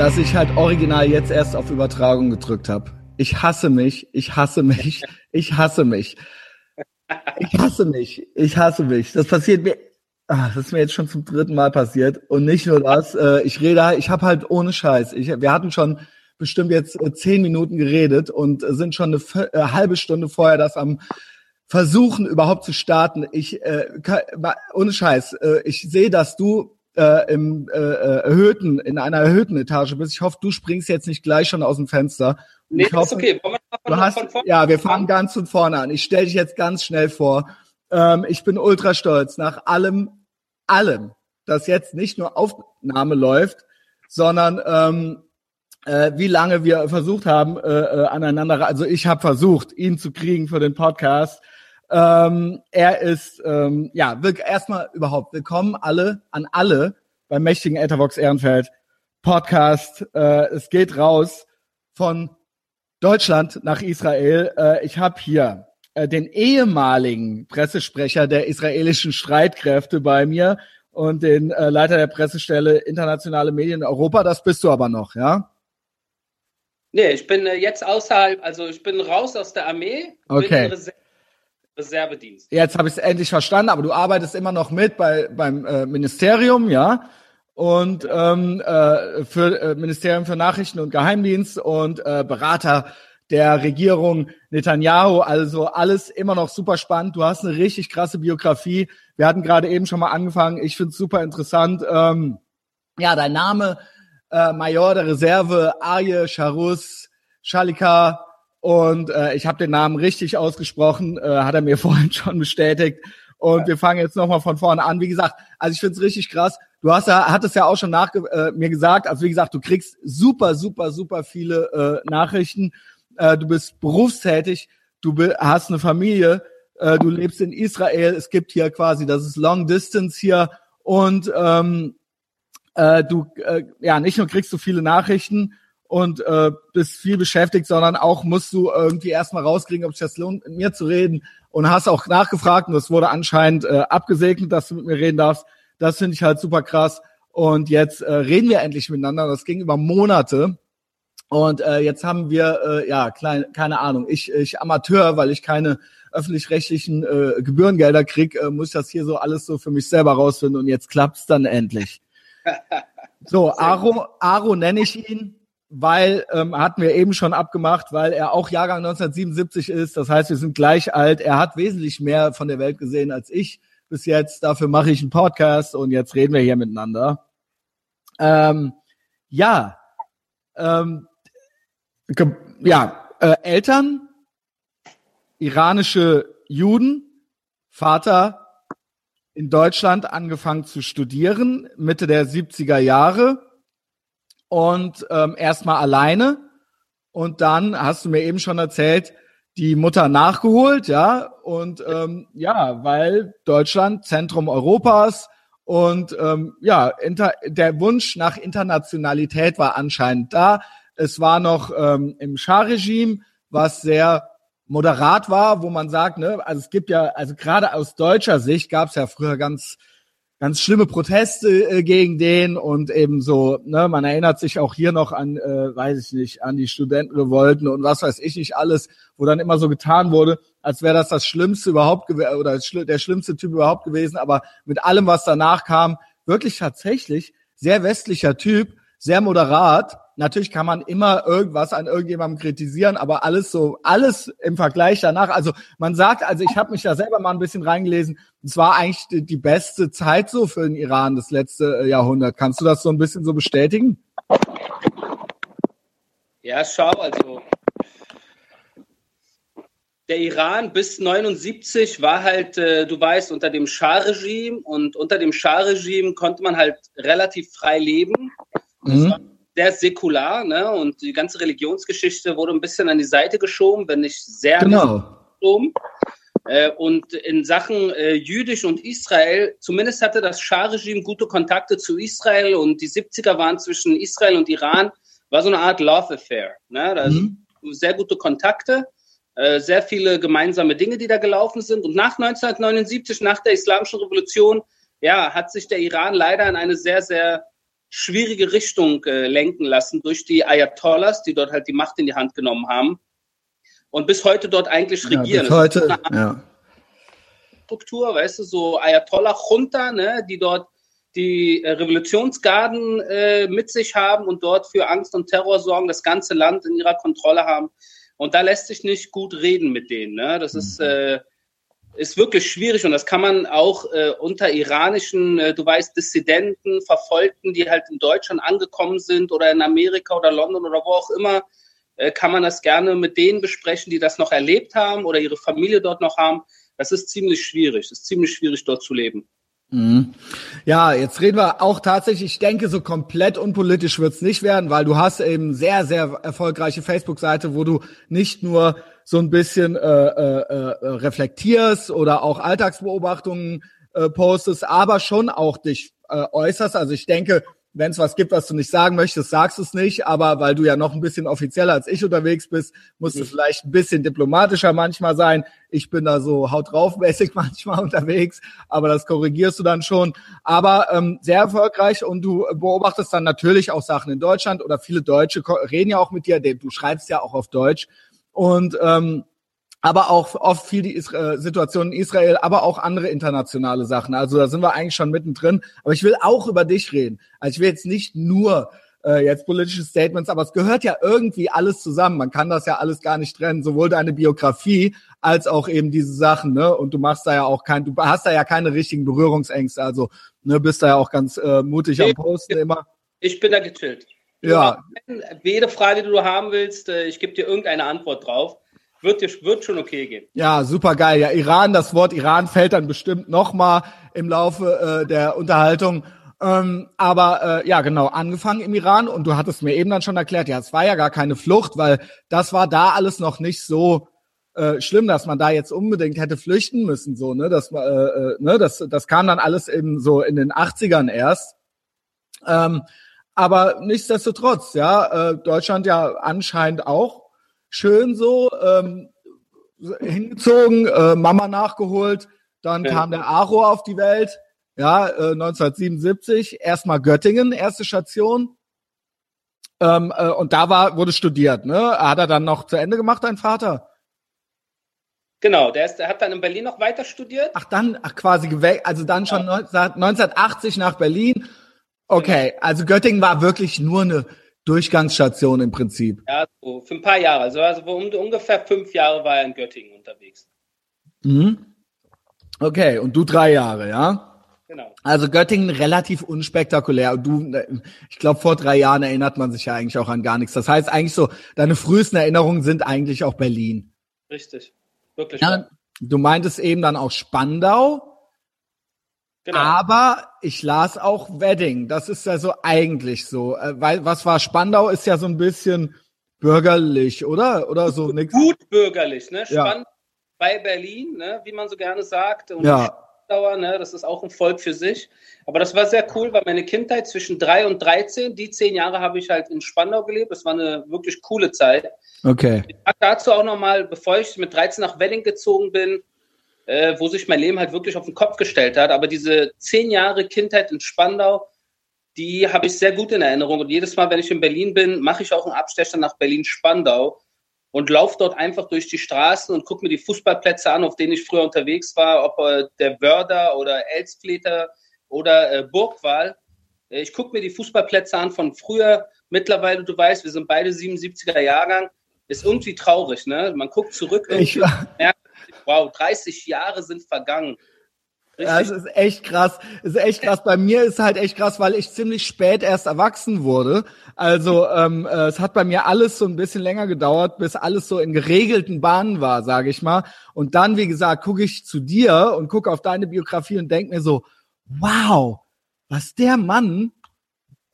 dass ich halt original jetzt erst auf Übertragung gedrückt habe. Ich hasse mich, ich hasse mich, ich hasse mich. Ich hasse mich, ich hasse mich. Das passiert mir, ach, das ist mir jetzt schon zum dritten Mal passiert. Und nicht nur das, äh, ich rede, ich habe halt ohne Scheiß. Ich, wir hatten schon bestimmt jetzt äh, zehn Minuten geredet und sind schon eine äh, halbe Stunde vorher das am versuchen überhaupt zu starten. Ich äh, kann, ohne Scheiß, äh, ich sehe, dass du äh, im äh, äh, erhöhten in einer erhöhten Etage bist. Ich hoffe, du springst jetzt nicht gleich schon aus dem Fenster. Nee, ich hoffe, ist okay. Wollen wir du hast, ja, wir fangen ganz von vorne an. Ich stelle dich jetzt ganz schnell vor. Ähm, ich bin ultra stolz nach allem, allem, dass jetzt nicht nur Aufnahme läuft, sondern ähm, äh, wie lange wir versucht haben, äh, äh, aneinander, also ich habe versucht, ihn zu kriegen für den Podcast. Ähm, er ist, ähm, ja, erstmal überhaupt willkommen alle, an alle beim mächtigen Ethervox Ehrenfeld Podcast. Äh, es geht raus von Deutschland nach Israel. Äh, ich habe hier äh, den ehemaligen Pressesprecher der israelischen Streitkräfte bei mir und den äh, Leiter der Pressestelle Internationale Medien in Europa. Das bist du aber noch, ja? Nee, ich bin äh, jetzt außerhalb, also ich bin raus aus der Armee, okay. bin Reservedienst. Jetzt habe ich es endlich verstanden, aber du arbeitest immer noch mit bei, beim äh, Ministerium, ja? Und ähm, äh, für äh, Ministerium für Nachrichten und Geheimdienst und äh, Berater der Regierung Netanyahu. Also alles immer noch super spannend. Du hast eine richtig krasse Biografie. Wir hatten gerade eben schon mal angefangen. Ich finde es super interessant. Ähm, ja, dein Name äh, Major der Reserve Arje Charus Schalika und äh, ich habe den Namen richtig ausgesprochen, äh, hat er mir vorhin schon bestätigt. Und ja. wir fangen jetzt nochmal von vorne an. Wie gesagt, also ich finde es richtig krass. Du hast ja, hattest ja auch schon nach äh, mir gesagt, also wie gesagt, du kriegst super, super, super viele äh, Nachrichten. Äh, du bist berufstätig, du hast eine Familie, äh, du lebst in Israel. Es gibt hier quasi, das ist Long Distance hier und ähm, äh, du, äh, ja, nicht nur kriegst du viele Nachrichten und äh, bist viel beschäftigt, sondern auch musst du irgendwie erstmal rauskriegen, ob es das lohnt, mit mir zu reden. Und hast auch nachgefragt und es wurde anscheinend äh, abgesegnet, dass du mit mir reden darfst. Das finde ich halt super krass. Und jetzt äh, reden wir endlich miteinander. Das ging über Monate. Und äh, jetzt haben wir, äh, ja, klein, keine Ahnung, ich, ich Amateur, weil ich keine öffentlich-rechtlichen äh, Gebührengelder krieg, äh, muss ich das hier so alles so für mich selber rausfinden. Und jetzt klappt's dann endlich. So, Aro, Aro nenne ich ihn, weil, ähm, hatten wir eben schon abgemacht, weil er auch Jahrgang 1977 ist. Das heißt, wir sind gleich alt. Er hat wesentlich mehr von der Welt gesehen als ich bis jetzt. Dafür mache ich einen Podcast und jetzt reden wir hier miteinander. Ähm, ja, ähm, ja, äh, Eltern, iranische Juden, Vater in Deutschland angefangen zu studieren, Mitte der 70er Jahre und ähm, erstmal alleine. Und dann hast du mir eben schon erzählt, die Mutter nachgeholt, ja, und ähm, ja, weil Deutschland Zentrum Europas und ähm, ja, inter, der Wunsch nach Internationalität war anscheinend da. Es war noch ähm, im Schah-Regime, was sehr moderat war, wo man sagt, ne, also es gibt ja, also gerade aus deutscher Sicht gab es ja früher ganz ganz schlimme Proteste äh, gegen den und eben so, ne, man erinnert sich auch hier noch an, äh, weiß ich nicht, an die Studentenrevolten und was weiß ich nicht alles, wo dann immer so getan wurde, als wäre das das Schlimmste überhaupt oder der schlimmste Typ überhaupt gewesen, aber mit allem, was danach kam, wirklich tatsächlich sehr westlicher Typ, sehr moderat Natürlich kann man immer irgendwas an irgendjemandem kritisieren, aber alles so, alles im Vergleich danach. Also man sagt, also ich habe mich da selber mal ein bisschen reingelesen. Es war eigentlich die, beste Zeit so für den Iran, das letzte äh, Jahrhundert. Kannst du das so ein bisschen so bestätigen? Ja, schau, also der Iran bis 79 war halt, äh, du weißt, unter dem Schah-Regime und unter dem Schah-Regime konnte man halt relativ frei leben. Mhm sehr säkular, ne? Und die ganze Religionsgeschichte wurde ein bisschen an die Seite geschoben, wenn nicht sehr genau. geschoben. Äh, und in Sachen äh, Jüdisch und Israel, zumindest hatte das Schah-Regime gute Kontakte zu Israel und die 70er waren zwischen Israel und Iran, war so eine Art Love Affair. Ne? Da mhm. Sehr gute Kontakte, äh, sehr viele gemeinsame Dinge, die da gelaufen sind. Und nach 1979, nach der Islamischen Revolution, ja, hat sich der Iran leider in eine sehr, sehr schwierige Richtung äh, lenken lassen durch die Ayatollahs, die dort halt die Macht in die Hand genommen haben und bis heute dort eigentlich regieren. Ja, bis heute, ja. Struktur, weißt du, so Ayatollah Junta, ne, die dort die äh, Revolutionsgarden äh, mit sich haben und dort für Angst und Terror sorgen, das ganze Land in ihrer Kontrolle haben. Und da lässt sich nicht gut reden mit denen. Ne? Das mhm. ist, äh, ist wirklich schwierig und das kann man auch äh, unter iranischen, äh, du weißt, Dissidenten, Verfolgten, die halt in Deutschland angekommen sind oder in Amerika oder London oder wo auch immer, äh, kann man das gerne mit denen besprechen, die das noch erlebt haben oder ihre Familie dort noch haben. Das ist ziemlich schwierig. Es ist ziemlich schwierig, dort zu leben. Mhm. Ja, jetzt reden wir auch tatsächlich, ich denke, so komplett unpolitisch wird's nicht werden, weil du hast eben sehr, sehr erfolgreiche Facebook-Seite, wo du nicht nur so ein bisschen äh, äh, äh, reflektierst oder auch Alltagsbeobachtungen äh, postest, aber schon auch dich äh, äußerst. Also ich denke, wenn es was gibt, was du nicht sagen möchtest, sagst du es nicht, aber weil du ja noch ein bisschen offizieller als ich unterwegs bist, musst du mhm. vielleicht ein bisschen diplomatischer manchmal sein. Ich bin da so haut drauf mäßig manchmal unterwegs, aber das korrigierst du dann schon. Aber ähm, sehr erfolgreich und du beobachtest dann natürlich auch Sachen in Deutschland oder viele Deutsche reden ja auch mit dir, du schreibst ja auch auf Deutsch und ähm, aber auch oft viel die Isra Situation in Israel, aber auch andere internationale Sachen. Also da sind wir eigentlich schon mittendrin. Aber ich will auch über dich reden. Also ich will jetzt nicht nur äh, jetzt politische Statements, aber es gehört ja irgendwie alles zusammen. Man kann das ja alles gar nicht trennen, sowohl deine Biografie als auch eben diese Sachen. Ne? Und du machst da ja auch kein, du hast da ja keine richtigen Berührungsängste. Also ne, bist da ja auch ganz äh, mutig nee, am Posten immer. Ich bin da gechillt. Ja. Jede Frage, die du haben willst, äh, ich gebe dir irgendeine Antwort drauf. Wird, wird schon okay gehen. Ja, super geil. Ja, Iran, das Wort Iran fällt dann bestimmt nochmal im Laufe äh, der Unterhaltung. Ähm, aber äh, ja, genau, angefangen im Iran und du hattest mir eben dann schon erklärt, ja, es war ja gar keine Flucht, weil das war da alles noch nicht so äh, schlimm, dass man da jetzt unbedingt hätte flüchten müssen, so, ne? Das, äh, äh, ne? das, das kam dann alles eben so in den 80ern erst. Ähm, aber nichtsdestotrotz, ja, äh, Deutschland ja anscheinend auch schön so ähm, hingezogen, äh, Mama nachgeholt, dann ja. kam der Aro auf die Welt, ja, äh, 1977, erstmal Göttingen, erste Station. Ähm, äh, und da war, wurde studiert, ne? Hat er dann noch zu Ende gemacht, dein Vater? Genau, der, ist, der hat dann in Berlin noch weiter studiert. Ach, dann, ach, quasi gewählt, also dann schon ja. 1980 nach Berlin. Okay, genau. also Göttingen war wirklich nur eine Durchgangsstation im Prinzip. Ja, so für ein paar Jahre. Also, also ungefähr fünf Jahre war er in Göttingen unterwegs. Mhm. Okay, und du drei Jahre, ja? Genau. Also Göttingen relativ unspektakulär. Und du, ich glaube, vor drei Jahren erinnert man sich ja eigentlich auch an gar nichts. Das heißt eigentlich so, deine frühesten Erinnerungen sind eigentlich auch Berlin. Richtig. Wirklich. Ja, du meintest eben dann auch Spandau. Genau. Aber ich las auch Wedding. Das ist ja so eigentlich so. Äh, weil was war Spandau ist ja so ein bisschen bürgerlich, oder? Oder so nix. Gut bürgerlich, ne? Spandau ja. bei Berlin, ne? wie man so gerne sagt. Und ja. Spandauer, ne? Das ist auch ein Volk für sich. Aber das war sehr cool, weil meine Kindheit zwischen drei und 13, die zehn Jahre habe ich halt in Spandau gelebt. Das war eine wirklich coole Zeit. Okay. Ich dazu auch nochmal, bevor ich mit 13 nach Wedding gezogen bin, äh, wo sich mein Leben halt wirklich auf den Kopf gestellt hat. Aber diese zehn Jahre Kindheit in Spandau, die habe ich sehr gut in Erinnerung. Und jedes Mal, wenn ich in Berlin bin, mache ich auch einen Abstecher nach Berlin-Spandau und laufe dort einfach durch die Straßen und gucke mir die Fußballplätze an, auf denen ich früher unterwegs war, ob äh, der Wörder oder Elspleter oder äh, Burgwall. Äh, ich gucke mir die Fußballplätze an von früher. Mittlerweile, du weißt, wir sind beide 77er Jahrgang. Ist irgendwie traurig, ne? Man guckt zurück und merkt, wow, 30 Jahre sind vergangen. Ja, es ist echt krass. Es ist echt krass. Bei mir ist halt echt krass, weil ich ziemlich spät erst erwachsen wurde. Also ähm, äh, es hat bei mir alles so ein bisschen länger gedauert, bis alles so in geregelten Bahnen war, sage ich mal. Und dann, wie gesagt, gucke ich zu dir und gucke auf deine Biografie und denk mir so, wow, was der Mann,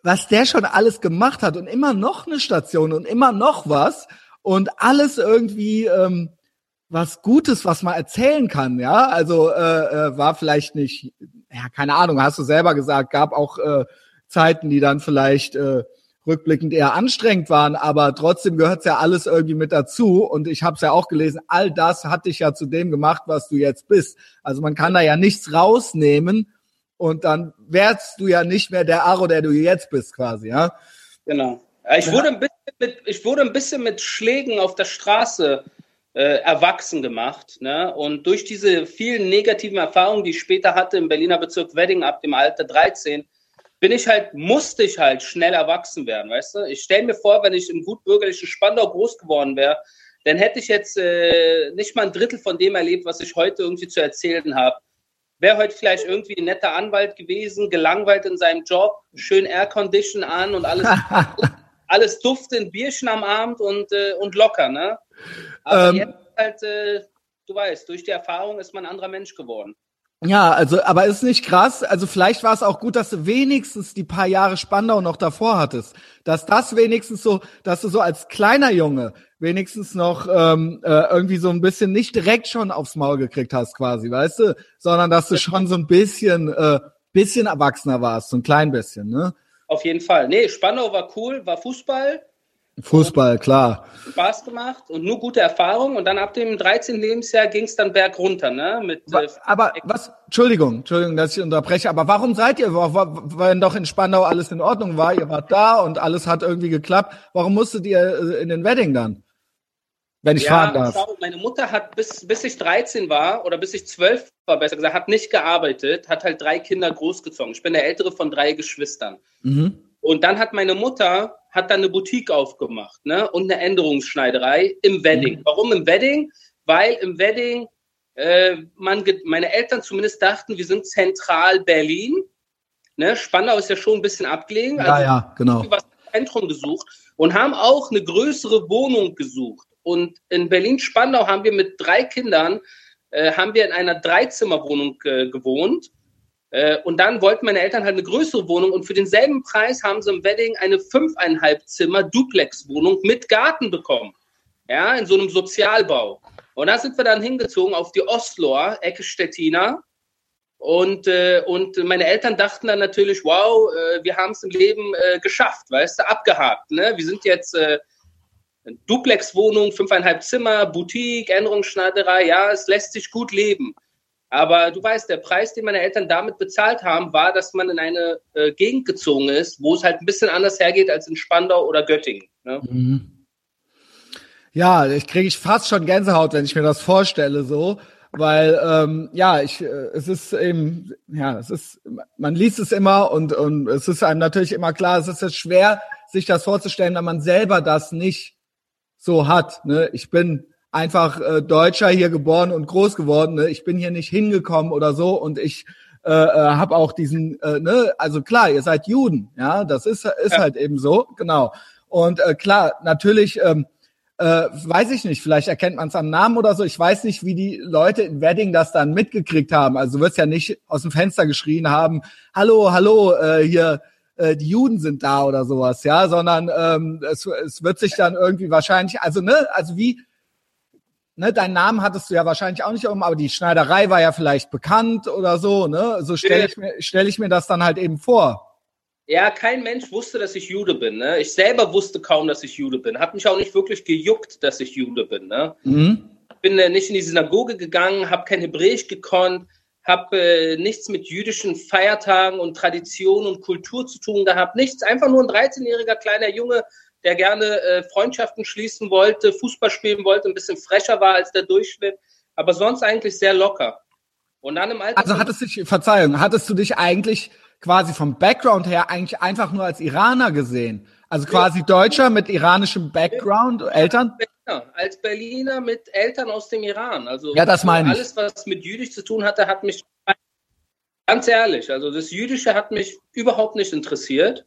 was der schon alles gemacht hat und immer noch eine Station und immer noch was und alles irgendwie ähm, was Gutes, was man erzählen kann, ja. Also äh, äh, war vielleicht nicht, ja, keine Ahnung, hast du selber gesagt, gab auch äh, Zeiten, die dann vielleicht äh, rückblickend eher anstrengend waren, aber trotzdem gehört's ja alles irgendwie mit dazu. Und ich habe es ja auch gelesen, all das hat dich ja zu dem gemacht, was du jetzt bist. Also man kann da ja nichts rausnehmen, und dann wärst du ja nicht mehr der Aro, der du jetzt bist, quasi, ja. Genau. Ich wurde ein bisschen mit, ich wurde ein bisschen mit Schlägen auf der Straße äh, erwachsen gemacht. Ne? Und durch diese vielen negativen Erfahrungen, die ich später hatte im Berliner Bezirk Wedding ab dem Alter 13, bin ich halt, musste ich halt schnell erwachsen werden, weißt du? Ich stelle mir vor, wenn ich im gutbürgerlichen Spandau groß geworden wäre, dann hätte ich jetzt äh, nicht mal ein Drittel von dem erlebt, was ich heute irgendwie zu erzählen habe. Wäre heute vielleicht irgendwie ein netter Anwalt gewesen, gelangweilt in seinem Job, schön Aircondition an und alles, alles duftend, Bierchen am Abend und, äh, und locker, ne? Aber ähm, jetzt halt, äh, du weißt, durch die Erfahrung ist man ein anderer Mensch geworden. Ja, also, aber ist nicht krass. Also vielleicht war es auch gut, dass du wenigstens die paar Jahre Spandau noch davor hattest. Dass das wenigstens so, dass du so als kleiner Junge wenigstens noch ähm, äh, irgendwie so ein bisschen nicht direkt schon aufs Maul gekriegt hast, quasi, weißt du, sondern dass du schon so ein bisschen, äh, bisschen erwachsener warst, so ein klein bisschen, ne? Auf jeden Fall. Nee, Spandau war cool, war Fußball. Fußball, klar. Spaß gemacht und nur gute Erfahrungen. Und dann ab dem 13. Lebensjahr ging es dann berg runter, ne? Mit, äh, aber was, Entschuldigung, Entschuldigung, dass ich unterbreche, aber warum seid ihr, wenn doch in Spandau alles in Ordnung war, ihr wart da und alles hat irgendwie geklappt, warum musstet ihr äh, in den Wedding dann? Wenn ich ja, fahren darf. Schau, meine Mutter hat bis, bis ich 13 war oder bis ich 12 war, besser gesagt, hat nicht gearbeitet, hat halt drei Kinder großgezogen. Ich bin der ältere von drei Geschwistern. Mhm. Und dann hat meine Mutter hat dann eine Boutique aufgemacht ne? und eine Änderungsschneiderei im Wedding. Mhm. Warum im Wedding? Weil im Wedding äh, man, meine Eltern zumindest dachten, wir sind zentral Berlin. Ne? Spandau ist ja schon ein bisschen abgelegen. Also ja, ja, genau. Was Zentrum gesucht und haben auch eine größere Wohnung gesucht. Und in Berlin-Spandau haben wir mit drei Kindern, äh, haben wir in einer Dreizimmerwohnung äh, gewohnt. Äh, und dann wollten meine Eltern halt eine größere Wohnung und für denselben Preis haben sie im Wedding eine fünfeinhalb Zimmer Duplex-Wohnung mit Garten bekommen. Ja, in so einem Sozialbau. Und da sind wir dann hingezogen auf die Osloer, Ecke Stettiner. Und, äh, und meine Eltern dachten dann natürlich, wow, äh, wir haben es im Leben äh, geschafft, weißt du, abgehakt. Ne? Wir sind jetzt äh, Duplex-Wohnung, fünfeinhalb Zimmer, Boutique, Änderungsschneiderei, ja, es lässt sich gut leben. Aber du weißt, der Preis, den meine Eltern damit bezahlt haben, war, dass man in eine äh, Gegend gezogen ist, wo es halt ein bisschen anders hergeht als in Spandau oder Göttingen. Ne? Mhm. Ja, ich kriege ich fast schon Gänsehaut, wenn ich mir das vorstelle, so, weil ähm, ja, ich, äh, es ist eben, ja, es ist, man liest es immer und und es ist einem natürlich immer klar, es ist jetzt schwer, sich das vorzustellen, wenn man selber das nicht so hat. Ne? Ich bin einfach äh, Deutscher hier geboren und groß geworden. Ne? Ich bin hier nicht hingekommen oder so und ich äh, äh, habe auch diesen, äh, ne, also klar, ihr seid Juden, ja, das ist ist ja. halt eben so, genau. Und äh, klar, natürlich. Ähm, äh, weiß ich nicht, vielleicht erkennt man es am Namen oder so. Ich weiß nicht, wie die Leute in Wedding das dann mitgekriegt haben. Also du wirst ja nicht aus dem Fenster geschrien haben, hallo, hallo, äh, hier, äh, die Juden sind da oder sowas, ja, sondern ähm, es, es wird sich dann irgendwie wahrscheinlich, also ne, also wie, ne, deinen Namen hattest du ja wahrscheinlich auch nicht um, aber die Schneiderei war ja vielleicht bekannt oder so, ne? So stelle ich mir stelle ich mir das dann halt eben vor. Ja, kein Mensch wusste, dass ich Jude bin. Ne? Ich selber wusste kaum, dass ich Jude bin. Hat mich auch nicht wirklich gejuckt, dass ich Jude bin. Ne? Mhm. Bin äh, nicht in die Synagoge gegangen, habe kein Hebräisch gekonnt, habe äh, nichts mit jüdischen Feiertagen und Tradition und Kultur zu tun gehabt. Nichts, einfach nur ein 13-jähriger kleiner Junge, der gerne äh, Freundschaften schließen wollte, Fußball spielen wollte, ein bisschen frecher war als der Durchschnitt, aber sonst eigentlich sehr locker. Und dann im Alter. Also hattest du dich, Verzeihung, hattest du dich eigentlich quasi vom Background her eigentlich einfach nur als Iraner gesehen? Also quasi Deutscher mit iranischem Background, Eltern? Berliner, als Berliner mit Eltern aus dem Iran. Also ja, das meine ich. Alles, was mit Jüdisch zu tun hatte, hat mich ganz ehrlich, also das Jüdische hat mich überhaupt nicht interessiert.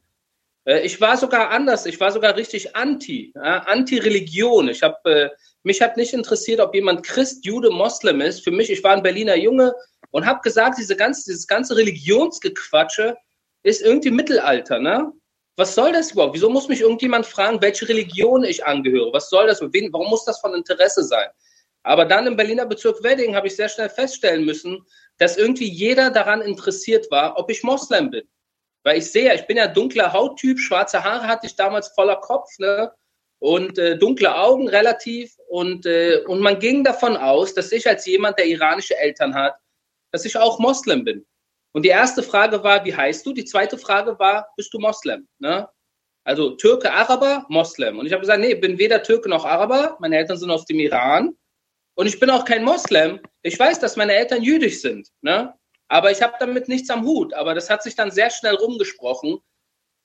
Äh, ich war sogar anders, ich war sogar richtig anti, ja, anti-Religion. Ich habe äh, mich hat nicht interessiert, ob jemand Christ, Jude, Moslem ist. Für mich, ich war ein Berliner Junge und habe gesagt, diese ganze, dieses ganze Religionsgequatsche ist irgendwie Mittelalter, ne? Was soll das überhaupt? Wieso muss mich irgendjemand fragen, welche Religion ich angehöre? Was soll das? Wen, warum muss das von Interesse sein? Aber dann im Berliner Bezirk Wedding habe ich sehr schnell feststellen müssen, dass irgendwie jeder daran interessiert war, ob ich Moslem bin. Weil ich sehe, ich bin ja dunkler Hauttyp, schwarze Haare hatte ich damals voller Kopf, ne? Und äh, dunkle Augen relativ. Und, äh, und man ging davon aus, dass ich als jemand, der iranische Eltern hat, dass ich auch Moslem bin. Und die erste Frage war, wie heißt du? Die zweite Frage war, bist du Moslem? Ne? Also Türke, Araber, Moslem. Und ich habe gesagt, nee, bin weder Türke noch Araber. Meine Eltern sind aus dem Iran. Und ich bin auch kein Moslem. Ich weiß, dass meine Eltern jüdisch sind. Ne? Aber ich habe damit nichts am Hut. Aber das hat sich dann sehr schnell rumgesprochen,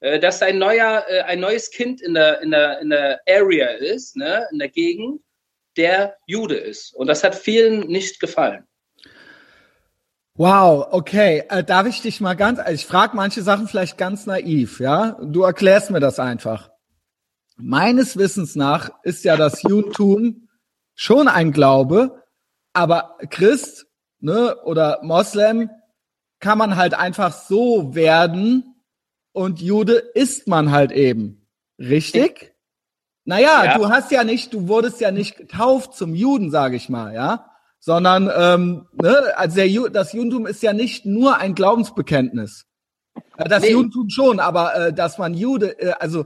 äh, dass ein neuer, äh, ein neues Kind in der, in der, in der Area ist, ne? in der Gegend, der Jude ist. Und das hat vielen nicht gefallen. Wow, okay. Äh, darf ich dich mal ganz, ich frage manche Sachen vielleicht ganz naiv, ja? Du erklärst mir das einfach. Meines Wissens nach ist ja das Judentum schon ein Glaube, aber Christ ne, oder Moslem kann man halt einfach so werden und Jude ist man halt eben. Richtig? Naja, ja. du hast ja nicht, du wurdest ja nicht getauft zum Juden, sage ich mal, ja? Sondern ähm, ne, also der, das Judentum ist ja nicht nur ein Glaubensbekenntnis. Äh, das nee. Judentum schon, aber äh, dass man Jude, äh, also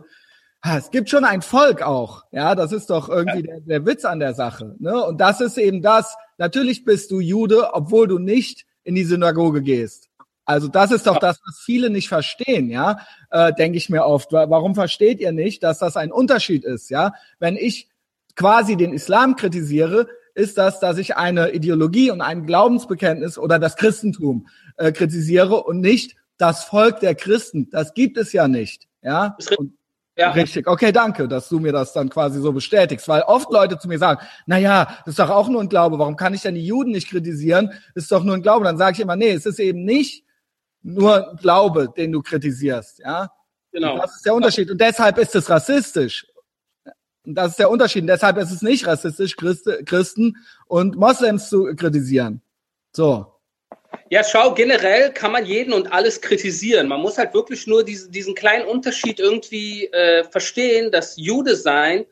es gibt schon ein Volk auch, ja, das ist doch irgendwie ja. der, der Witz an der Sache. Ne? Und das ist eben das, natürlich bist du Jude, obwohl du nicht in die Synagoge gehst. Also das ist doch das, was viele nicht verstehen, ja, äh, denke ich mir oft. Warum versteht ihr nicht, dass das ein Unterschied ist, ja? Wenn ich quasi den Islam kritisiere, ist das, dass ich eine Ideologie und ein Glaubensbekenntnis oder das Christentum äh, kritisiere und nicht das Volk der Christen. Das gibt es ja nicht. Ja. Und, ja. Richtig. Okay, danke, dass du mir das dann quasi so bestätigst, weil oft Leute zu mir sagen, na ja, das ist doch auch nur ein Glaube. Warum kann ich denn die Juden nicht kritisieren? Das ist doch nur ein Glaube. Dann sage ich immer, nee, es ist eben nicht nur ein Glaube, den du kritisierst. Ja. Genau. Und das ist der Unterschied. Und deshalb ist es rassistisch. Das ist der Unterschied. Deshalb ist es nicht rassistisch, Christen und Moslems zu kritisieren. So. Ja, schau, generell kann man jeden und alles kritisieren. Man muss halt wirklich nur diese, diesen kleinen Unterschied irgendwie äh, verstehen, dass Jude sein,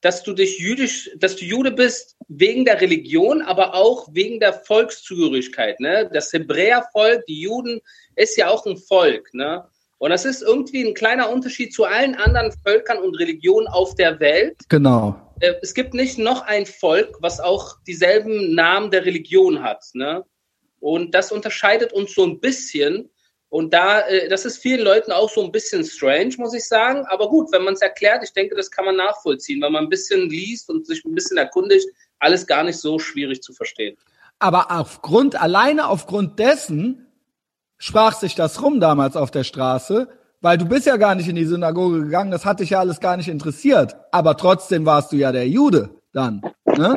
dass du dich jüdisch, dass du Jude bist wegen der Religion, aber auch wegen der Volkszugehörigkeit. Ne? Das Hebräervolk, die Juden, ist ja auch ein Volk. Ne? Und das ist irgendwie ein kleiner Unterschied zu allen anderen Völkern und Religionen auf der Welt. Genau. Äh, es gibt nicht noch ein Volk, was auch dieselben Namen der Religion hat. Ne? Und das unterscheidet uns so ein bisschen. Und da, äh, das ist vielen Leuten auch so ein bisschen strange, muss ich sagen. Aber gut, wenn man es erklärt, ich denke, das kann man nachvollziehen. Wenn man ein bisschen liest und sich ein bisschen erkundigt, alles gar nicht so schwierig zu verstehen. Aber aufgrund, alleine aufgrund dessen, sprach sich das rum damals auf der Straße, weil du bist ja gar nicht in die Synagoge gegangen, das hat dich ja alles gar nicht interessiert. Aber trotzdem warst du ja der Jude dann. Ne?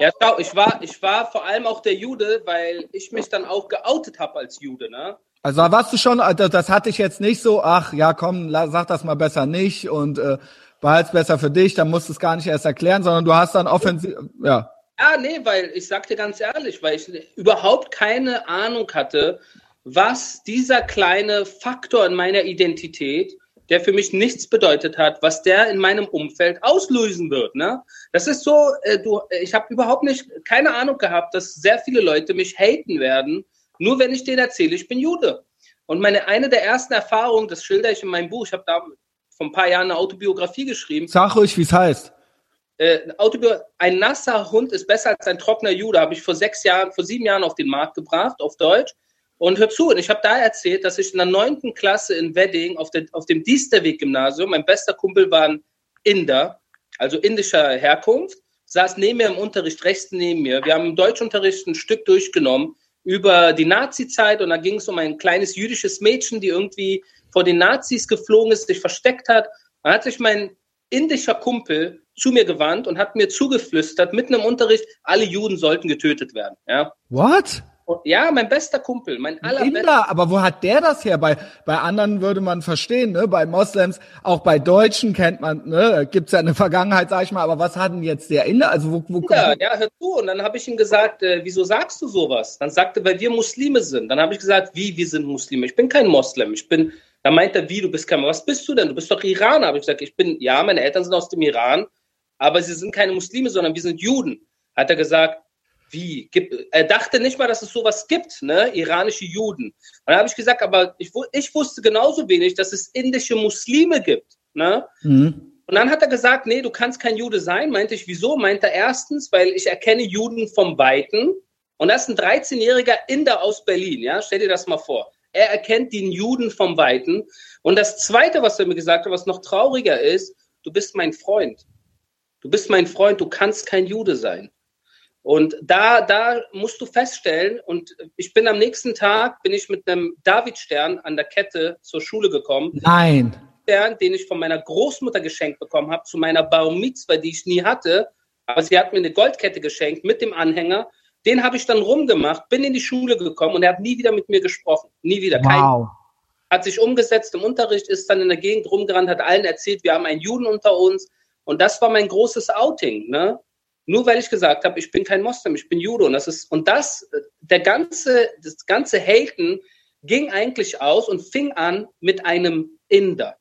Ja, schau, ich war, ich war vor allem auch der Jude, weil ich mich dann auch geoutet habe als Jude, ne? Also warst du schon, also das hatte ich jetzt nicht so, ach ja, komm, sag das mal besser nicht und äh, behalt's besser für dich, dann musst du es gar nicht erst erklären, sondern du hast dann offensiv, ja. Ja, nee, weil ich sag dir ganz ehrlich, weil ich überhaupt keine Ahnung hatte, was dieser kleine Faktor in meiner Identität, der für mich nichts bedeutet hat, was der in meinem Umfeld auslösen wird. Ne? Das ist so, äh, du, ich habe überhaupt nicht keine Ahnung gehabt, dass sehr viele Leute mich haten werden, nur wenn ich denen erzähle, ich bin Jude. Und meine eine der ersten Erfahrungen, das schilder ich in meinem Buch, ich habe da vor ein paar Jahren eine Autobiografie geschrieben. Sag ruhig, wie es heißt äh, ein nasser Hund ist besser als ein trockener Jude, habe ich vor sechs Jahren, vor sieben Jahren auf den Markt gebracht, auf Deutsch. Und hör zu, und ich habe da erzählt, dass ich in der neunten Klasse in Wedding auf, der, auf dem Diesterweg-Gymnasium, mein bester Kumpel war ein Inder, also indischer Herkunft, saß neben mir im Unterricht, rechts neben mir. Wir haben im Deutschunterricht ein Stück durchgenommen über die Nazi-Zeit und da ging es um ein kleines jüdisches Mädchen, die irgendwie vor den Nazis geflogen ist, sich versteckt hat. Dann hat sich mein indischer Kumpel zu mir gewandt und hat mir zugeflüstert, mitten im Unterricht, alle Juden sollten getötet werden. Ja. What? Ja, mein bester Kumpel, mein allerbester. Inder, aber wo hat der das her? Bei, bei anderen würde man verstehen, ne? Bei Moslems, auch bei Deutschen kennt man, ne? Gibt's ja eine Vergangenheit, sag ich mal, aber was hat denn jetzt der Inder? Also wo, wo ja, ja, hör zu. Und dann habe ich ihm gesagt, äh, wieso sagst du sowas? Dann sagte, er, weil wir Muslime sind. Dann habe ich gesagt, wie, wir sind Muslime? Ich bin kein Moslem, ich bin da meint er, wie, du bist kein, was bist du denn? Du bist doch Iraner. Habe ich gesagt, ich bin, ja, meine Eltern sind aus dem Iran, aber sie sind keine Muslime, sondern wir sind Juden. Hat er gesagt, wie? Er dachte nicht mal, dass es sowas gibt, ne? Iranische Juden. Und dann habe ich gesagt, aber ich, ich wusste genauso wenig, dass es indische Muslime gibt, ne? Mhm. Und dann hat er gesagt, nee, du kannst kein Jude sein. Meinte ich, wieso? Meinte er erstens, weil ich erkenne Juden vom Weiten. Und das ist ein 13-jähriger Inder aus Berlin, ja, stell dir das mal vor. Er erkennt den Juden vom Weiten. Und das Zweite, was er mir gesagt hat, was noch trauriger ist, du bist mein Freund. Du bist mein Freund, du kannst kein Jude sein. Und da, da musst du feststellen, und ich bin am nächsten Tag, bin ich mit einem Davidstern an der Kette zur Schule gekommen. Nein. Stern, den ich von meiner Großmutter geschenkt bekommen habe, zu meiner Bar Mitzvah, die ich nie hatte. Aber sie hat mir eine Goldkette geschenkt mit dem Anhänger. Den habe ich dann rumgemacht, bin in die Schule gekommen und er hat nie wieder mit mir gesprochen. Nie wieder. Wow. Kein, hat sich umgesetzt im Unterricht, ist dann in der Gegend rumgerannt, hat allen erzählt, wir haben einen Juden unter uns. Und das war mein großes Outing. Ne? Nur weil ich gesagt habe, ich bin kein Moslem, ich bin Jude. Und das ist, und das, der ganze, das ganze Haten ging eigentlich aus und fing an mit einem Inder.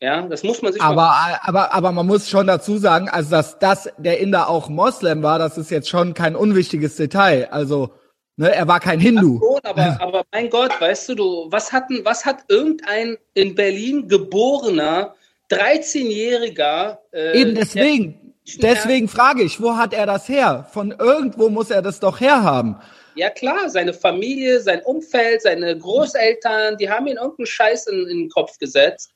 Ja, das muss man sich. Aber, aber, aber man muss schon dazu sagen, also dass das der Inder auch Moslem war, das ist jetzt schon kein unwichtiges Detail. Also, ne, er war kein Hindu. Schon, aber, aber mein Gott, weißt du, du, was hat, was hat irgendein in Berlin geborener 13-jähriger äh, Eben deswegen. Deswegen frage ich, wo hat er das her? Von irgendwo muss er das doch herhaben. Ja klar, seine Familie, sein Umfeld, seine Großeltern, die haben ihn irgendeinen Scheiß in, in den Kopf gesetzt.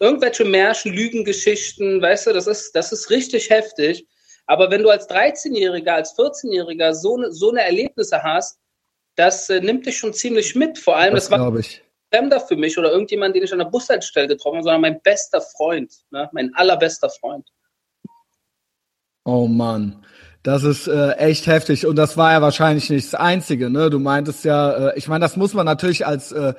Irgendwelche Märchen, Lügengeschichten, weißt du, das ist, das ist richtig heftig. Aber wenn du als 13-Jähriger, als 14-Jähriger so, ne, so eine Erlebnisse hast, das äh, nimmt dich schon ziemlich mit. Vor allem, das, das war ich. Fremder für mich oder irgendjemand, den ich an der Bushaltestelle getroffen habe, sondern mein bester Freund, ne? mein allerbester Freund. Oh Mann. Das ist äh, echt heftig und das war ja wahrscheinlich nicht das Einzige. Ne? Du meintest ja, äh, ich meine, das muss man natürlich als äh,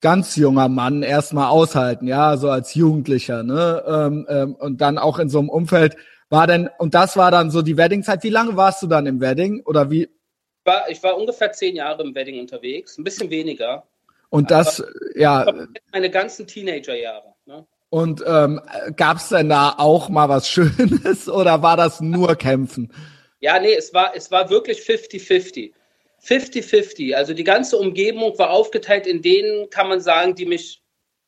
ganz junger Mann erstmal aushalten, ja, so als Jugendlicher, ne? Ähm, ähm, und dann auch in so einem Umfeld war denn und das war dann so die Weddingzeit. Wie lange warst du dann im Wedding oder wie? War, ich war ungefähr zehn Jahre im Wedding unterwegs, ein bisschen weniger. Und das, ja. Meine ganzen Teenagerjahre. Ne? Und ähm, gab es denn da auch mal was Schönes oder war das nur Kämpfen? Ja, nee, es war, es war wirklich 50-50. 50-50. Also die ganze Umgebung war aufgeteilt in denen, kann man sagen, die mich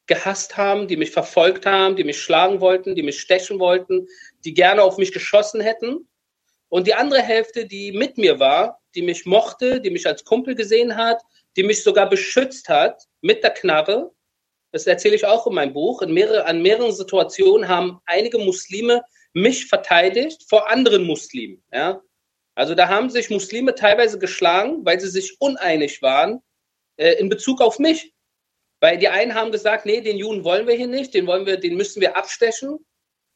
gehasst haben, die mich verfolgt haben, die mich schlagen wollten, die mich stechen wollten, die gerne auf mich geschossen hätten. Und die andere Hälfte, die mit mir war, die mich mochte, die mich als Kumpel gesehen hat, die mich sogar beschützt hat mit der Knarre, das erzähle ich auch in meinem Buch, in mehrere, an mehreren Situationen haben einige Muslime mich verteidigt vor anderen Muslimen. Ja? Also da haben sich Muslime teilweise geschlagen, weil sie sich uneinig waren äh, in Bezug auf mich. Weil die einen haben gesagt, nee, den Juden wollen wir hier nicht, den wollen wir, den müssen wir abstechen.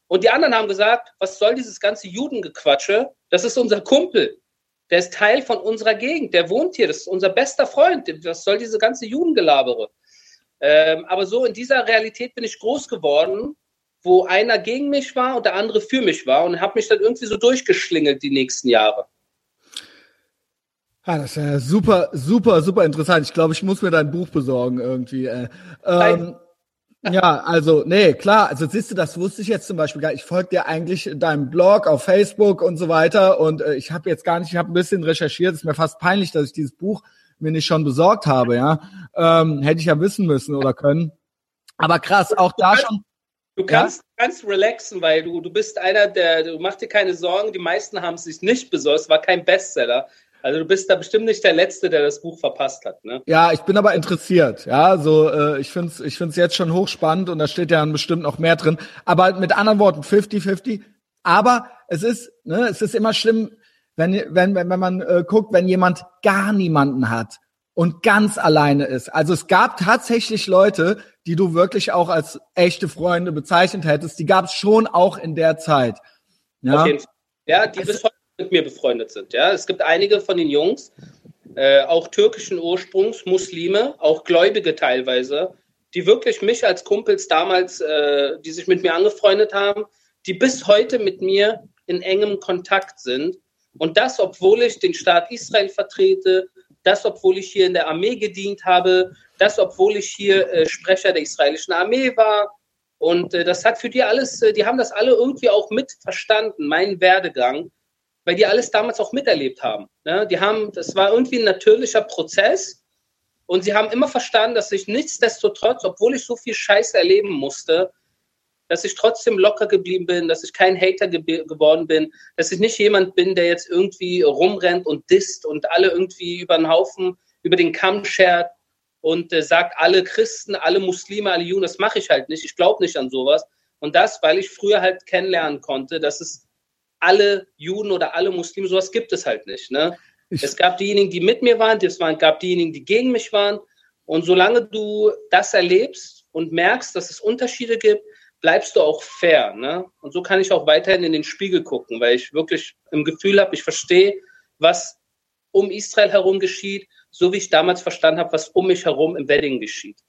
Und die anderen haben gesagt, was soll dieses ganze Judengequatsche? Das ist unser Kumpel. Der ist Teil von unserer Gegend. Der wohnt hier. Das ist unser bester Freund. Was soll diese ganze Judengelabere? Ähm, aber so in dieser Realität bin ich groß geworden, wo einer gegen mich war und der andere für mich war und habe mich dann irgendwie so durchgeschlingelt die nächsten Jahre. Ja, das ist ja super, super, super interessant. Ich glaube, ich muss mir dein Buch besorgen irgendwie. Äh. Ähm, ja, also, nee, klar, also siehst du, das wusste ich jetzt zum Beispiel gar nicht. Ich folge dir eigentlich deinem Blog auf Facebook und so weiter und äh, ich habe jetzt gar nicht, ich habe ein bisschen recherchiert, es ist mir fast peinlich, dass ich dieses Buch mir nicht schon besorgt habe, ja. Ähm, hätte ich ja wissen müssen oder können. Aber krass, auch da schon. Du kannst, ja? kannst relaxen, weil du, du bist einer, der, du machst dir keine Sorgen, die meisten haben es sich nicht besorgt, es war kein Bestseller. Also du bist da bestimmt nicht der Letzte, der das Buch verpasst hat. Ne? Ja, ich bin aber interessiert. Ja, so äh, ich finde es ich find's jetzt schon hochspannend und da steht ja bestimmt noch mehr drin. Aber mit anderen Worten, 50-50. Aber es ist, ne, es ist immer schlimm, wenn, wenn, wenn, wenn man äh, guckt, wenn jemand gar niemanden hat und ganz alleine ist. Also es gab tatsächlich Leute, die du wirklich auch als echte Freunde bezeichnet hättest, die gab es schon auch in der Zeit. Ja, ja die bis heute mit mir befreundet sind. Ja, es gibt einige von den Jungs, äh, auch türkischen Ursprungs, Muslime, auch Gläubige teilweise, die wirklich mich als Kumpels damals, äh, die sich mit mir angefreundet haben, die bis heute mit mir in engem Kontakt sind und das, obwohl ich den Staat Israel vertrete, das, obwohl ich hier in der Armee gedient habe, das, obwohl ich hier äh, Sprecher der israelischen Armee war. Und äh, das hat für die alles, äh, die haben das alle irgendwie auch mitverstanden, meinen Werdegang, weil die alles damals auch miterlebt haben. Ne? Die haben, das war irgendwie ein natürlicher Prozess. Und sie haben immer verstanden, dass ich nichtsdestotrotz, obwohl ich so viel Scheiße erleben musste, dass ich trotzdem locker geblieben bin, dass ich kein Hater ge geworden bin, dass ich nicht jemand bin, der jetzt irgendwie rumrennt und disst und alle irgendwie über den Haufen, über den Kamm schert und äh, sagt, alle Christen, alle Muslime, alle Juden, das mache ich halt nicht. Ich glaube nicht an sowas. Und das, weil ich früher halt kennenlernen konnte, dass es alle Juden oder alle Muslime, sowas gibt es halt nicht. Ne? es gab diejenigen, die mit mir waren, es gab diejenigen, die gegen mich waren. Und solange du das erlebst und merkst, dass es Unterschiede gibt, bleibst du auch fair. Ne? Und so kann ich auch weiterhin in den Spiegel gucken, weil ich wirklich im Gefühl habe, ich verstehe, was um Israel herum geschieht, so wie ich damals verstanden habe, was um mich herum im Wedding geschieht.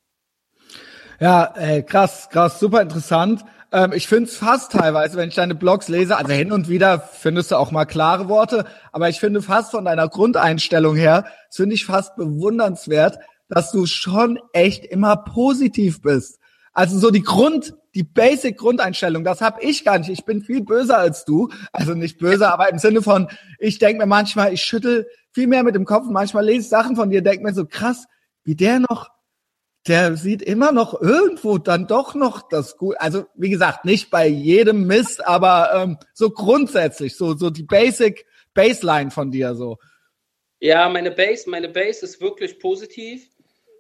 Ja, ey, krass, krass, super interessant. Ähm, ich finde es fast teilweise, wenn ich deine Blogs lese, also hin und wieder findest du auch mal klare Worte, aber ich finde fast von deiner Grundeinstellung her, finde ich fast bewundernswert, dass du schon echt immer positiv bist. Also so die Grund, die Basic Grundeinstellung, das habe ich gar nicht. Ich bin viel böser als du. Also nicht böser, aber im Sinne von, ich denke mir manchmal, ich schüttel viel mehr mit dem Kopf. Manchmal lese ich Sachen von dir, denke mir so krass, wie der noch, der sieht immer noch irgendwo dann doch noch das gut. Also wie gesagt, nicht bei jedem Mist, aber ähm, so grundsätzlich, so so die Basic Baseline von dir so. Ja, meine Base, meine Base ist wirklich positiv.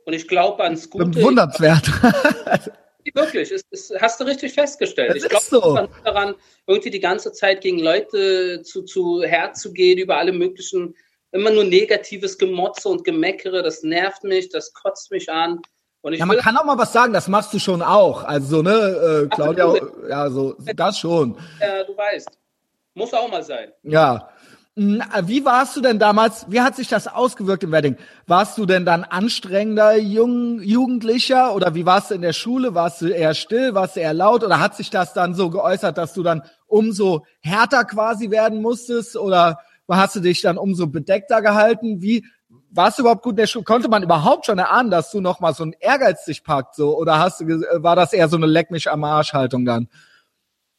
Und ich glaube ans Gute. Bewundernswert. Wirklich, es, es, hast du richtig festgestellt. Das ich glaube so. daran, irgendwie die ganze Zeit gegen Leute zu, zu herzugehen, über alle möglichen, immer nur negatives Gemotze und Gemeckere, das nervt mich, das kotzt mich an. Ja, man kann auch mal was sagen, das machst du schon auch. Also, ne, äh, Claudia, ja, so, das schon. Ja, du weißt. Muss auch mal sein. Ja. Hm, wie warst du denn damals, wie hat sich das ausgewirkt im Wedding? Warst du denn dann anstrengender Jung, Jugendlicher oder wie warst du in der Schule? Warst du eher still, warst du eher laut oder hat sich das dann so geäußert, dass du dann umso härter quasi werden musstest oder hast du dich dann umso bedeckter gehalten? Wie, warst du überhaupt gut in der Schule? Konnte man überhaupt schon erahnen, dass du noch mal so ein Ehrgeiz dich packt, so? Oder hast du, war das eher so eine Leck mich am Arsch Haltung dann?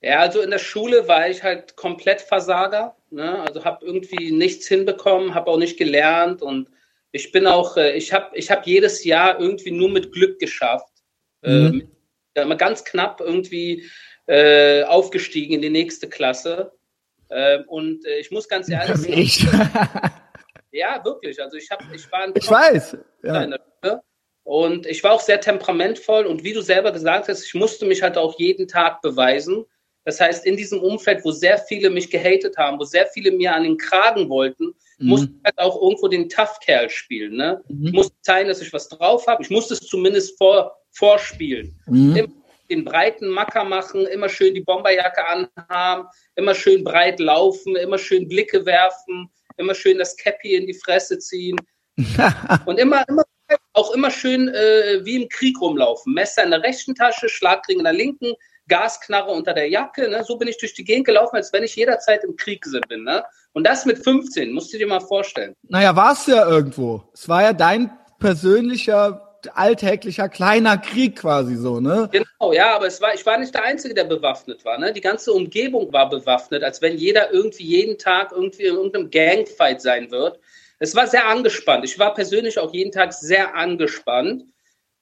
Ja, also in der Schule war ich halt komplett Versager. Ne? Also habe irgendwie nichts hinbekommen, habe auch nicht gelernt und ich bin auch, äh, ich habe ich hab jedes Jahr irgendwie nur mit Glück geschafft. Mhm. Äh, immer ganz knapp irgendwie äh, aufgestiegen in die nächste Klasse. Äh, und äh, ich muss ganz ehrlich sagen. Ja, wirklich. Also ich habe, ich war ein Ich weiß. Ja. Und ich war auch sehr temperamentvoll und wie du selber gesagt hast, ich musste mich halt auch jeden Tag beweisen. Das heißt, in diesem Umfeld, wo sehr viele mich gehatet haben, wo sehr viele mir an den Kragen wollten, mhm. musste ich halt auch irgendwo den Tough-Kerl spielen. Ne? Mhm. Ich musste zeigen, dass ich was drauf habe. Ich musste es zumindest vor, vorspielen. Mhm. Den breiten Macker machen, immer schön die Bomberjacke anhaben, immer schön breit laufen, immer schön Blicke werfen, immer schön das Cappy in die Fresse ziehen. und immer, immer auch immer schön äh, wie im Krieg rumlaufen. Messer in der rechten Tasche, Schlagring in der linken, Gasknarre unter der Jacke. Ne? So bin ich durch die Gegend gelaufen, als wenn ich jederzeit im Krieg bin. Ne? Und das mit 15, musst du dir mal vorstellen. Naja, war es ja irgendwo. Es war ja dein persönlicher alltäglicher kleiner Krieg quasi so, ne? Genau, ja, aber es war, ich war nicht der Einzige, der bewaffnet war, ne? Die ganze Umgebung war bewaffnet, als wenn jeder irgendwie jeden Tag irgendwie in irgendeinem Gangfight sein wird. Es war sehr angespannt. Ich war persönlich auch jeden Tag sehr angespannt.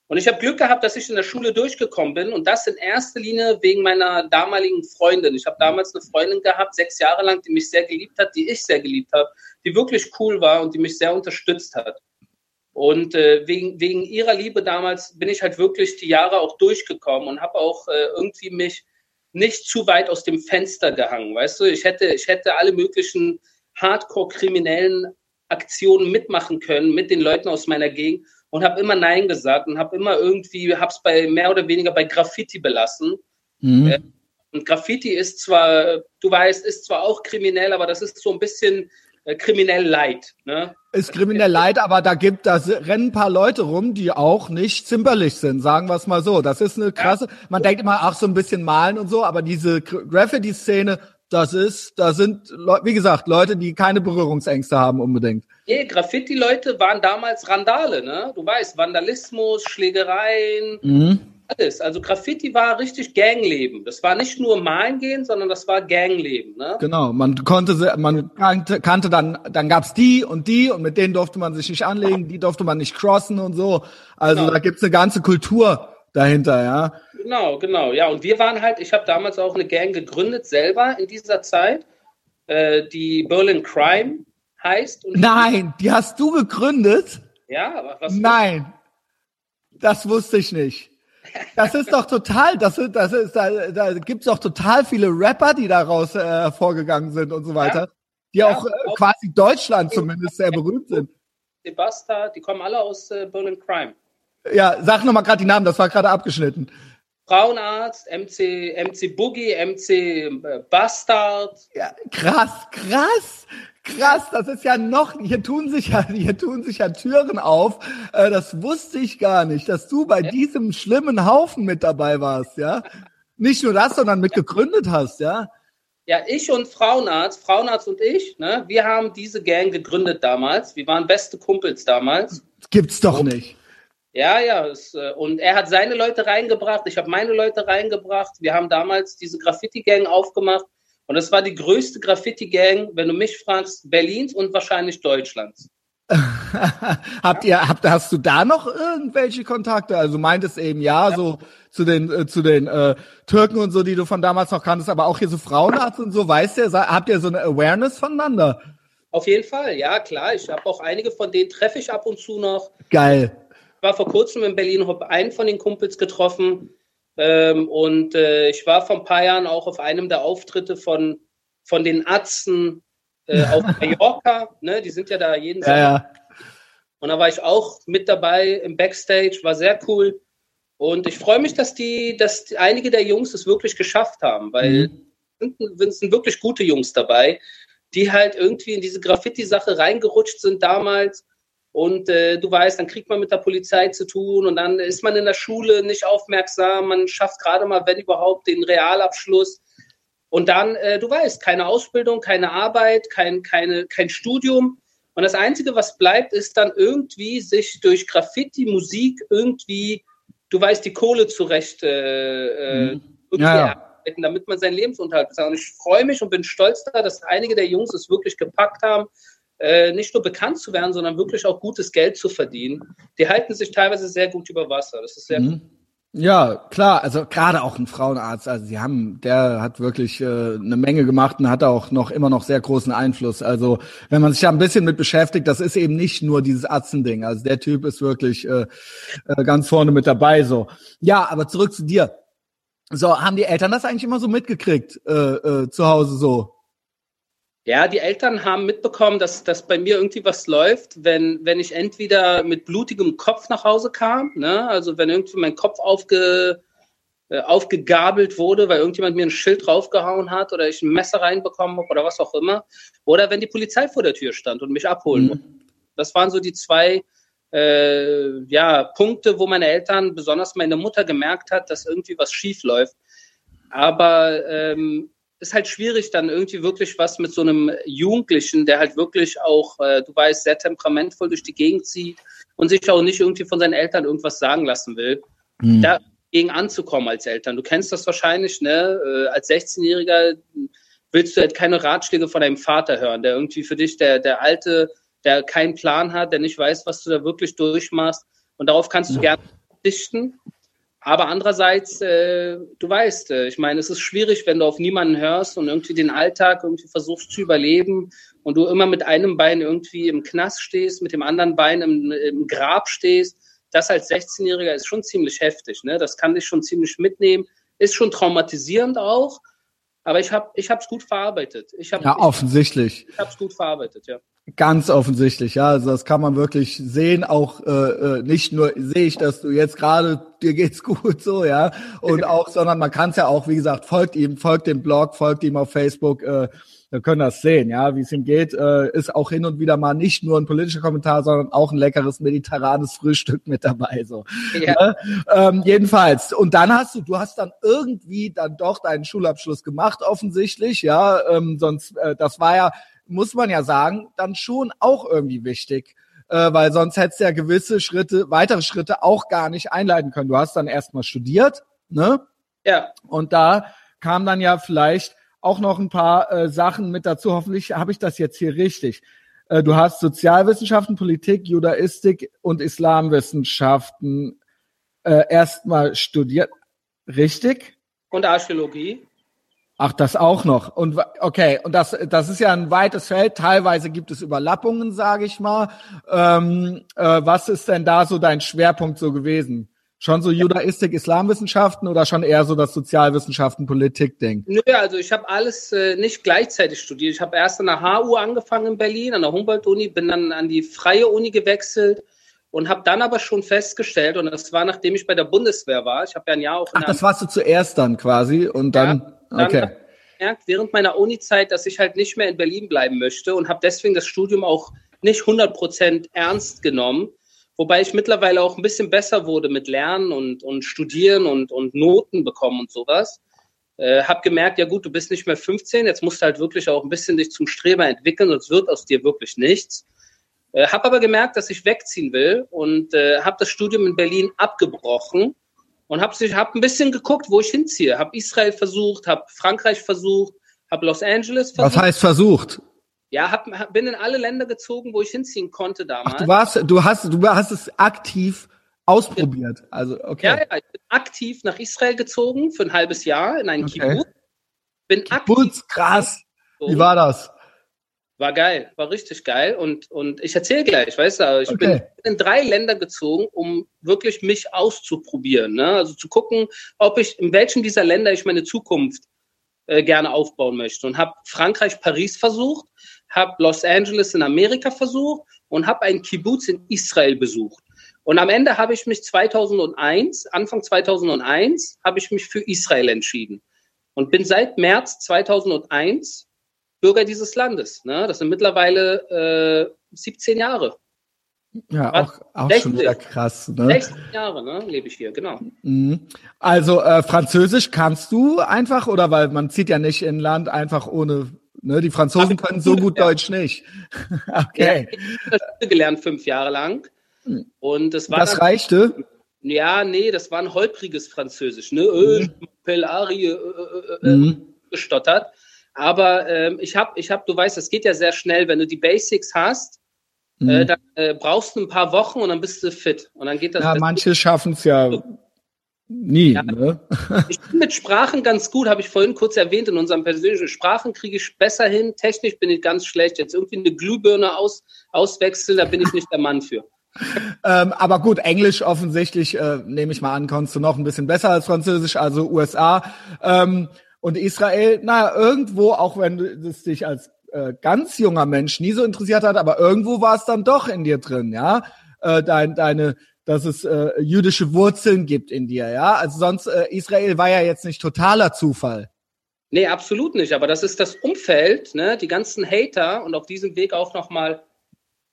Und ich habe Glück gehabt, dass ich in der Schule durchgekommen bin und das in erster Linie wegen meiner damaligen Freundin. Ich habe damals eine Freundin gehabt, sechs Jahre lang, die mich sehr geliebt hat, die ich sehr geliebt habe, die wirklich cool war und die mich sehr unterstützt hat. Und äh, wegen, wegen ihrer Liebe damals bin ich halt wirklich die Jahre auch durchgekommen und habe auch äh, irgendwie mich nicht zu weit aus dem Fenster gehangen. Weißt du, ich hätte, ich hätte alle möglichen Hardcore-kriminellen Aktionen mitmachen können mit den Leuten aus meiner Gegend und habe immer Nein gesagt und habe immer irgendwie, habe es bei mehr oder weniger bei Graffiti belassen. Mhm. Äh, und Graffiti ist zwar, du weißt, ist zwar auch kriminell, aber das ist so ein bisschen kriminell leid. Ne? Ist kriminell leid, aber da gibt, da rennen ein paar Leute rum, die auch nicht zimperlich sind, sagen wir es mal so. Das ist eine krasse, man denkt immer, ach, so ein bisschen malen und so, aber diese Graffiti-Szene, das ist, da sind, wie gesagt, Leute, die keine Berührungsängste haben unbedingt. Nee, Graffiti-Leute waren damals Randale, ne? Du weißt, Vandalismus, Schlägereien, mhm. alles. Also Graffiti war richtig Gangleben. Das war nicht nur Malen gehen, sondern das war Gangleben, ne? Genau, man konnte, man kannte, kannte dann, dann gab's die und die und mit denen durfte man sich nicht anlegen, die durfte man nicht crossen und so. Also genau. da gibt's eine ganze Kultur dahinter, ja. Genau, genau, ja. Und wir waren halt, ich habe damals auch eine Gang gegründet, selber in dieser Zeit, äh, die Berlin Crime heißt. Nein, die hast du gegründet? Ja, aber was? Nein, das wusste ich nicht. Das ist doch total, das ist, das ist, da, da gibt's doch total viele Rapper, die daraus äh, hervorgegangen sind und so weiter, ja, die ja, auch, äh, quasi Deutschland zumindest sehr berühmt sind. Sebasta, die kommen alle aus äh, Berlin Crime. Ja, sag nochmal gerade die Namen, das war gerade abgeschnitten. Frauenarzt, MC, MC Boogie, MC äh, Bastard. Ja, krass, krass. Krass, das ist ja noch, hier tun sich ja, hier tun sich ja Türen auf. Äh, das wusste ich gar nicht, dass du bei diesem schlimmen Haufen mit dabei warst, ja. Nicht nur das, sondern mit gegründet hast, ja. Ja, ich und Frauenarzt, Frauenarzt und ich, ne, wir haben diese Gang gegründet damals. Wir waren beste Kumpels damals. Gibt's doch nicht. Ja, ja. Es, äh, und er hat seine Leute reingebracht, ich habe meine Leute reingebracht. Wir haben damals diese Graffiti-Gang aufgemacht. Und das war die größte Graffiti-Gang, wenn du mich fragst, Berlins und wahrscheinlich Deutschlands. habt ihr, habt, hast du da noch irgendwelche Kontakte? Also meintest eben ja, ja. so zu den äh, zu den äh, Türken und so, die du von damals noch kanntest, aber auch hier so Frauenarzt und so, weißt ihr, habt ihr so eine Awareness voneinander? Auf jeden Fall, ja klar. Ich habe auch einige von denen treffe ich ab und zu noch. Geil. Ich war vor kurzem in Berlin, habe einen von den Kumpels getroffen. Ähm, und äh, ich war vor ein paar Jahren auch auf einem der Auftritte von, von den Atzen äh, auf Mallorca. Ne? Die sind ja da jeden ja, Ja. Und da war ich auch mit dabei im Backstage, war sehr cool. Und ich freue mich, dass die, dass die, einige der Jungs es wirklich geschafft haben, weil mhm. es sind wirklich gute Jungs dabei, die halt irgendwie in diese Graffiti-Sache reingerutscht sind damals und äh, du weißt, dann kriegt man mit der Polizei zu tun und dann ist man in der Schule nicht aufmerksam. Man schafft gerade mal, wenn überhaupt, den Realabschluss. Und dann, äh, du weißt, keine Ausbildung, keine Arbeit, kein, keine, kein Studium. Und das Einzige, was bleibt, ist dann irgendwie sich durch Graffiti, Musik irgendwie, du weißt, die Kohle zurecht äh, äh mhm. ja, damit man seinen Lebensunterhalt bezahlt. Und ich freue mich und bin stolz da, dass einige der Jungs es wirklich gepackt haben nicht nur bekannt zu werden, sondern wirklich auch gutes Geld zu verdienen. Die halten sich teilweise sehr gut über Wasser. Das ist sehr mhm. Ja, klar, also gerade auch ein Frauenarzt, also sie haben, der hat wirklich äh, eine Menge gemacht und hat auch noch immer noch sehr großen Einfluss. Also wenn man sich da ein bisschen mit beschäftigt, das ist eben nicht nur dieses Arzending. Also der Typ ist wirklich äh, äh, ganz vorne mit dabei. So, ja, aber zurück zu dir. So, haben die Eltern das eigentlich immer so mitgekriegt äh, äh, zu Hause so? Ja, die Eltern haben mitbekommen, dass, dass bei mir irgendwie was läuft, wenn, wenn ich entweder mit blutigem Kopf nach Hause kam, ne? also wenn irgendwie mein Kopf aufge, äh, aufgegabelt wurde, weil irgendjemand mir ein Schild draufgehauen hat oder ich ein Messer reinbekommen habe oder was auch immer, oder wenn die Polizei vor der Tür stand und mich abholen mhm. Das waren so die zwei äh, ja, Punkte, wo meine Eltern, besonders meine Mutter, gemerkt hat, dass irgendwie was schief läuft. Aber ähm, ist halt schwierig, dann irgendwie wirklich was mit so einem Jugendlichen, der halt wirklich auch, äh, du weißt, sehr temperamentvoll durch die Gegend zieht und sich auch nicht irgendwie von seinen Eltern irgendwas sagen lassen will, mhm. dagegen anzukommen als Eltern. Du kennst das wahrscheinlich, ne? Äh, als 16-Jähriger willst du halt keine Ratschläge von deinem Vater hören, der irgendwie für dich der, der alte, der keinen Plan hat, der nicht weiß, was du da wirklich durchmachst. Und darauf kannst du gerne dichten. Aber andererseits, äh, du weißt, äh, ich meine, es ist schwierig, wenn du auf niemanden hörst und irgendwie den Alltag irgendwie versuchst zu überleben und du immer mit einem Bein irgendwie im Knast stehst, mit dem anderen Bein im, im Grab stehst. Das als 16-Jähriger ist schon ziemlich heftig. Ne? Das kann dich schon ziemlich mitnehmen. Ist schon traumatisierend auch. Aber ich habe ich es gut verarbeitet. Ich hab, ja, offensichtlich. Ich, ich habe es gut verarbeitet, ja. Ganz offensichtlich, ja. Also das kann man wirklich sehen. Auch äh, äh nicht nur sehe ich, dass du jetzt gerade dir geht's gut so, ja, und auch, sondern man kann es ja auch, wie gesagt, folgt ihm, folgt dem Blog, folgt ihm auf Facebook. Äh, wir können das sehen, ja, wie es ihm geht. Äh, ist auch hin und wieder mal nicht nur ein politischer Kommentar, sondern auch ein leckeres mediterranes Frühstück mit dabei. So. Ja. Ne? Ähm, jedenfalls. Und dann hast du, du hast dann irgendwie dann doch deinen Schulabschluss gemacht, offensichtlich, ja. Ähm, sonst, äh, das war ja muss man ja sagen, dann schon auch irgendwie wichtig. Äh, weil sonst hättest du ja gewisse Schritte, weitere Schritte auch gar nicht einleiten können. Du hast dann erstmal studiert, ne? Ja. Und da kam dann ja vielleicht auch noch ein paar äh, Sachen mit dazu. Hoffentlich habe ich das jetzt hier richtig. Äh, du hast Sozialwissenschaften, Politik, Judaistik und Islamwissenschaften äh, erstmal studiert. Richtig? Und Archäologie. Ach, das auch noch. Und okay, und das, das ist ja ein weites Feld. Teilweise gibt es Überlappungen, sage ich mal. Ähm, äh, was ist denn da so dein Schwerpunkt so gewesen? Schon so Judaistik, Islamwissenschaften oder schon eher so das Sozialwissenschaften, Politik-Ding? Nö, also ich habe alles äh, nicht gleichzeitig studiert. Ich habe erst an der HU angefangen in Berlin, an der Humboldt-Uni, bin dann an die Freie Uni gewechselt und habe dann aber schon festgestellt, und das war nachdem ich bei der Bundeswehr war, ich habe ja ein Jahr auch... Ach, das warst du zuerst dann quasi und dann... Ja, dann okay. gemerkt, während meiner Uni-Zeit, dass ich halt nicht mehr in Berlin bleiben möchte und habe deswegen das Studium auch nicht 100% ernst genommen, wobei ich mittlerweile auch ein bisschen besser wurde mit Lernen und, und Studieren und, und Noten bekommen und sowas. Äh, hab gemerkt, ja gut, du bist nicht mehr 15, jetzt musst du halt wirklich auch ein bisschen dich zum Streber entwickeln, sonst wird aus dir wirklich nichts. Äh, habe aber gemerkt, dass ich wegziehen will und äh, habe das Studium in Berlin abgebrochen und habe hab ein bisschen geguckt, wo ich hinziehe. Habe Israel versucht, habe Frankreich versucht, habe Los Angeles versucht. Was heißt versucht? Ja, hab, hab, bin in alle Länder gezogen, wo ich hinziehen konnte damals. Ach, du warst, du hast, du hast es aktiv ausprobiert. Also okay. Ja, ja, ich bin aktiv nach Israel gezogen für ein halbes Jahr in einen okay. Kibbutz. Bin Kibbutz, aktiv krass. Wie war das? War geil, war richtig geil. Und, und ich erzähle gleich, weißt du, ich okay. bin in drei Länder gezogen, um wirklich mich auszuprobieren. Ne? Also zu gucken, ob ich, in welchem dieser Länder ich meine Zukunft äh, gerne aufbauen möchte. Und habe Frankreich, Paris versucht, habe Los Angeles in Amerika versucht und habe einen Kibbutz in Israel besucht. Und am Ende habe ich mich 2001, Anfang 2001, habe ich mich für Israel entschieden. Und bin seit März 2001 Bürger dieses Landes. Ne? Das sind mittlerweile äh, 17 Jahre. Ja, auch, auch 16, schon wieder krass. Ne? 16 Jahre ne, lebe ich hier, genau. Mhm. Also äh, Französisch kannst du einfach, oder weil man zieht ja nicht in Land einfach ohne, ne? Die Franzosen können so gut ja. Deutsch nicht. okay. Ja, ich habe gelernt fünf Jahre lang. Hm. Und das war. Das reichte? Ja, nee, das war ein holpriges Französisch, ne? Mhm. Äh, Pellari, äh, äh, äh, mhm. gestottert. Aber ähm, ich habe, ich hab, du weißt, es geht ja sehr schnell, wenn du die Basics hast, äh, mhm. äh, dann äh, brauchst du ein paar Wochen und dann bist du fit. Und dann geht das. Ja, das manche schaffen es ja nie. Ja, ne? ich bin mit Sprachen ganz gut, habe ich vorhin kurz erwähnt. In unseren persönlichen Sprachen kriege ich besser hin. Technisch bin ich ganz schlecht. Jetzt irgendwie eine Glühbirne aus, auswechseln, da bin ich nicht der Mann für. ähm, aber gut, Englisch offensichtlich, äh, nehme ich mal an, konntest du noch ein bisschen besser als Französisch, also USA. Ähm, und Israel, na, irgendwo, auch wenn es dich als äh, ganz junger Mensch nie so interessiert hat, aber irgendwo war es dann doch in dir drin, ja. Äh, dein, deine, dass es äh, jüdische Wurzeln gibt in dir, ja. Also sonst, äh, Israel war ja jetzt nicht totaler Zufall. Nee, absolut nicht. Aber das ist das Umfeld, ne? Die ganzen Hater und auf diesem Weg auch nochmal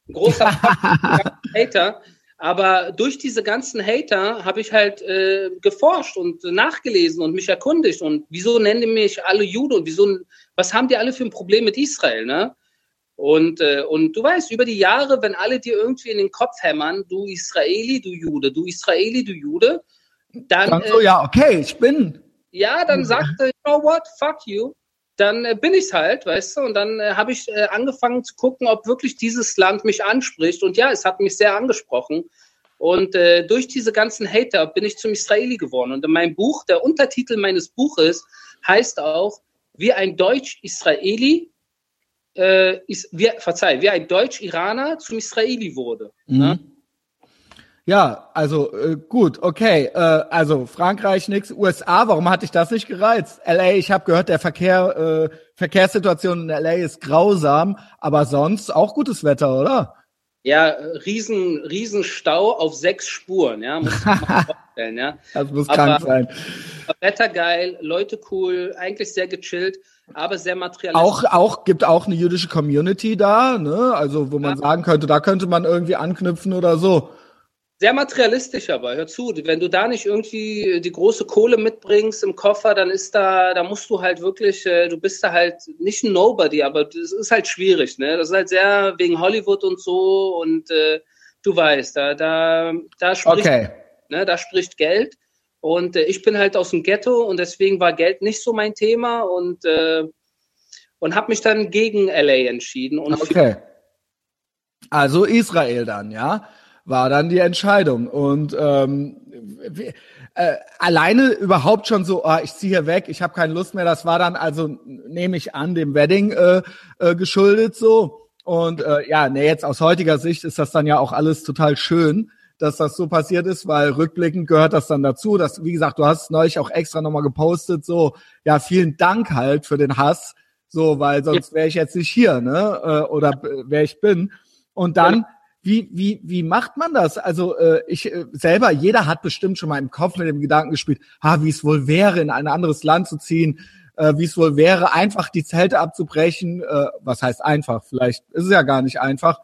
ein großer Hater, aber durch diese ganzen Hater habe ich halt äh, geforscht und nachgelesen und mich erkundigt. Und wieso nennen mich alle Jude und wieso, was haben die alle für ein Problem mit Israel, ne? Und, äh, und du weißt, über die Jahre, wenn alle dir irgendwie in den Kopf hämmern, du Israeli, du Jude, du Israeli, du Jude, dann. dann so, äh, ja, okay, ich bin. Ja, dann sagte, you know what, fuck you dann äh, bin ich's halt, weißt du, und dann äh, habe ich äh, angefangen zu gucken, ob wirklich dieses Land mich anspricht. Und ja, es hat mich sehr angesprochen. Und äh, durch diese ganzen Hater bin ich zum Israeli geworden. Und in meinem Buch, der Untertitel meines Buches heißt auch, wie ein Deutsch-Israeli, äh, wie, verzeih, wie ein Deutsch-Iraner zum Israeli wurde. Mhm. Ne? Ja, also äh, gut, okay. Äh, also Frankreich nix, USA, warum hatte ich das nicht gereizt? LA, ich habe gehört, der Verkehr, äh, Verkehrssituation in LA ist grausam, aber sonst auch gutes Wetter, oder? Ja, riesen, riesen Stau auf sechs Spuren, ja, muss man vorstellen, ja. Das muss aber, krank sein. Wetter geil, Leute cool, eigentlich sehr gechillt, aber sehr materialistisch. Auch, auch, gibt auch eine jüdische Community da, ne, also wo man ja. sagen könnte, da könnte man irgendwie anknüpfen oder so sehr materialistisch aber, hör zu, wenn du da nicht irgendwie die große Kohle mitbringst im Koffer, dann ist da, da musst du halt wirklich, äh, du bist da halt nicht ein Nobody, aber das ist halt schwierig, ne? Das ist halt sehr wegen Hollywood und so und äh, du weißt, da, da, da spricht, okay. ne, da spricht Geld und äh, ich bin halt aus dem Ghetto und deswegen war Geld nicht so mein Thema und äh, und habe mich dann gegen LA entschieden und okay. Also Israel dann, ja? War dann die Entscheidung. Und ähm, äh, alleine überhaupt schon so, oh, ich ziehe hier weg, ich habe keine Lust mehr. Das war dann also, nehme ich an, dem Wedding äh, äh, geschuldet so. Und äh, ja, nee, jetzt aus heutiger Sicht ist das dann ja auch alles total schön, dass das so passiert ist, weil rückblickend gehört das dann dazu. Dass, wie gesagt, du hast neulich auch extra nochmal gepostet, so, ja, vielen Dank halt für den Hass, so, weil sonst wäre ich jetzt nicht hier, ne? Äh, oder wer ich bin. Und dann wie, wie, wie macht man das? Also äh, ich äh, selber, jeder hat bestimmt schon mal im Kopf mit dem Gedanken gespielt, ha, wie es wohl wäre, in ein anderes Land zu ziehen, äh, wie es wohl wäre, einfach die Zelte abzubrechen. Äh, was heißt einfach? Vielleicht ist es ja gar nicht einfach.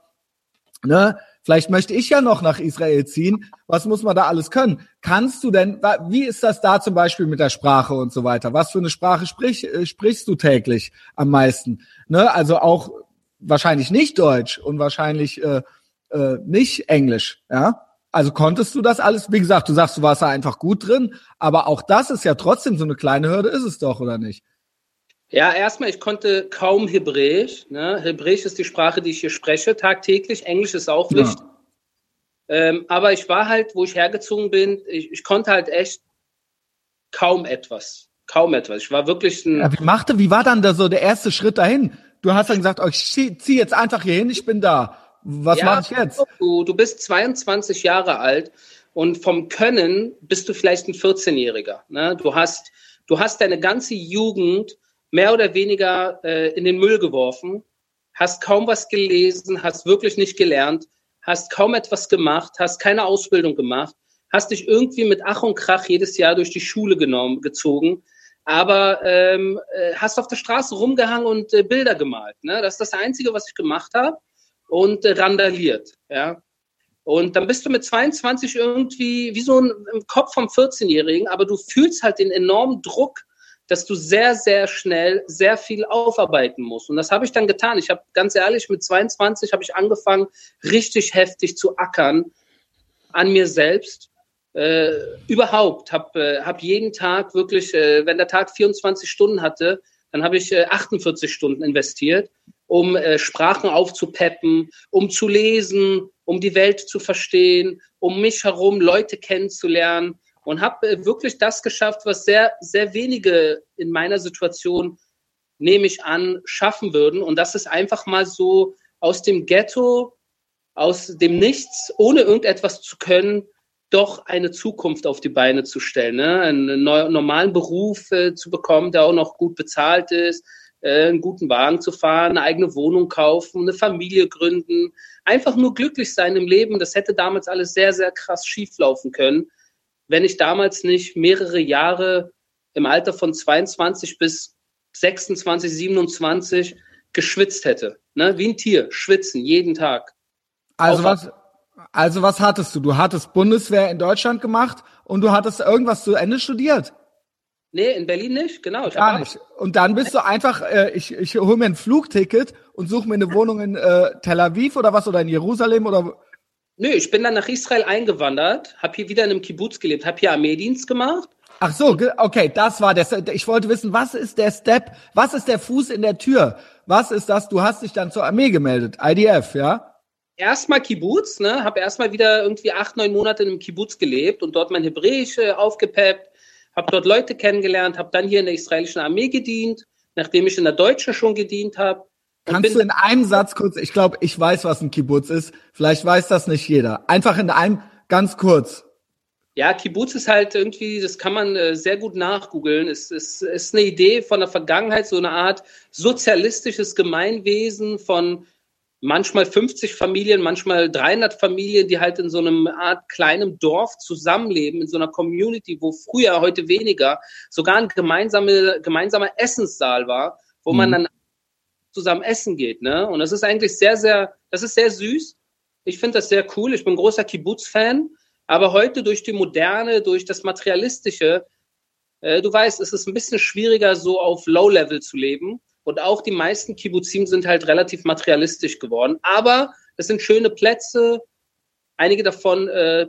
Ne? Vielleicht möchte ich ja noch nach Israel ziehen. Was muss man da alles können? Kannst du denn, wie ist das da zum Beispiel mit der Sprache und so weiter? Was für eine Sprache sprich, äh, sprichst du täglich am meisten? Ne? Also auch wahrscheinlich nicht Deutsch und wahrscheinlich äh, äh, nicht Englisch, ja. Also konntest du das alles? Wie gesagt, du sagst, du warst da einfach gut drin, aber auch das ist ja trotzdem so eine kleine Hürde, ist es doch, oder nicht? Ja, erstmal, ich konnte kaum Hebräisch. Ne? Hebräisch ist die Sprache, die ich hier spreche, tagtäglich. Englisch ist auch wichtig. Ja. Ähm, aber ich war halt, wo ich hergezogen bin, ich, ich, konnte halt echt kaum etwas. Kaum etwas. Ich war wirklich ein. Ja, wie machte, wie war dann da so der erste Schritt dahin? Du hast dann gesagt, oh, ich zieh jetzt einfach hier hin, ich bin da. Was ja, mache ich jetzt? Du, du bist 22 Jahre alt und vom Können bist du vielleicht ein 14-Jähriger. Ne? Du, hast, du hast deine ganze Jugend mehr oder weniger äh, in den Müll geworfen, hast kaum was gelesen, hast wirklich nicht gelernt, hast kaum etwas gemacht, hast keine Ausbildung gemacht, hast dich irgendwie mit Ach und Krach jedes Jahr durch die Schule genommen, gezogen, aber ähm, äh, hast auf der Straße rumgehangen und äh, Bilder gemalt. Ne? Das ist das Einzige, was ich gemacht habe und äh, randaliert. Ja? Und dann bist du mit 22 irgendwie wie so ein im Kopf vom 14-Jährigen, aber du fühlst halt den enormen Druck, dass du sehr, sehr schnell sehr viel aufarbeiten musst. Und das habe ich dann getan. Ich habe ganz ehrlich, mit 22 habe ich angefangen, richtig heftig zu ackern an mir selbst. Äh, überhaupt, habe äh, hab jeden Tag wirklich, äh, wenn der Tag 24 Stunden hatte, dann habe ich äh, 48 Stunden investiert um äh, Sprachen aufzupeppen, um zu lesen, um die Welt zu verstehen, um mich herum Leute kennenzulernen und habe äh, wirklich das geschafft, was sehr, sehr wenige in meiner Situation, nehme ich an, schaffen würden. Und das ist einfach mal so aus dem Ghetto, aus dem Nichts, ohne irgendetwas zu können, doch eine Zukunft auf die Beine zu stellen, ne? einen normalen Beruf äh, zu bekommen, der auch noch gut bezahlt ist, äh, einen guten Wagen zu fahren, eine eigene Wohnung kaufen, eine Familie gründen, einfach nur glücklich sein im Leben. Das hätte damals alles sehr, sehr krass schieflaufen können, wenn ich damals nicht mehrere Jahre im Alter von 22 bis 26, 27 geschwitzt hätte. Ne? Wie ein Tier, schwitzen, jeden Tag. Also was, also was hattest du? Du hattest Bundeswehr in Deutschland gemacht und du hattest irgendwas zu Ende studiert. Nee, in Berlin nicht, genau. Gar nicht. Und dann bist du einfach, äh, ich, ich hole mir ein Flugticket und suche mir eine Wohnung in äh, Tel Aviv oder was oder in Jerusalem oder. Nö, ich bin dann nach Israel eingewandert, habe hier wieder in einem Kibbutz gelebt, habe hier Armeedienst gemacht. Ach so, okay, das war der. Ich wollte wissen, was ist der Step, was ist der Fuß in der Tür? Was ist das? Du hast dich dann zur Armee gemeldet, IDF, ja? Erstmal Kibbutz, ne? Habe erstmal wieder irgendwie acht, neun Monate in einem Kibbutz gelebt und dort mein Hebräisch äh, aufgepeppt habe dort Leute kennengelernt, habe dann hier in der israelischen Armee gedient, nachdem ich in der deutschen schon gedient habe. Kannst du in einem Satz kurz, ich glaube, ich weiß, was ein Kibbutz ist, vielleicht weiß das nicht jeder. Einfach in einem, ganz kurz. Ja, Kibbutz ist halt irgendwie, das kann man äh, sehr gut nachgoogeln. Es ist, ist eine Idee von der Vergangenheit, so eine Art sozialistisches Gemeinwesen von manchmal 50 Familien, manchmal 300 Familien, die halt in so einem Art kleinem Dorf zusammenleben, in so einer Community, wo früher, heute weniger, sogar ein gemeinsame, gemeinsamer Essenssaal war, wo mhm. man dann zusammen essen geht. Ne? Und das ist eigentlich sehr, sehr, das ist sehr süß. Ich finde das sehr cool. Ich bin großer Kibbutz-Fan. Aber heute durch die Moderne, durch das Materialistische, äh, du weißt, es ist ein bisschen schwieriger, so auf Low-Level zu leben. Und auch die meisten Kibbutzim sind halt relativ materialistisch geworden. Aber es sind schöne Plätze. Einige davon äh,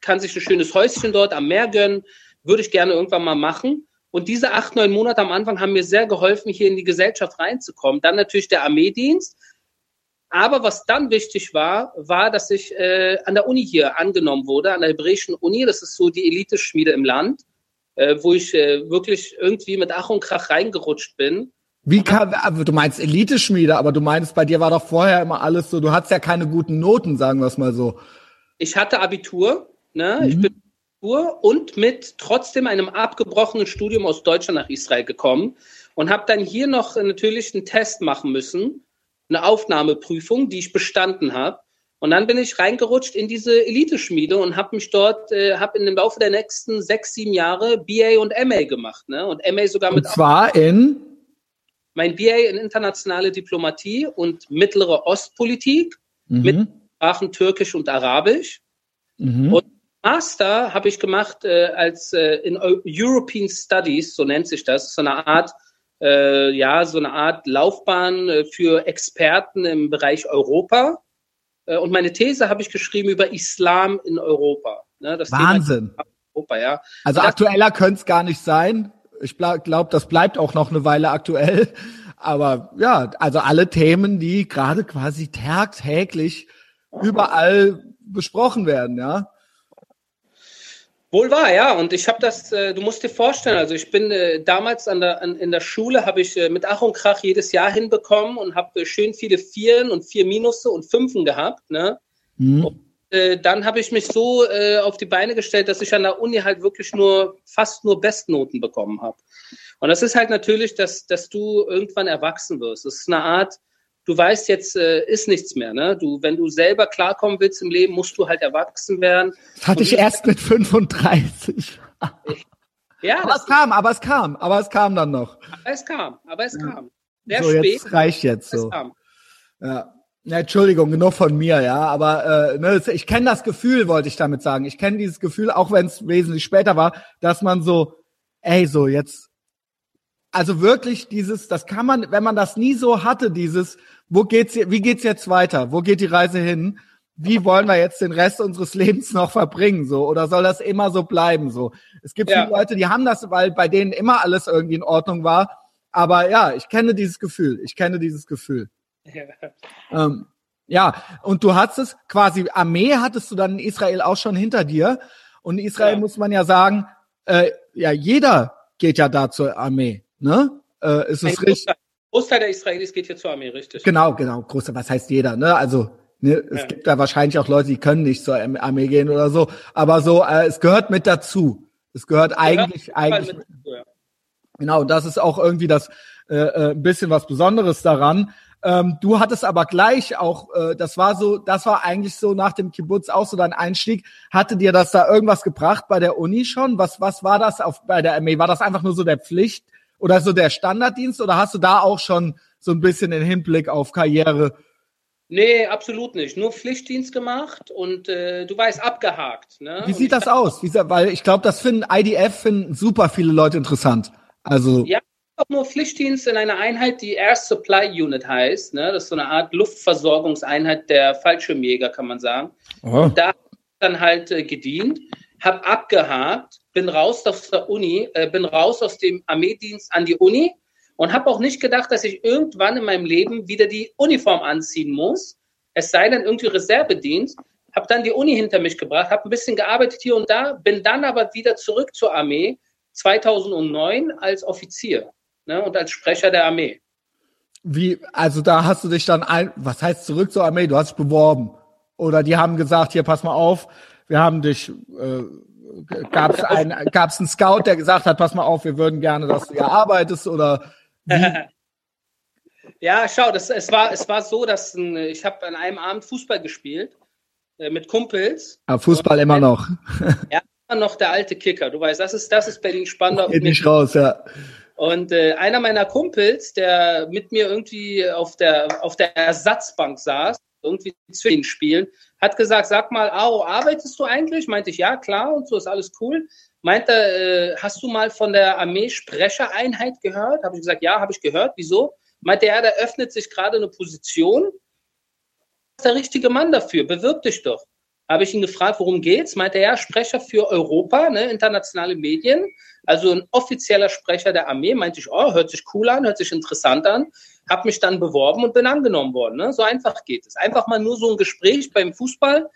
kann sich ein schönes Häuschen dort am Meer gönnen. Würde ich gerne irgendwann mal machen. Und diese acht, neun Monate am Anfang haben mir sehr geholfen, hier in die Gesellschaft reinzukommen. Dann natürlich der Armeedienst. Aber was dann wichtig war, war, dass ich äh, an der Uni hier angenommen wurde, an der hebräischen Uni. Das ist so die Eliteschmiede im Land, äh, wo ich äh, wirklich irgendwie mit Ach und Krach reingerutscht bin. Wie kann, du meinst Eliteschmiede, aber du meinst, bei dir war doch vorher immer alles so, du hattest ja keine guten Noten, sagen wir es mal so. Ich hatte Abitur, ne? Mhm. Ich bin Abitur und mit trotzdem einem abgebrochenen Studium aus Deutschland nach Israel gekommen und habe dann hier noch natürlich einen Test machen müssen eine Aufnahmeprüfung, die ich bestanden habe. Und dann bin ich reingerutscht in diese Eliteschmiede und habe mich dort, äh, habe in dem Laufe der nächsten sechs, sieben Jahre BA und MA gemacht. Ne? Und MA sogar mit. Und zwar in? Mein BA in internationale Diplomatie und mittlere Ostpolitik mhm. mit Sprachen Türkisch und Arabisch. Mhm. Und Master habe ich gemacht äh, als äh, in European Studies, so nennt sich das, so eine Art äh, ja, so eine Art Laufbahn äh, für Experten im Bereich Europa. Äh, und meine These habe ich geschrieben über Islam in Europa. Ne, Wahnsinn. Europa, ja. Also das, aktueller könnte es gar nicht sein. Ich glaube, das bleibt auch noch eine Weile aktuell. Aber ja, also alle Themen, die gerade quasi tagtäglich überall besprochen werden, ja. Wohl wahr, ja. Und ich habe das, äh, du musst dir vorstellen, also ich bin äh, damals an der, an, in der Schule, habe ich äh, mit Ach und Krach jedes Jahr hinbekommen und habe äh, schön viele Vieren und vier Minusse und Fünfen gehabt. Ne? Mhm. Und, äh, dann habe ich mich so äh, auf die Beine gestellt, dass ich an der Uni halt wirklich nur fast nur Bestnoten bekommen habe. Und das ist halt natürlich, dass, dass du irgendwann erwachsen wirst. Das ist eine Art, du weißt jetzt äh, ist nichts mehr. Ne? Du, wenn du selber klarkommen willst im Leben, musst du halt erwachsen werden. Das hatte ich erst mit 35. ja, aber es kam, aber es kam, aber es kam dann noch. Aber es kam, aber es ja. kam. Sehr so, spät. Jetzt reicht jetzt so. Ja. Ja, Entschuldigung, genug von mir, ja, aber äh, ne, ich kenne das Gefühl, wollte ich damit sagen. Ich kenne dieses Gefühl, auch wenn es wesentlich später war, dass man so, ey, so jetzt, also wirklich dieses, das kann man, wenn man das nie so hatte, dieses, wo geht's, wie geht's jetzt weiter? Wo geht die Reise hin? Wie wollen wir jetzt den Rest unseres Lebens noch verbringen, so? Oder soll das immer so bleiben, so? Es gibt ja. viele Leute, die haben das, weil bei denen immer alles irgendwie in Ordnung war. Aber ja, ich kenne dieses Gefühl. Ich kenne dieses Gefühl. Ja. Ähm, ja, und du hattest es quasi, Armee hattest du dann in Israel auch schon hinter dir. Und in Israel ja. muss man ja sagen, äh, ja, jeder geht ja da zur Armee, ne? Äh, ist es richtig? Großteil der Israelis geht hier zur Armee, richtig? Genau, genau. Großteil, was heißt jeder, ne? Also, ne, es ja. gibt da wahrscheinlich auch Leute, die können nicht zur Armee gehen oder so. Aber so, äh, es gehört mit dazu. Es gehört ja, eigentlich, eigentlich. Mit, ja. Genau, das ist auch irgendwie das äh, äh, ein bisschen was Besonderes daran. Ähm, du hattest aber gleich auch, äh, das war so, das war eigentlich so nach dem Kibbutz auch so dein Einstieg. Hatte dir das da irgendwas gebracht bei der Uni schon? Was, was war das auf, bei der Armee? War das einfach nur so der Pflicht, oder so der Standarddienst oder hast du da auch schon so ein bisschen den Hinblick auf Karriere? Nee, absolut nicht. Nur Pflichtdienst gemacht und äh, du weißt, abgehakt. Ne? Wie sieht das aus? Wie, weil ich glaube, das finden IDF finden super viele Leute interessant. Also ja, auch nur Pflichtdienst in einer Einheit, die Air Supply Unit heißt. Ne? Das ist so eine Art Luftversorgungseinheit der Fallschirmjäger, kann man sagen. Oh. Da dann halt äh, gedient, hab abgehakt bin raus aus der Uni, äh, bin raus aus dem Armeedienst an die Uni und habe auch nicht gedacht, dass ich irgendwann in meinem Leben wieder die Uniform anziehen muss. Es sei denn irgendwie Reservedienst. Habe dann die Uni hinter mich gebracht, habe ein bisschen gearbeitet hier und da, bin dann aber wieder zurück zur Armee 2009 als Offizier ne, und als Sprecher der Armee. Wie, also da hast du dich dann ein, was heißt zurück zur Armee? Du hast dich beworben. Oder die haben gesagt, hier, pass mal auf, wir haben dich äh, gab es einen, gab's einen Scout, der gesagt hat, pass mal auf, wir würden gerne, dass du hier arbeitest oder Ja, schau, das, es, war, es war so, dass ein, ich habe an einem Abend Fußball gespielt äh, mit Kumpels. Aber Fußball immer noch. ja, immer noch der alte Kicker. Du weißt, das ist, das ist Berlin spannender. Geht nicht raus, ja. Und äh, einer meiner Kumpels, der mit mir irgendwie auf der, auf der Ersatzbank saß, irgendwie den Spielen, hat gesagt, sag mal, Aro, arbeitest du eigentlich? Meinte ich, ja, klar, und so ist alles cool. Meinte, äh, hast du mal von der Armee-Sprechereinheit gehört? Habe ich gesagt, ja, habe ich gehört. Wieso? Meinte er, da öffnet sich gerade eine Position. ist der richtige Mann dafür, bewirb dich doch. Habe ich ihn gefragt, worum geht's? Meinte er, ja, Sprecher für Europa, ne, internationale Medien, also ein offizieller Sprecher der Armee. Meinte ich, oh, hört sich cool an, hört sich interessant an. habe mich dann beworben und bin angenommen worden. Ne? So einfach geht es. Einfach mal nur so ein Gespräch beim Fußball.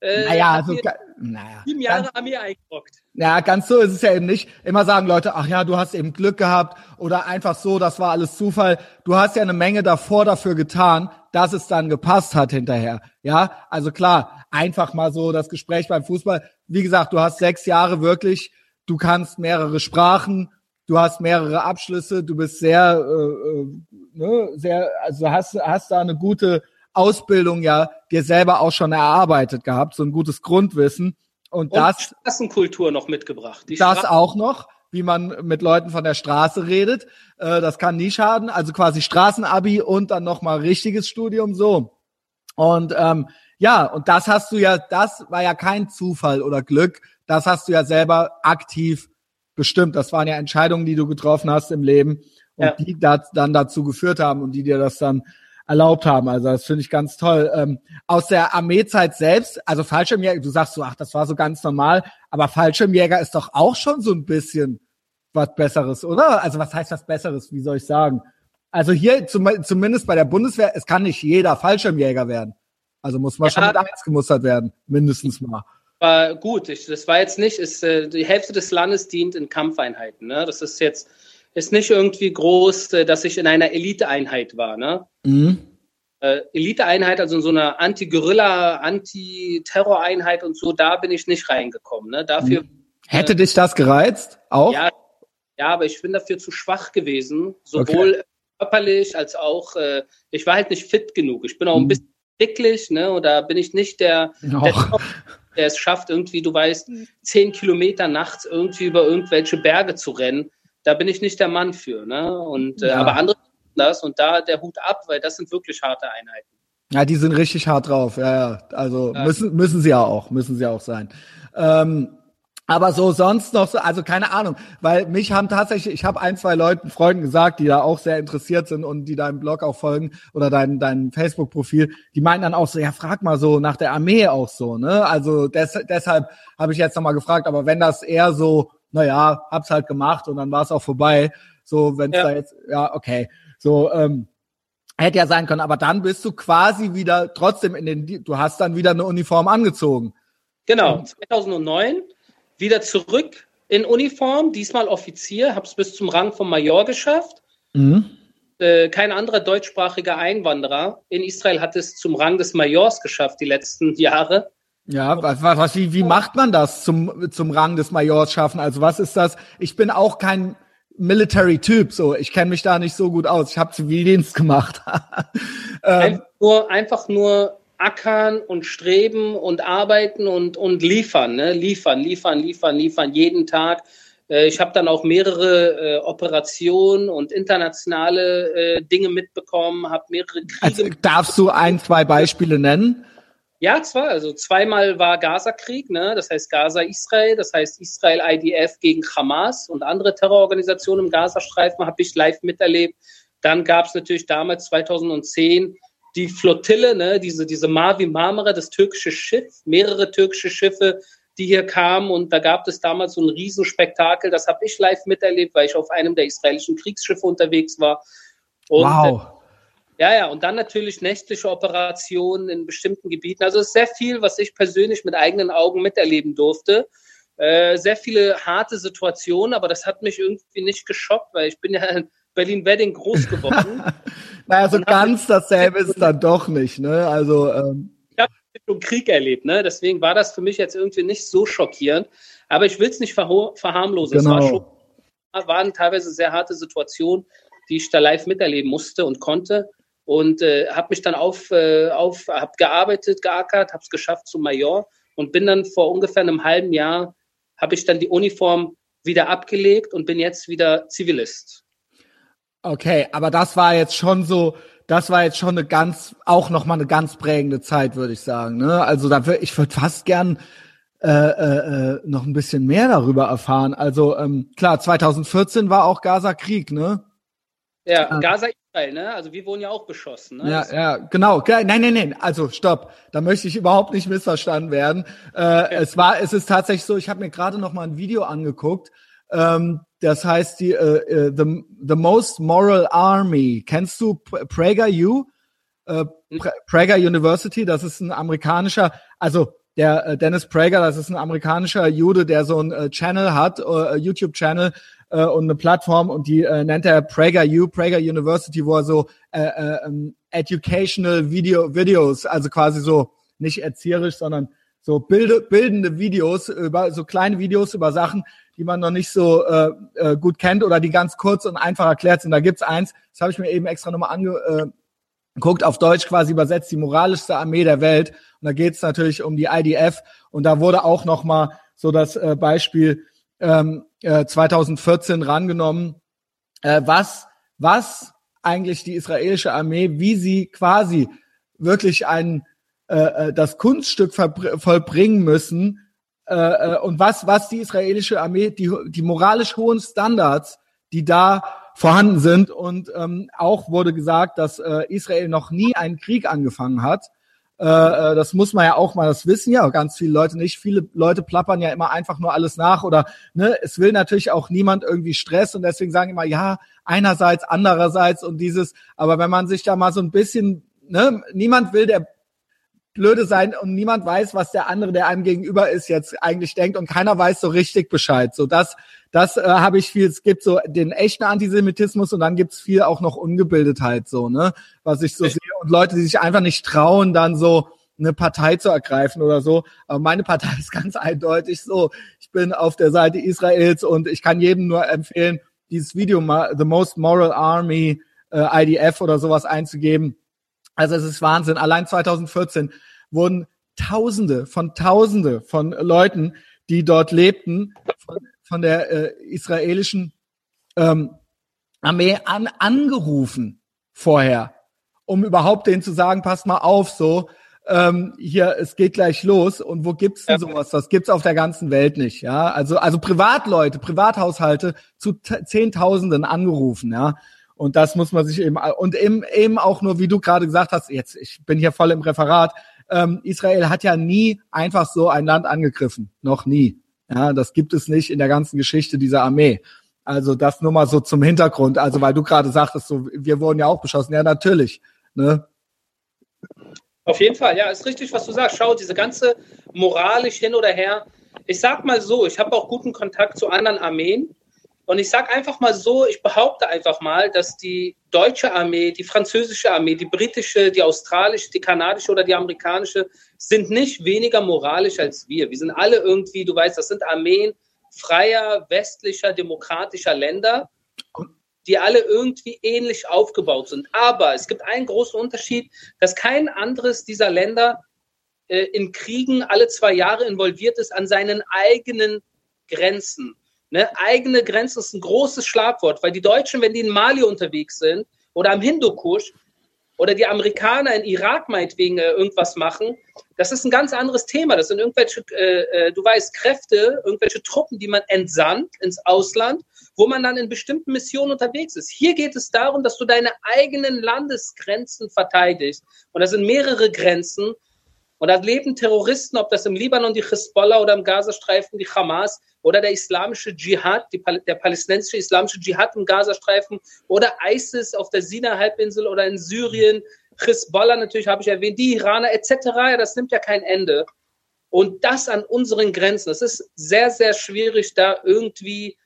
Äh, naja, also, naja. Sieben Jahre Armee eingerockt. Ja, ganz so ist es ja eben nicht. Immer sagen Leute, ach ja, du hast eben Glück gehabt oder einfach so, das war alles Zufall. Du hast ja eine Menge davor dafür getan, dass es dann gepasst hat hinterher. Ja, also klar, einfach mal so das Gespräch beim Fußball. Wie gesagt, du hast sechs Jahre wirklich, du kannst mehrere Sprachen, du hast mehrere Abschlüsse, du bist sehr, äh, äh ne, sehr, also hast, hast da eine gute Ausbildung ja dir selber auch schon erarbeitet gehabt, so ein gutes Grundwissen. Und, und das. Straßenkultur noch mitgebracht. Die das Straßen auch noch, wie man mit Leuten von der Straße redet. Äh, das kann nie schaden. Also quasi Straßenabi und dann nochmal richtiges Studium so. Und ähm, ja, und das hast du ja, das war ja kein Zufall oder Glück. Das hast du ja selber aktiv bestimmt. Das waren ja Entscheidungen, die du getroffen hast im Leben und ja. die das dann dazu geführt haben und die dir das dann erlaubt haben. Also das finde ich ganz toll. Ähm, aus der Armeezeit selbst, also Fallschirmjäger, du sagst so, ach, das war so ganz normal, aber Fallschirmjäger ist doch auch schon so ein bisschen was Besseres, oder? Also was heißt was Besseres? Wie soll ich sagen? Also hier zum, zumindest bei der Bundeswehr, es kann nicht jeder Fallschirmjäger werden. Also muss man ja, schon mit eins gemustert werden, mindestens mal. War gut, ich, das war jetzt nicht, ist, äh, die Hälfte des Landes dient in Kampfeinheiten. Ne? Das ist jetzt ist nicht irgendwie groß, äh, dass ich in einer Eliteeinheit war. Ne? Mhm. Äh, Eliteeinheit, also in so einer Anti-Guerilla, Anti-Terror-Einheit und so, da bin ich nicht reingekommen. Ne? Dafür, mhm. Hätte äh, dich das gereizt? Auch? Ja, ja, aber ich bin dafür zu schwach gewesen, sowohl okay. körperlich als auch, äh, ich war halt nicht fit genug. Ich bin auch mhm. ein bisschen dicklich, ne? Oder bin ich nicht der, der, der es schafft, irgendwie, du weißt, zehn Kilometer nachts irgendwie über irgendwelche Berge zu rennen da bin ich nicht der Mann für. Ne? Und, äh, ja. Aber andere das und da der Hut ab, weil das sind wirklich harte Einheiten. Ja, die sind richtig hart drauf. Ja, ja. Also ja. müssen müssen sie ja auch, müssen sie auch sein. Ähm, aber so sonst noch so, also keine Ahnung, weil mich haben tatsächlich, ich habe ein, zwei Leuten, Freunden gesagt, die da auch sehr interessiert sind und die deinem Blog auch folgen oder dein, dein Facebook-Profil, die meinten dann auch so, ja, frag mal so nach der Armee auch so, ne? Also des, deshalb habe ich jetzt nochmal gefragt, aber wenn das eher so naja, hab's halt gemacht und dann war es auch vorbei. So, wenn es ja. da jetzt, ja, okay. So, ähm, hätte ja sein können, aber dann bist du quasi wieder trotzdem in den, du hast dann wieder eine Uniform angezogen. Genau, 2009 wieder zurück in Uniform, diesmal Offizier, hab's bis zum Rang vom Major geschafft. Mhm. Äh, kein anderer deutschsprachiger Einwanderer in Israel hat es zum Rang des Majors geschafft die letzten Jahre. Ja, was, was, wie, wie macht man das zum, zum Rang des Majors schaffen? Also was ist das? Ich bin auch kein Military-Typ, so. Ich kenne mich da nicht so gut aus. Ich habe Zivildienst gemacht. ähm, einfach, nur, einfach nur ackern und streben und arbeiten und, und liefern, ne? Liefern, liefern, liefern, liefern, jeden Tag. Äh, ich habe dann auch mehrere äh, Operationen und internationale äh, Dinge mitbekommen, habe mehrere Kriege. Also, darfst du ein, zwei Beispiele nennen? Ja, zwar. Also zweimal war Gaza-Krieg, ne? das heißt Gaza-Israel, das heißt Israel-IDF gegen Hamas und andere Terrororganisationen im Gazastreifen habe ich live miterlebt. Dann gab es natürlich damals 2010 die Flottille, ne? diese, diese Mavi Marmara, das türkische Schiff, mehrere türkische Schiffe, die hier kamen und da gab es damals so ein Riesenspektakel, das habe ich live miterlebt, weil ich auf einem der israelischen Kriegsschiffe unterwegs war. Und wow. Ja, ja, und dann natürlich nächtliche Operationen in bestimmten Gebieten. Also es ist sehr viel, was ich persönlich mit eigenen Augen miterleben durfte. Äh, sehr viele harte Situationen, aber das hat mich irgendwie nicht geschockt, weil ich bin ja Berlin-Wedding groß geworden. naja, so ganz dasselbe ist dann doch nicht, ne? Also ähm ich habe schon Krieg erlebt, ne? Deswegen war das für mich jetzt irgendwie nicht so schockierend. Aber ich will es nicht verharmlosen. Genau. Es war schon, waren teilweise sehr harte Situationen, die ich da live miterleben musste und konnte und äh, habe mich dann auf, äh, auf habe gearbeitet, geackert, habe es geschafft zum Major und bin dann vor ungefähr einem halben Jahr habe ich dann die Uniform wieder abgelegt und bin jetzt wieder Zivilist. Okay, aber das war jetzt schon so, das war jetzt schon eine ganz, auch noch mal eine ganz prägende Zeit, würde ich sagen. Ne? Also da würde ich würde fast gern äh, äh, äh, noch ein bisschen mehr darüber erfahren. Also ähm, klar, 2014 war auch Gaza Krieg, ne? Ja, Gaza Israel, ne? Also wir wurden ja auch beschossen. Ne? Ja, ja, genau. Nein, nein, nein. Also stopp. Da möchte ich überhaupt nicht missverstanden werden. Äh, okay. Es war, es ist tatsächlich so. Ich habe mir gerade noch mal ein Video angeguckt Ähm, das heißt die äh, äh, the, the Most Moral Army. Kennst du PragerU? Äh, Prager University, das ist ein amerikanischer, also der äh, Dennis Prager, das ist ein amerikanischer Jude, der so ein äh, Channel hat, äh, YouTube-Channel äh, und eine Plattform und die äh, nennt er Prager U, Prager University, wo er so äh, äh, um, educational Video Videos, also quasi so nicht erzieherisch, sondern so bilde, bildende Videos über so kleine Videos über Sachen, die man noch nicht so äh, äh, gut kennt oder die ganz kurz und einfach erklärt sind. Da gibt's eins, das habe ich mir eben extra nochmal angeguckt, äh, auf Deutsch quasi übersetzt, die moralischste Armee der Welt. Und da geht's natürlich um die IDF. Und da wurde auch nochmal so das äh, Beispiel ähm, äh, 2014 rangenommen, äh, was, was eigentlich die israelische Armee, wie sie quasi wirklich ein äh, äh das Kunststück vollbringen müssen, äh, äh, und was, was die israelische Armee, die, die moralisch hohen Standards, die da vorhanden sind. Und ähm, auch wurde gesagt, dass äh, Israel noch nie einen Krieg angefangen hat. Äh, äh, das muss man ja auch mal, das wissen ja ganz viele Leute nicht. Viele Leute plappern ja immer einfach nur alles nach oder ne, es will natürlich auch niemand irgendwie Stress und deswegen sagen immer, ja, einerseits, andererseits und dieses, aber wenn man sich da mal so ein bisschen, ne, niemand will der blöde sein und niemand weiß, was der andere, der einem gegenüber ist, jetzt eigentlich denkt und keiner weiß so richtig Bescheid. So das, das äh, habe ich viel. Es gibt so den echten Antisemitismus und dann gibt's viel auch noch Ungebildetheit so, ne, was ich so sehe und Leute, die sich einfach nicht trauen, dann so eine Partei zu ergreifen oder so. Aber meine Partei ist ganz eindeutig so. Ich bin auf der Seite Israels und ich kann jedem nur empfehlen, dieses Video The Most Moral Army äh, IDF oder sowas einzugeben also es ist Wahnsinn. Allein 2014 wurden Tausende von Tausende von Leuten, die dort lebten, von, von der äh, israelischen ähm, Armee an, angerufen vorher, um überhaupt denen zu sagen, passt mal auf, so ähm, hier, es geht gleich los. Und wo gibt's denn sowas? Das gibt's auf der ganzen Welt nicht, ja. Also also Privatleute, Privathaushalte zu Zehntausenden angerufen, ja. Und das muss man sich eben, und eben, eben auch nur, wie du gerade gesagt hast, jetzt, ich bin hier voll im Referat, ähm, Israel hat ja nie einfach so ein Land angegriffen. Noch nie. Ja, das gibt es nicht in der ganzen Geschichte dieser Armee. Also das nur mal so zum Hintergrund. Also weil du gerade sagtest, so, wir wurden ja auch beschossen. Ja, natürlich. Ne? Auf jeden Fall, ja, ist richtig, was du sagst. Schau, diese ganze moralisch hin oder her. Ich sag mal so, ich habe auch guten Kontakt zu anderen Armeen und ich sage einfach mal so, ich behaupte einfach mal, dass die deutsche Armee, die französische Armee, die britische, die australische, die kanadische oder die amerikanische sind nicht weniger moralisch als wir. Wir sind alle irgendwie, du weißt, das sind Armeen freier, westlicher, demokratischer Länder, die alle irgendwie ähnlich aufgebaut sind. Aber es gibt einen großen Unterschied, dass kein anderes dieser Länder äh, in Kriegen alle zwei Jahre involviert ist an seinen eigenen Grenzen. Ne? Eigene Grenzen ist ein großes Schlagwort, weil die Deutschen, wenn die in Mali unterwegs sind oder am Hindukusch oder die Amerikaner in Irak meinetwegen äh, irgendwas machen, das ist ein ganz anderes Thema. Das sind irgendwelche, äh, äh, du weißt, Kräfte, irgendwelche Truppen, die man entsandt ins Ausland, wo man dann in bestimmten Missionen unterwegs ist. Hier geht es darum, dass du deine eigenen Landesgrenzen verteidigst. Und das sind mehrere Grenzen. Und da leben Terroristen, ob das im Libanon die Hezbollah oder im Gazastreifen die Hamas oder der islamische Dschihad, die, der palästinensische islamische Dschihad im Gazastreifen oder ISIS auf der Sinai-Halbinsel oder in Syrien, Hezbollah natürlich habe ich erwähnt, die Iraner etc. Ja, das nimmt ja kein Ende. Und das an unseren Grenzen. Es ist sehr, sehr schwierig, da irgendwie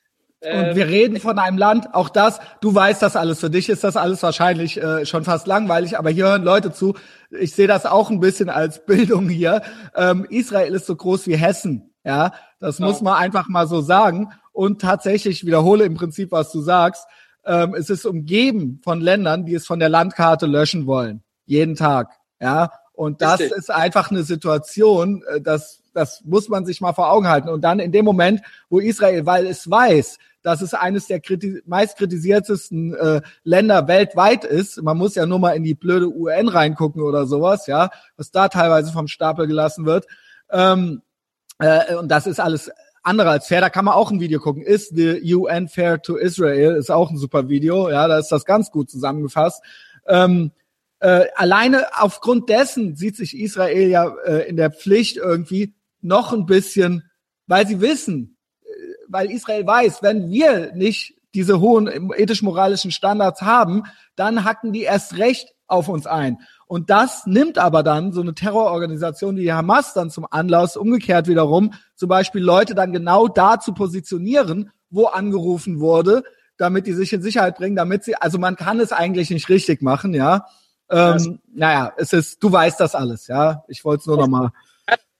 und wir reden von einem Land, auch das, du weißt das alles, für dich ist das alles wahrscheinlich äh, schon fast langweilig, aber hier hören Leute zu. Ich sehe das auch ein bisschen als Bildung hier. Ähm, Israel ist so groß wie Hessen, ja, das ja. muss man einfach mal so sagen. Und tatsächlich wiederhole im Prinzip, was du sagst. Ähm, es ist umgeben von Ländern, die es von der Landkarte löschen wollen, jeden Tag, ja. Und das Richtig. ist einfach eine Situation, äh, das, das muss man sich mal vor Augen halten. Und dann in dem Moment, wo Israel, weil es weiß, dass es eines der kriti meist kritisiertesten äh, Länder weltweit ist. Man muss ja nur mal in die blöde UN reingucken oder sowas, ja, was da teilweise vom Stapel gelassen wird. Ähm, äh, und das ist alles andere als fair. Da kann man auch ein Video gucken. Ist the UN fair to Israel? Ist auch ein super Video. Ja, da ist das ganz gut zusammengefasst. Ähm, äh, alleine aufgrund dessen sieht sich Israel ja äh, in der Pflicht irgendwie noch ein bisschen, weil sie wissen, weil Israel weiß, wenn wir nicht diese hohen ethisch-moralischen Standards haben, dann hacken die erst recht auf uns ein. Und das nimmt aber dann so eine Terrororganisation wie die Hamas dann zum Anlass, umgekehrt wiederum, zum Beispiel Leute dann genau da zu positionieren, wo angerufen wurde, damit die sich in Sicherheit bringen, damit sie, also man kann es eigentlich nicht richtig machen, ja. Ähm, naja, es ist, du weißt das alles, ja. Ich wollte es nur nochmal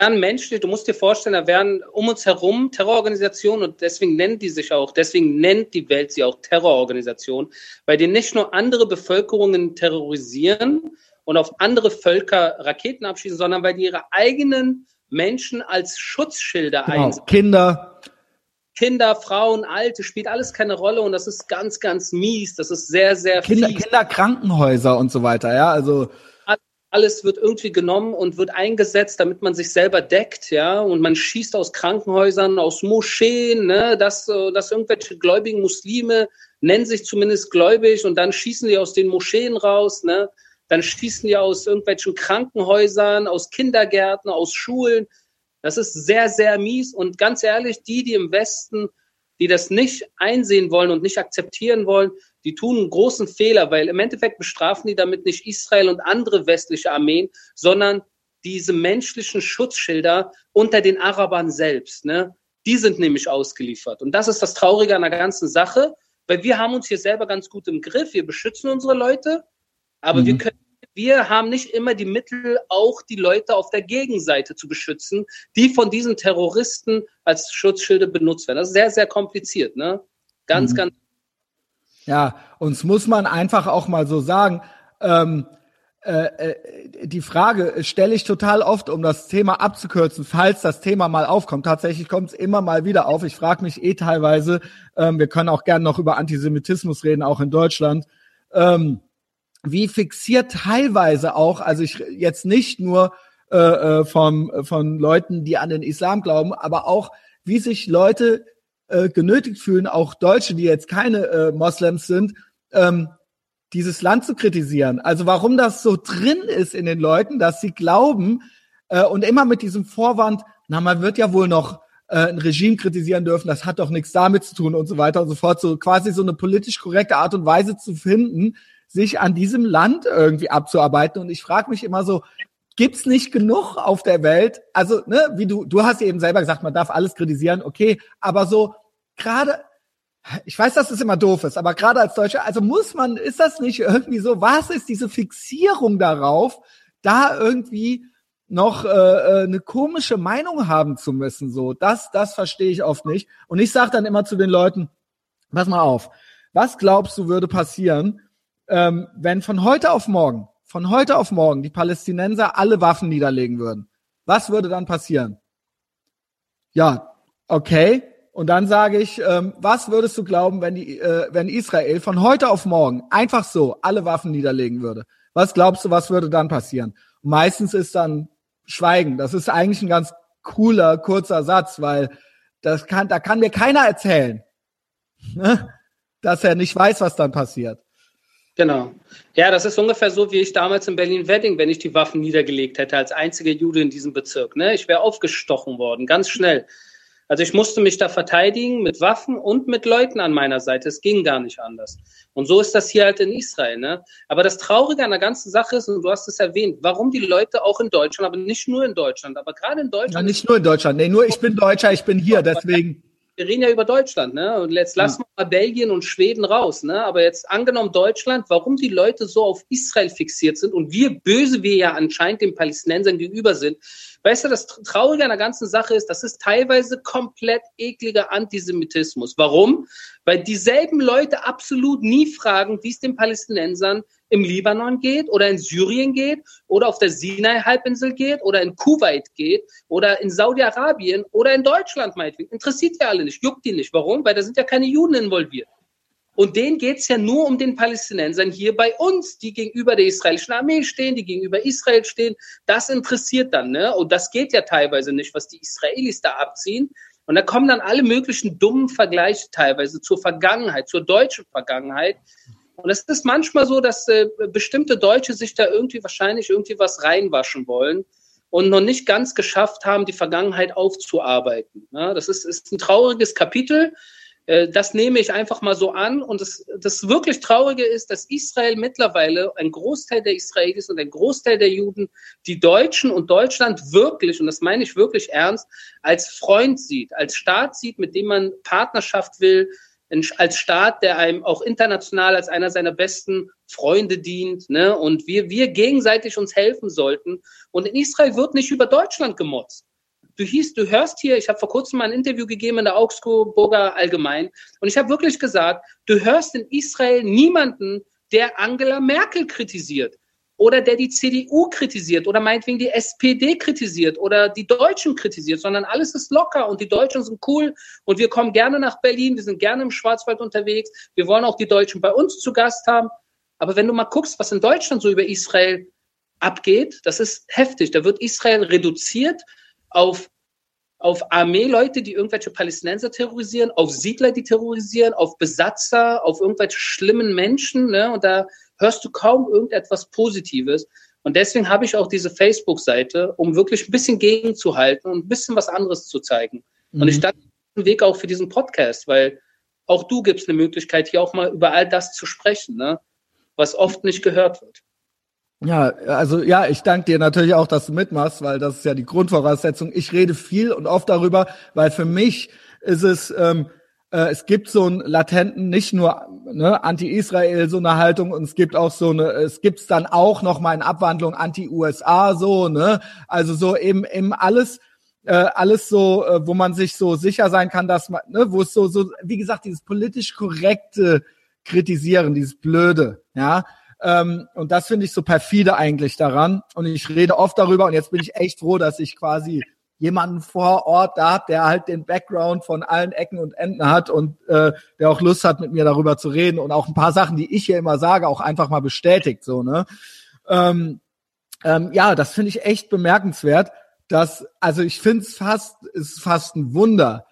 werden menschlich, du musst dir vorstellen, da werden um uns herum Terrororganisationen und deswegen nennen die sich auch, deswegen nennt die Welt sie auch Terrororganisationen, weil die nicht nur andere Bevölkerungen terrorisieren und auf andere Völker Raketen abschießen, sondern weil die ihre eigenen Menschen als Schutzschilder genau. einsetzen. Kinder. Kinder, Frauen, Alte, spielt alles keine Rolle und das ist ganz, ganz mies. Das ist sehr, sehr Kinder, fies. Kinderkrankenhäuser und so weiter, ja, also alles wird irgendwie genommen und wird eingesetzt, damit man sich selber deckt, ja, und man schießt aus Krankenhäusern, aus Moscheen, ne, dass, äh, dass irgendwelche gläubigen Muslime nennen sich zumindest gläubig und dann schießen die aus den Moscheen raus, ne, dann schießen die aus irgendwelchen Krankenhäusern, aus Kindergärten, aus Schulen. Das ist sehr, sehr mies und ganz ehrlich, die, die im Westen, die das nicht einsehen wollen und nicht akzeptieren wollen, die tun einen großen Fehler, weil im Endeffekt bestrafen die damit nicht Israel und andere westliche Armeen, sondern diese menschlichen Schutzschilder unter den Arabern selbst. Ne? Die sind nämlich ausgeliefert. Und das ist das Traurige an der ganzen Sache, weil wir haben uns hier selber ganz gut im Griff. Wir beschützen unsere Leute, aber mhm. wir können wir haben nicht immer die Mittel, auch die Leute auf der Gegenseite zu beschützen, die von diesen Terroristen als Schutzschilde benutzt werden. Das ist sehr, sehr kompliziert, ne? Ganz, mhm. ganz ja, uns muss man einfach auch mal so sagen, ähm, äh, äh, die Frage stelle ich total oft, um das Thema abzukürzen, falls das Thema mal aufkommt. Tatsächlich kommt es immer mal wieder auf. Ich frage mich eh teilweise, ähm, wir können auch gerne noch über Antisemitismus reden, auch in Deutschland, ähm, wie fixiert teilweise auch, also ich jetzt nicht nur äh, äh vom, von Leuten, die an den Islam glauben, aber auch wie sich Leute äh, genötigt fühlen, auch Deutsche, die jetzt keine äh, Moslems sind, ähm, dieses Land zu kritisieren. Also warum das so drin ist in den Leuten, dass sie glauben äh, und immer mit diesem Vorwand, na, man wird ja wohl noch äh, ein Regime kritisieren dürfen, das hat doch nichts damit zu tun und so weiter und so fort, so quasi so eine politisch korrekte Art und Weise zu finden, sich an diesem Land irgendwie abzuarbeiten. Und ich frage mich immer so, gibt's nicht genug auf der Welt? Also, ne, wie du, du hast eben selber gesagt, man darf alles kritisieren, okay, aber so gerade, ich weiß, dass es immer doof ist, aber gerade als Deutscher, also muss man, ist das nicht irgendwie so, was ist diese Fixierung darauf, da irgendwie noch äh, äh, eine komische Meinung haben zu müssen, so, das, das verstehe ich oft nicht. Und ich sage dann immer zu den Leuten, pass mal auf, was glaubst du würde passieren, ähm, wenn von heute auf morgen, von heute auf morgen die Palästinenser alle Waffen niederlegen würden? Was würde dann passieren? Ja, okay, und dann sage ich, ähm, was würdest du glauben, wenn, die, äh, wenn Israel von heute auf morgen einfach so alle Waffen niederlegen würde? Was glaubst du, was würde dann passieren? meistens ist dann Schweigen. Das ist eigentlich ein ganz cooler, kurzer Satz, weil das kann, da kann mir keiner erzählen, ne? dass er nicht weiß, was dann passiert. Genau. Ja, das ist ungefähr so, wie ich damals in Berlin-Wedding, wenn ich die Waffen niedergelegt hätte, als einziger Jude in diesem Bezirk. Ne? Ich wäre aufgestochen worden, ganz schnell. Also ich musste mich da verteidigen mit Waffen und mit Leuten an meiner Seite. Es ging gar nicht anders. Und so ist das hier halt in Israel. Ne? Aber das Traurige an der ganzen Sache ist, und du hast es erwähnt, warum die Leute auch in Deutschland, aber nicht nur in Deutschland, aber gerade in Deutschland. Ja, nicht nur in Deutschland. Nee, nur ich bin Deutscher, ich bin hier, deswegen wir reden ja über Deutschland, ne? Und jetzt lassen wir mal Belgien und Schweden raus, ne? Aber jetzt angenommen Deutschland, warum die Leute so auf Israel fixiert sind und wir böse wir ja anscheinend den Palästinensern gegenüber sind. Weißt du, das Traurige an der ganzen Sache ist, das ist teilweise komplett ekliger Antisemitismus. Warum? Weil dieselben Leute absolut nie fragen, wie es den Palästinensern im Libanon geht oder in Syrien geht oder auf der Sinai-Halbinsel geht oder in Kuwait geht oder in Saudi-Arabien oder in Deutschland meinetwegen. Interessiert ja alle nicht, juckt die nicht. Warum? Weil da sind ja keine Juden involviert. Und denen geht's ja nur um den Palästinensern hier bei uns, die gegenüber der israelischen Armee stehen, die gegenüber Israel stehen. Das interessiert dann, ne? Und das geht ja teilweise nicht, was die Israelis da abziehen. Und da kommen dann alle möglichen dummen Vergleiche teilweise zur Vergangenheit, zur deutschen Vergangenheit, und es ist manchmal so, dass äh, bestimmte Deutsche sich da irgendwie wahrscheinlich irgendwie was reinwaschen wollen. und noch nicht ganz geschafft haben, die Vergangenheit aufzuarbeiten. Ja, das ist, ist ein trauriges Kapitel. Äh, das nehme ich einfach mal so an. Und das, das wirklich Traurige ist, dass Israel mittlerweile, ein Großteil der Israelis und ein Großteil der Juden, die Deutschen und Deutschland wirklich, und das meine ich wirklich ernst, als Freund sieht, als Staat sieht, mit dem man Partnerschaft will, als Staat, der einem auch international als einer seiner besten Freunde dient, ne? Und wir, wir gegenseitig uns helfen sollten. Und in Israel wird nicht über Deutschland gemotzt. Du hieß, du hörst hier, ich habe vor kurzem mal ein Interview gegeben in der Augsburger Allgemein und ich habe wirklich gesagt, du hörst in Israel niemanden, der Angela Merkel kritisiert oder der die CDU kritisiert oder meinetwegen die SPD kritisiert oder die Deutschen kritisiert, sondern alles ist locker und die Deutschen sind cool und wir kommen gerne nach Berlin, wir sind gerne im Schwarzwald unterwegs, wir wollen auch die Deutschen bei uns zu Gast haben. Aber wenn du mal guckst, was in Deutschland so über Israel abgeht, das ist heftig. Da wird Israel reduziert auf auf Armeeleute, die irgendwelche Palästinenser terrorisieren, auf Siedler, die terrorisieren, auf Besatzer, auf irgendwelche schlimmen Menschen. Ne? Und da hörst du kaum irgendetwas Positives. Und deswegen habe ich auch diese Facebook-Seite, um wirklich ein bisschen gegenzuhalten und ein bisschen was anderes zu zeigen. Mhm. Und ich stand den Weg auch für diesen Podcast, weil auch du gibst eine Möglichkeit, hier auch mal über all das zu sprechen, ne? was oft nicht gehört wird. Ja, also ja, ich danke dir natürlich auch, dass du mitmachst, weil das ist ja die Grundvoraussetzung. Ich rede viel und oft darüber, weil für mich ist es, ähm, äh, es gibt so einen latenten, nicht nur ne, anti-Israel so eine Haltung und es gibt auch so eine, es gibt's dann auch noch mal in Abwandlung anti-USA so, ne, also so eben eben alles, äh, alles so, äh, wo man sich so sicher sein kann, dass man, ne, wo es so so, wie gesagt, dieses politisch korrekte kritisieren, dieses blöde, ja ähm, und das finde ich so perfide eigentlich daran. Und ich rede oft darüber und jetzt bin ich echt froh, dass ich quasi jemanden vor Ort da habe, der halt den Background von allen Ecken und Enden hat und äh, der auch Lust hat, mit mir darüber zu reden und auch ein paar Sachen, die ich hier immer sage, auch einfach mal bestätigt. So, ne? Ähm, ähm, ja, das finde ich echt bemerkenswert. Dass, also ich finde es fast, ist fast ein Wunder,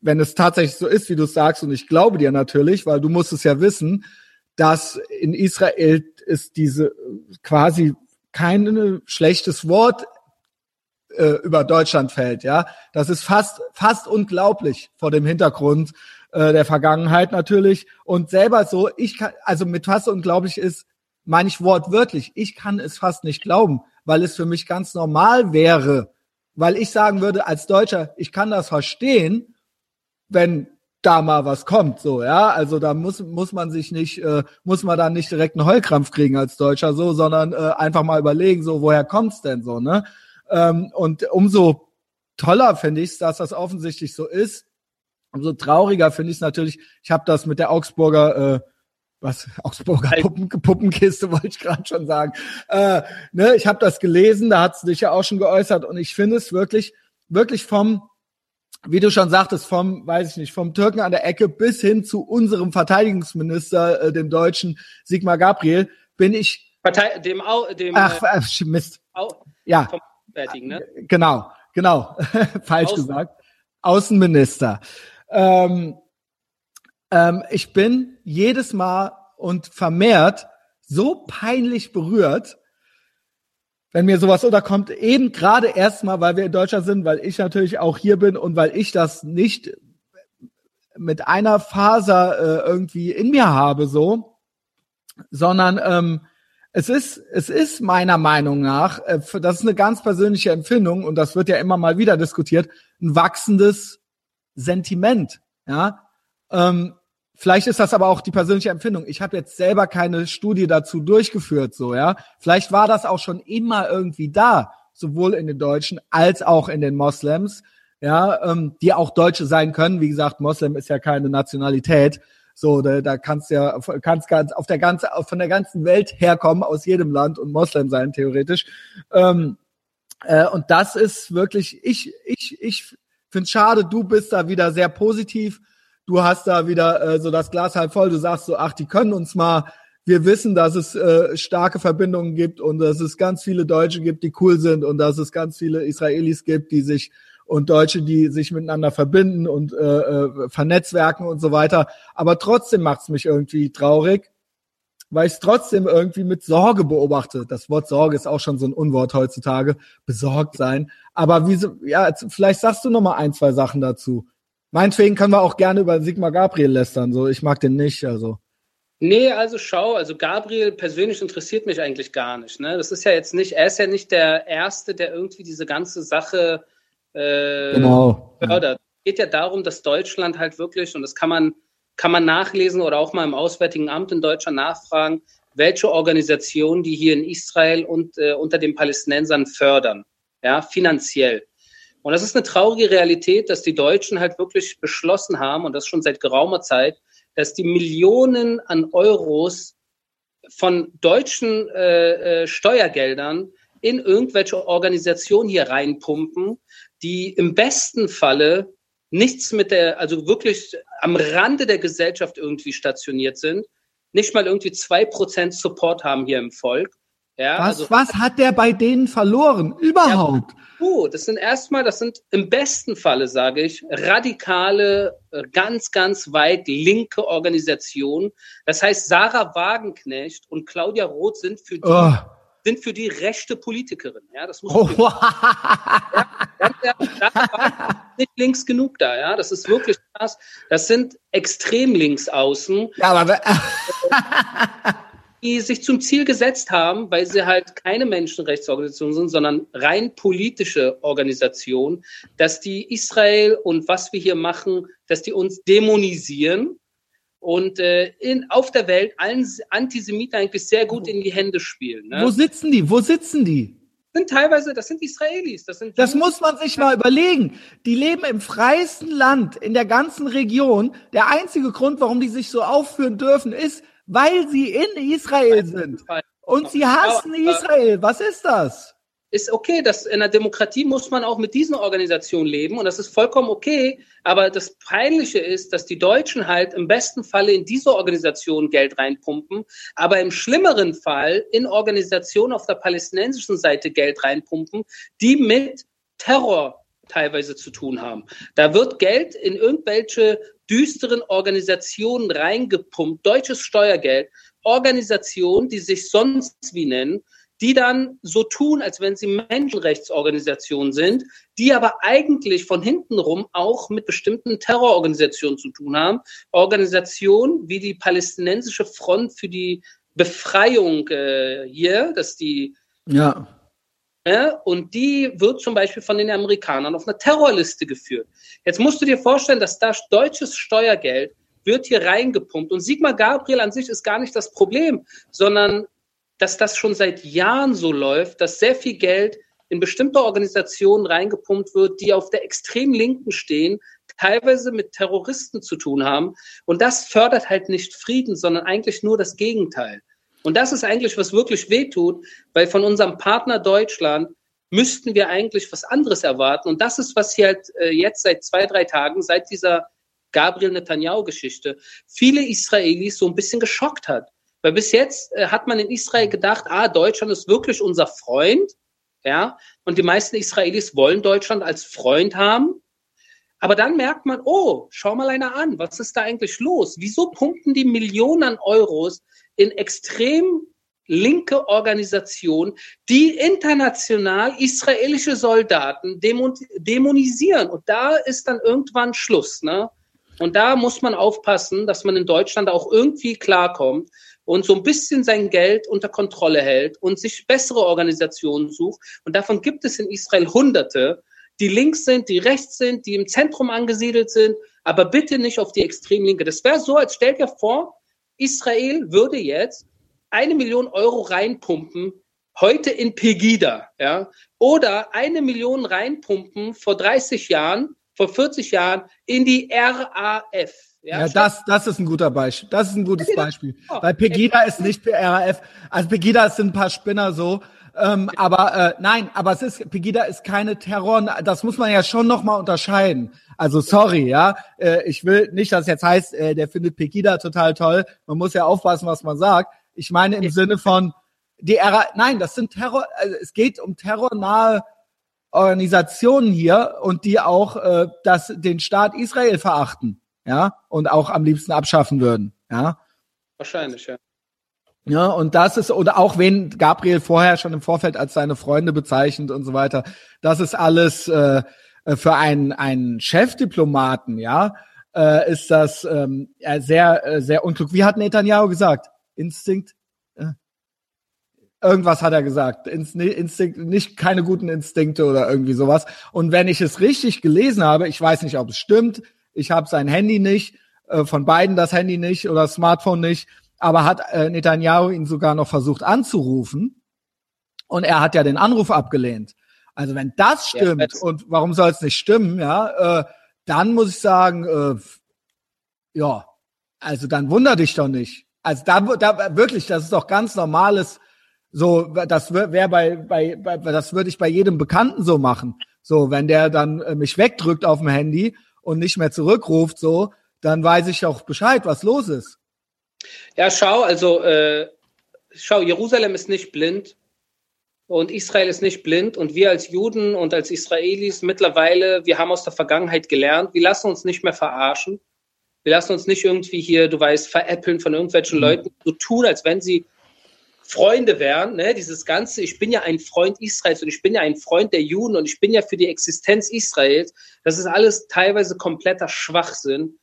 wenn es tatsächlich so ist, wie du sagst, und ich glaube dir natürlich, weil du musst es ja wissen, dass in Israel ist diese quasi kein schlechtes Wort äh, über Deutschland fällt. Ja, das ist fast fast unglaublich vor dem Hintergrund äh, der Vergangenheit natürlich und selber so. Ich kann also mit fast unglaublich ist meine ich wortwörtlich. Ich kann es fast nicht glauben, weil es für mich ganz normal wäre, weil ich sagen würde als Deutscher, ich kann das verstehen, wenn da mal was kommt, so, ja. Also da muss, muss man sich nicht, äh, muss man dann nicht direkt einen Heulkrampf kriegen als Deutscher, so, sondern äh, einfach mal überlegen, so, woher kommt's denn so, ne? Ähm, und umso toller finde ich dass das offensichtlich so ist. Umso trauriger finde ich es natürlich, ich habe das mit der Augsburger, äh, was, Augsburger Puppen, Puppenkiste wollte ich gerade schon sagen. Äh, ne, ich habe das gelesen, da hat's dich ja auch schon geäußert und ich finde es wirklich, wirklich vom wie du schon sagtest, vom, weiß ich nicht, vom Türken an der Ecke bis hin zu unserem Verteidigungsminister, äh, dem Deutschen Sigmar Gabriel, bin ich. Partei, dem, Au, dem Ach, äh, Mist. Au, ja. Ne? Genau, genau. Falsch Außen. gesagt. Außenminister. Ähm, ähm, ich bin jedes Mal und vermehrt so peinlich berührt, wenn mir sowas unterkommt, eben gerade erstmal, weil wir in Deutschland sind, weil ich natürlich auch hier bin und weil ich das nicht mit einer Faser äh, irgendwie in mir habe, so, sondern ähm, es ist, es ist meiner Meinung nach, äh, das ist eine ganz persönliche Empfindung und das wird ja immer mal wieder diskutiert, ein wachsendes Sentiment, ja. Ähm, Vielleicht ist das aber auch die persönliche Empfindung. Ich habe jetzt selber keine Studie dazu durchgeführt, so ja. Vielleicht war das auch schon immer irgendwie da, sowohl in den Deutschen als auch in den Moslems, ja, ähm, die auch Deutsche sein können. Wie gesagt, Moslem ist ja keine Nationalität. So, da, da kannst ja kannst ganz auf der ganze von der ganzen Welt herkommen aus jedem Land und Moslem sein theoretisch. Ähm, äh, und das ist wirklich ich ich ich finde schade. Du bist da wieder sehr positiv du hast da wieder äh, so das Glas halb voll, du sagst so, ach, die können uns mal, wir wissen, dass es äh, starke Verbindungen gibt und dass es ganz viele Deutsche gibt, die cool sind und dass es ganz viele Israelis gibt, die sich und Deutsche, die sich miteinander verbinden und äh, äh, vernetzwerken und so weiter. Aber trotzdem macht's mich irgendwie traurig, weil ich es trotzdem irgendwie mit Sorge beobachte. Das Wort Sorge ist auch schon so ein Unwort heutzutage, besorgt sein. Aber wie, ja, vielleicht sagst du noch mal ein, zwei Sachen dazu. Meinetwegen können wir auch gerne über Sigmar Gabriel lästern, so ich mag den nicht, also. Nee, also schau, also Gabriel persönlich interessiert mich eigentlich gar nicht. Ne? Das ist ja jetzt nicht, er ist ja nicht der Erste, der irgendwie diese ganze Sache äh, genau. fördert. Es geht ja darum, dass Deutschland halt wirklich, und das kann man, kann man nachlesen oder auch mal im Auswärtigen Amt in Deutschland nachfragen, welche Organisationen die hier in Israel und äh, unter den Palästinensern fördern, ja, finanziell. Und das ist eine traurige Realität, dass die Deutschen halt wirklich beschlossen haben, und das schon seit geraumer Zeit, dass die Millionen an Euros von deutschen äh, äh, Steuergeldern in irgendwelche Organisationen hier reinpumpen, die im besten Falle nichts mit der, also wirklich am Rande der Gesellschaft irgendwie stationiert sind, nicht mal irgendwie zwei Prozent Support haben hier im Volk. Ja, was, also, was hat der bei denen verloren? Überhaupt? Ja, Oh, das sind erstmal, das sind im besten Falle, sage ich, radikale, äh, ganz, ganz weit linke Organisationen. Das heißt, Sarah Wagenknecht und Claudia Roth sind für die, oh. sind für die rechte Politikerin. Ja, das muss oh. ja, ja, ja, nicht links genug da. Ja, das ist wirklich krass. Das sind extrem links außen. Ja, aber die sich zum Ziel gesetzt haben, weil sie halt keine Menschenrechtsorganisation sind, sondern rein politische Organisation, dass die Israel und was wir hier machen, dass die uns dämonisieren und äh, in, auf der Welt allen Antisemiten eigentlich sehr gut in die Hände spielen. Ne? Wo sitzen die? Wo sitzen die? sind teilweise, das sind Israelis. Das, sind das muss man sich mal überlegen. Die leben im freiesten Land in der ganzen Region. Der einzige Grund, warum die sich so aufführen dürfen, ist, weil sie in Israel sind. Und sie hassen Israel. Was ist das? Ist okay, dass in einer Demokratie muss man auch mit diesen Organisationen leben und das ist vollkommen okay. Aber das Peinliche ist, dass die Deutschen halt im besten Falle in diese Organisation Geld reinpumpen, aber im schlimmeren Fall in Organisationen auf der palästinensischen Seite Geld reinpumpen, die mit Terror teilweise zu tun haben. Da wird Geld in irgendwelche düsteren Organisationen reingepumpt, deutsches Steuergeld, Organisationen, die sich sonst wie nennen, die dann so tun, als wenn sie Menschenrechtsorganisationen sind, die aber eigentlich von hinten rum auch mit bestimmten Terrororganisationen zu tun haben. Organisationen wie die Palästinensische Front für die Befreiung äh, hier, dass die ja. Und die wird zum Beispiel von den Amerikanern auf einer Terrorliste geführt. Jetzt musst du dir vorstellen, dass da deutsches Steuergeld wird hier reingepumpt. Und Sigmar Gabriel an sich ist gar nicht das Problem, sondern dass das schon seit Jahren so läuft, dass sehr viel Geld in bestimmte Organisationen reingepumpt wird, die auf der extrem Linken stehen, teilweise mit Terroristen zu tun haben. Und das fördert halt nicht Frieden, sondern eigentlich nur das Gegenteil. Und das ist eigentlich, was wirklich wehtut, weil von unserem Partner Deutschland müssten wir eigentlich was anderes erwarten. Und das ist, was hier halt jetzt seit zwei, drei Tagen, seit dieser Gabriel Netanyahu-Geschichte, viele Israelis so ein bisschen geschockt hat. Weil bis jetzt äh, hat man in Israel gedacht, ah, Deutschland ist wirklich unser Freund, ja, und die meisten Israelis wollen Deutschland als Freund haben. Aber dann merkt man, oh, schau mal einer an, was ist da eigentlich los? Wieso pumpen die Millionen Euros in extrem linke Organisationen, die international israelische Soldaten dämonisieren. Und da ist dann irgendwann Schluss. Ne? Und da muss man aufpassen, dass man in Deutschland auch irgendwie klarkommt und so ein bisschen sein Geld unter Kontrolle hält und sich bessere Organisationen sucht. Und davon gibt es in Israel Hunderte, die links sind, die rechts sind, die im Zentrum angesiedelt sind, aber bitte nicht auf die Extremlinke. Das wäre so, als stell dir vor, Israel würde jetzt eine Million Euro reinpumpen, heute in Pegida, ja, oder eine Million reinpumpen vor 30 Jahren, vor 40 Jahren in die RAF. Ja, ja das, das ist ein guter Beispiel. Das ist ein gutes Beispiel. Weil Pegida ist nicht für RAF. Also Pegida sind ein paar Spinner so. Ähm, aber äh, nein, aber es ist Pegida ist keine Terror. Das muss man ja schon noch mal unterscheiden. Also sorry, ja, äh, ich will nicht, dass jetzt heißt, äh, der findet Pegida total toll. Man muss ja aufpassen, was man sagt. Ich meine im Sinne von die Ära, nein, das sind Terror. Also es geht um terrornahe Organisationen hier und die auch äh, das den Staat Israel verachten, ja, und auch am liebsten abschaffen würden, ja. Wahrscheinlich, ja. Ja, und das ist, oder auch wen Gabriel vorher schon im Vorfeld als seine Freunde bezeichnet und so weiter. Das ist alles äh, für einen, einen Chefdiplomaten, ja, äh, ist das ähm, sehr, äh, sehr unklug. Wie hat Netanyahu gesagt? Instinkt? Äh, irgendwas hat er gesagt. Instinkt, nicht keine guten Instinkte oder irgendwie sowas. Und wenn ich es richtig gelesen habe, ich weiß nicht, ob es stimmt, ich habe sein Handy nicht, äh, von beiden das Handy nicht oder das Smartphone nicht, aber hat äh, Netanyahu ihn sogar noch versucht anzurufen und er hat ja den Anruf abgelehnt. Also wenn das stimmt ja, und warum soll es nicht stimmen, ja, äh, dann muss ich sagen, äh, ja, also dann wunder dich doch nicht. Also da, da wirklich, das ist doch ganz normales. So, das wäre bei, bei, bei, das würde ich bei jedem Bekannten so machen. So, wenn der dann äh, mich wegdrückt auf dem Handy und nicht mehr zurückruft, so, dann weiß ich auch Bescheid, was los ist. Ja, schau, also äh, schau, Jerusalem ist nicht blind und Israel ist nicht blind und wir als Juden und als Israelis mittlerweile, wir haben aus der Vergangenheit gelernt, wir lassen uns nicht mehr verarschen. Wir lassen uns nicht irgendwie hier, du weißt, veräppeln von irgendwelchen mhm. Leuten, so tun, als wenn sie Freunde wären. Ne? Dieses Ganze, ich bin ja ein Freund Israels und ich bin ja ein Freund der Juden und ich bin ja für die Existenz Israels. Das ist alles teilweise kompletter Schwachsinn.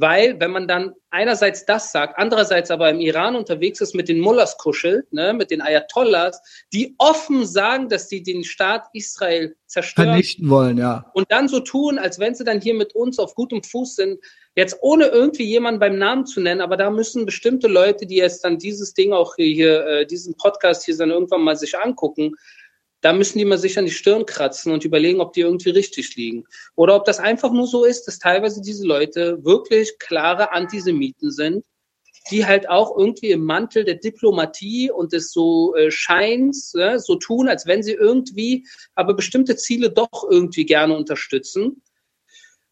Weil, wenn man dann einerseits das sagt, andererseits aber im Iran unterwegs ist, mit den Mullahs kuschelt, ne, mit den Ayatollahs, die offen sagen, dass sie den Staat Israel zerstören. Vernichten wollen, ja. Und dann so tun, als wenn sie dann hier mit uns auf gutem Fuß sind. Jetzt ohne irgendwie jemanden beim Namen zu nennen, aber da müssen bestimmte Leute, die jetzt dann dieses Ding auch hier, äh, diesen Podcast hier dann irgendwann mal sich angucken, da müssen die mal sich an die Stirn kratzen und überlegen, ob die irgendwie richtig liegen. Oder ob das einfach nur so ist, dass teilweise diese Leute wirklich klare Antisemiten sind, die halt auch irgendwie im Mantel der Diplomatie und des so äh, Scheins äh, so tun, als wenn sie irgendwie aber bestimmte Ziele doch irgendwie gerne unterstützen.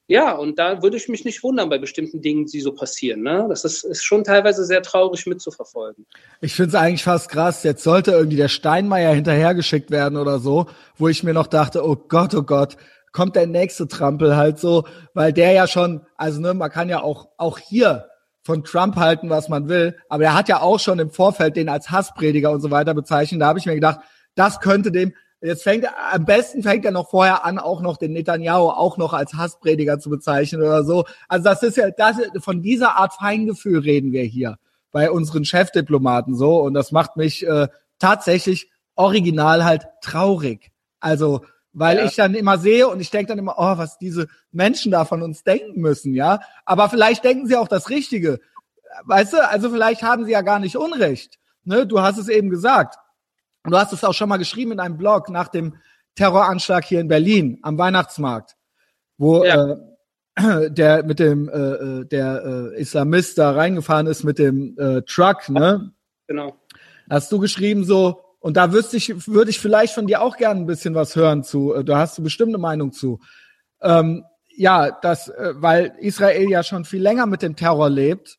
Ja, und da würde ich mich nicht wundern bei bestimmten Dingen, die so passieren. Ne? Das ist, ist schon teilweise sehr traurig mitzuverfolgen. Ich finde es eigentlich fast krass. Jetzt sollte irgendwie der Steinmeier hinterhergeschickt werden oder so, wo ich mir noch dachte, oh Gott, oh Gott, kommt der nächste Trampel halt so, weil der ja schon, also ne, man kann ja auch, auch hier von Trump halten, was man will, aber er hat ja auch schon im Vorfeld den als Hassprediger und so weiter bezeichnet. Da habe ich mir gedacht, das könnte dem, Jetzt fängt er, am besten fängt er noch vorher an, auch noch den Netanyahu auch noch als Hassprediger zu bezeichnen oder so. Also das ist ja, das, von dieser Art Feingefühl reden wir hier bei unseren Chefdiplomaten so. Und das macht mich äh, tatsächlich original halt traurig. Also, weil ja. ich dann immer sehe und ich denke dann immer, oh, was diese Menschen da von uns denken müssen, ja. Aber vielleicht denken sie auch das Richtige. Weißt du, also vielleicht haben sie ja gar nicht Unrecht. Ne? Du hast es eben gesagt und du hast es auch schon mal geschrieben in einem Blog nach dem Terroranschlag hier in Berlin am Weihnachtsmarkt, wo ja. äh, der mit dem äh, äh, der äh, Islamist da reingefahren ist mit dem äh, Truck, ne? Genau. Hast du geschrieben so und da wüsste ich würde ich vielleicht von dir auch gerne ein bisschen was hören zu. Äh, da hast du bestimmte Meinung zu. Ähm, ja, das, äh, weil Israel ja schon viel länger mit dem Terror lebt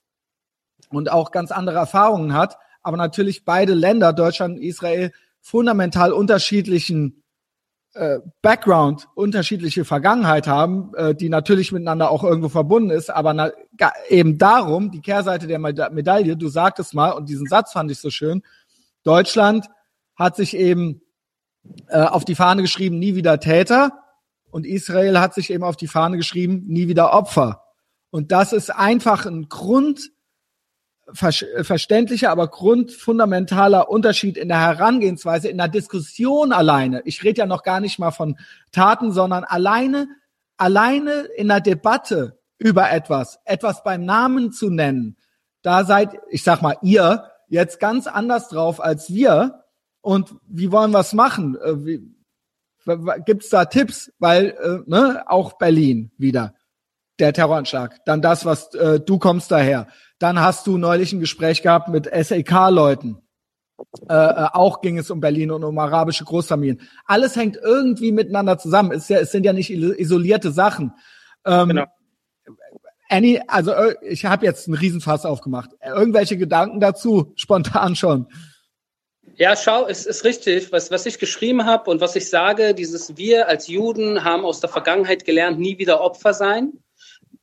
und auch ganz andere Erfahrungen hat aber natürlich beide Länder, Deutschland und Israel, fundamental unterschiedlichen äh, Background, unterschiedliche Vergangenheit haben, äh, die natürlich miteinander auch irgendwo verbunden ist, aber na, eben darum, die Kehrseite der Medaille, du sagtest mal, und diesen Satz fand ich so schön, Deutschland hat sich eben äh, auf die Fahne geschrieben, nie wieder Täter, und Israel hat sich eben auf die Fahne geschrieben, nie wieder Opfer. Und das ist einfach ein Grund, äh, verständlicher, aber grundfundamentaler Unterschied in der Herangehensweise, in der Diskussion alleine. Ich rede ja noch gar nicht mal von Taten, sondern alleine, alleine in der Debatte über etwas, etwas beim Namen zu nennen. Da seid, ich sag mal, ihr jetzt ganz anders drauf als wir. Und wie wollen wir es machen? Äh, wie, gibt's da Tipps? Weil, äh, ne, auch Berlin wieder. Der Terroranschlag. Dann das, was äh, du kommst daher dann hast du neulich ein Gespräch gehabt mit SEK-Leuten. Äh, äh, auch ging es um Berlin und um arabische Großfamilien. Alles hängt irgendwie miteinander zusammen. Es, ja, es sind ja nicht isolierte Sachen. Ähm, genau. Annie, also äh, ich habe jetzt einen Riesenfass aufgemacht. Irgendwelche Gedanken dazu, spontan schon. Ja, schau, es ist richtig, was, was ich geschrieben habe und was ich sage, dieses Wir als Juden haben aus der Vergangenheit gelernt, nie wieder Opfer sein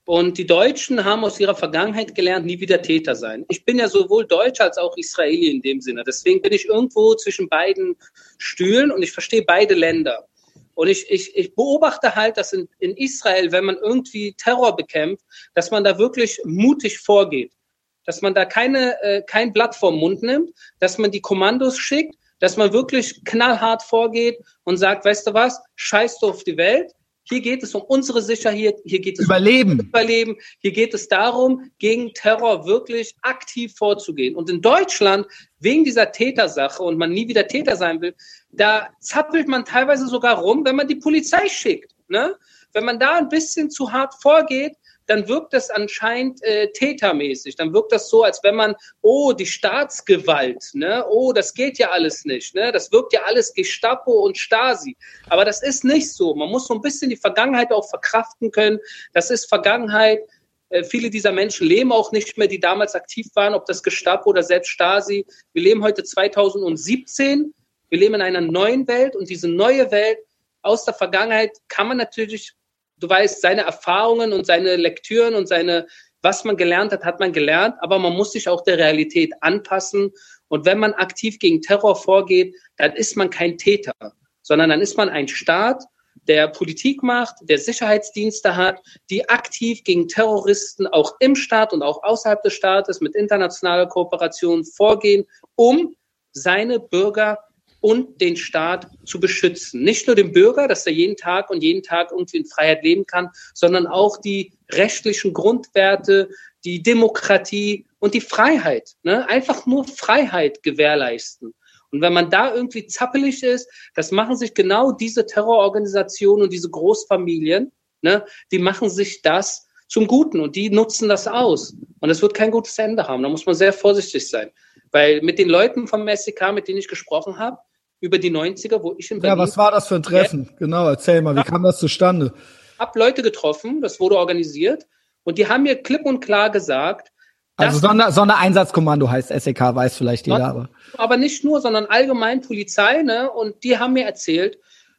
Und die Deutschen haben aus ihrer Vergangenheit gelernt, nie wieder Täter sein. Ich bin ja sowohl Deutsch als auch Israeli in dem Sinne. Deswegen bin ich irgendwo zwischen beiden Stühlen und ich verstehe beide Länder. Und ich, ich, ich beobachte halt, dass in, in Israel, wenn man irgendwie Terror bekämpft, dass man da wirklich mutig vorgeht. Dass man da keine, äh, kein Blatt vom Mund nimmt, dass man die Kommandos schickt, dass man wirklich knallhart vorgeht und sagt, weißt du was, scheiß du auf die Welt, hier geht es um unsere Sicherheit, hier geht es Überleben. um Überleben, hier geht es darum, gegen Terror wirklich aktiv vorzugehen. Und in Deutschland, wegen dieser Tätersache und man nie wieder Täter sein will, da zappelt man teilweise sogar rum, wenn man die Polizei schickt. Ne? Wenn man da ein bisschen zu hart vorgeht, dann wirkt das anscheinend äh, tätermäßig. Dann wirkt das so, als wenn man, oh, die Staatsgewalt, ne, oh, das geht ja alles nicht, ne, das wirkt ja alles Gestapo und Stasi. Aber das ist nicht so. Man muss so ein bisschen die Vergangenheit auch verkraften können. Das ist Vergangenheit. Äh, viele dieser Menschen leben auch nicht mehr, die damals aktiv waren, ob das Gestapo oder selbst Stasi. Wir leben heute 2017. Wir leben in einer neuen Welt und diese neue Welt aus der Vergangenheit kann man natürlich du weißt, seine Erfahrungen und seine Lektüren und seine, was man gelernt hat, hat man gelernt, aber man muss sich auch der Realität anpassen. Und wenn man aktiv gegen Terror vorgeht, dann ist man kein Täter, sondern dann ist man ein Staat, der Politik macht, der Sicherheitsdienste hat, die aktiv gegen Terroristen auch im Staat und auch außerhalb des Staates mit internationaler Kooperation vorgehen, um seine Bürger und den Staat zu beschützen. Nicht nur den Bürger, dass er jeden Tag und jeden Tag irgendwie in Freiheit leben kann, sondern auch die rechtlichen Grundwerte, die Demokratie und die Freiheit. Ne? Einfach nur Freiheit gewährleisten. Und wenn man da irgendwie zappelig ist, das machen sich genau diese Terrororganisationen und diese Großfamilien, ne, die machen sich das zum Guten und die nutzen das aus. Und es wird kein gutes Ende haben. Da muss man sehr vorsichtig sein. Weil mit den Leuten vom SEK, mit denen ich gesprochen habe, über die 90er, wo ich in Berlin. Ja, was war das für ein Treffen? Ja. Genau, erzähl mal, wie kam das zustande? Hab Leute getroffen, das wurde organisiert und die haben mir klipp und klar gesagt, also Sonder, Sondereinsatzkommando heißt SEK, weiß vielleicht jeder. Aber. aber nicht nur, sondern allgemein Polizei, ne? Und die haben mir erzählt,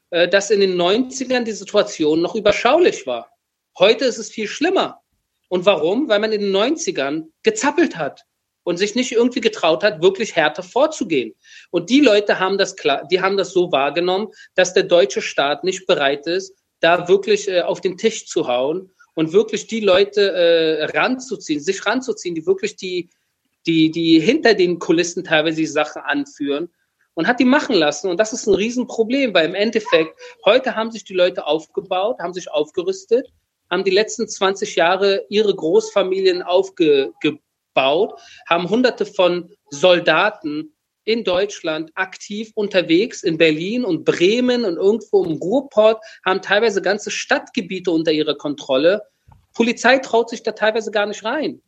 äh, dass in den 90ern die Situation noch überschaulich war. Heute ist es viel schlimmer. Und warum? Weil man in den 90ern gezappelt hat und sich nicht irgendwie getraut hat, wirklich härter vorzugehen. Und die Leute haben das klar, die haben das so wahrgenommen, dass der deutsche Staat nicht bereit ist, da wirklich äh, auf den Tisch zu hauen und wirklich die Leute äh, ranzuziehen, sich ranzuziehen, die wirklich die, die, die hinter den Kulissen teilweise die Sache anführen und hat die machen lassen. Und das ist ein Riesenproblem, weil im Endeffekt, heute haben sich die Leute aufgebaut, haben sich aufgerüstet, haben die letzten 20 Jahre ihre Großfamilien aufgebaut baut, haben hunderte von Soldaten in Deutschland aktiv unterwegs, in Berlin und Bremen und irgendwo im Ruhrport, haben teilweise ganze Stadtgebiete unter ihrer Kontrolle. Polizei traut sich da teilweise gar nicht rein.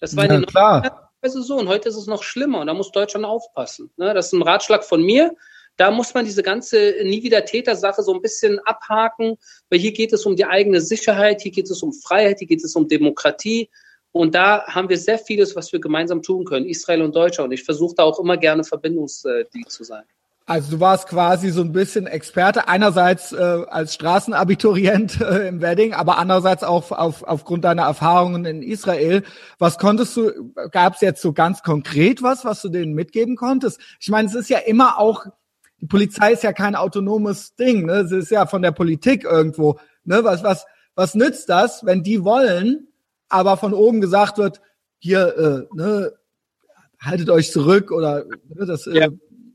Das war ja, in klar. so und heute ist es noch schlimmer und da muss Deutschland aufpassen. Ne? Das ist ein Ratschlag von mir. Da muss man diese ganze nie wieder Täter-Sache so ein bisschen abhaken, weil hier geht es um die eigene Sicherheit, hier geht es um Freiheit, hier geht es um Demokratie. Und da haben wir sehr vieles, was wir gemeinsam tun können, Israel und Deutschland. Und ich versuche da auch immer gerne Verbindungsglied zu sein. Also du warst quasi so ein bisschen Experte, einerseits äh, als Straßenabiturient äh, im Wedding, aber andererseits auch auf, aufgrund deiner Erfahrungen in Israel. Was konntest du, gab es jetzt so ganz konkret was, was du denen mitgeben konntest? Ich meine, es ist ja immer auch, die Polizei ist ja kein autonomes Ding, ne? Es ist ja von der Politik irgendwo. Ne? Was, was, was nützt das, wenn die wollen, aber von oben gesagt wird, hier, äh, ne, haltet euch zurück oder ne, das, äh, ja.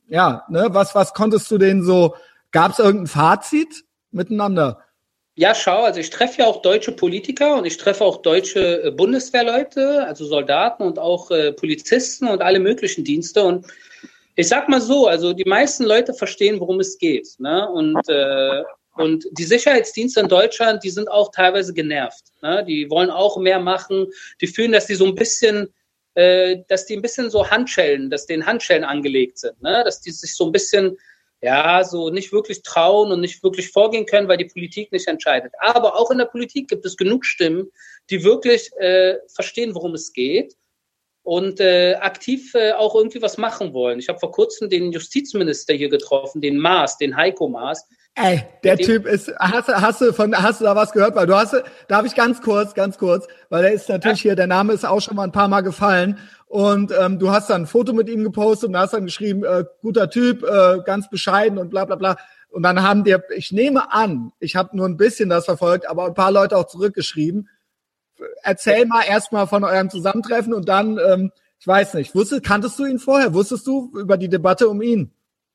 ja, ne, was, was konntest du denen so, gab es irgendein Fazit miteinander? Ja, schau, also ich treffe ja auch deutsche Politiker und ich treffe auch deutsche äh, Bundeswehrleute, also Soldaten und auch äh, Polizisten und alle möglichen Dienste. Und ich sag mal so, also die meisten Leute verstehen, worum es geht. Ne? Und äh, und die Sicherheitsdienste in Deutschland, die sind auch teilweise genervt. Ne? Die wollen auch mehr machen. Die fühlen, dass die so ein bisschen, äh, dass die ein bisschen so Handschellen, dass denen Handschellen angelegt sind. Ne? Dass die sich so ein bisschen, ja, so nicht wirklich trauen und nicht wirklich vorgehen können, weil die Politik nicht entscheidet. Aber auch in der Politik gibt es genug Stimmen, die wirklich äh, verstehen, worum es geht und äh, aktiv äh, auch irgendwie was machen wollen. Ich habe vor kurzem den Justizminister hier getroffen, den Maas, den Heiko Maas, Ey, der Typ ist, hast, hast du von, hast du da was gehört? Weil du hast, darf ich ganz kurz, ganz kurz, weil er ist natürlich hier, der Name ist auch schon mal ein paar Mal gefallen. Und ähm, du hast dann ein Foto mit ihm gepostet und hast dann geschrieben, äh, guter Typ, äh, ganz bescheiden und bla bla bla. Und dann haben dir, ich nehme an, ich habe nur ein bisschen das verfolgt, aber ein paar Leute auch zurückgeschrieben. Erzähl mal erstmal von eurem Zusammentreffen und dann, ähm, ich weiß nicht, wusstest, kanntest du ihn vorher? Wusstest du über die Debatte um ihn?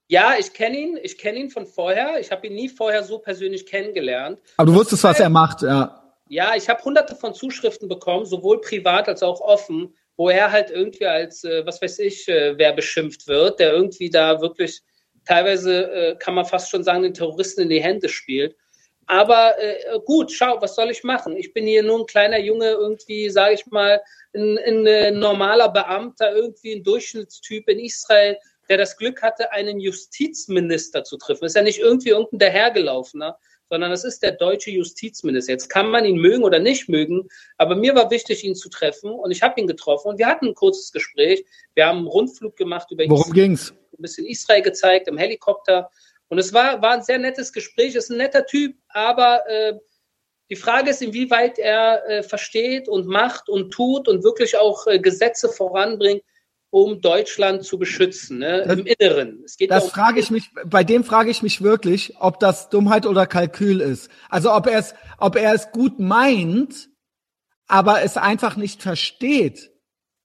Ja, ich kenne ihn. Ich kenne ihn von vorher. Ich habe ihn nie vorher so persönlich kennengelernt. Aber du wusstest, was er macht, ja. Ja, ich habe hunderte von Zuschriften bekommen, sowohl privat als auch offen, wo er halt irgendwie als, äh, was weiß ich, äh, wer beschimpft wird, der irgendwie da wirklich teilweise, äh, kann man fast schon sagen, den Terroristen in die Hände spielt. Aber äh, gut, schau, was soll ich machen? Ich bin hier nur ein kleiner Junge, irgendwie, sage ich mal, ein, ein, ein normaler Beamter, irgendwie ein Durchschnittstyp in Israel, der das Glück hatte, einen Justizminister zu treffen. ist ja nicht irgendwie irgendein dahergelaufener, sondern das ist der deutsche Justizminister. Jetzt kann man ihn mögen oder nicht mögen, aber mir war wichtig, ihn zu treffen und ich habe ihn getroffen und wir hatten ein kurzes Gespräch. Wir haben einen Rundflug gemacht über Worum Israel, ging's? ein bisschen Israel gezeigt im Helikopter und es war, war ein sehr nettes Gespräch. Ist ein netter Typ, aber äh, die Frage ist, inwieweit er äh, versteht und macht und tut und wirklich auch äh, Gesetze voranbringt, um Deutschland zu beschützen, ne? Das, im Inneren. Es geht das um frage ich mich, bei dem frage ich mich wirklich, ob das Dummheit oder Kalkül ist. Also ob er es, ob er es gut meint, aber es einfach nicht versteht,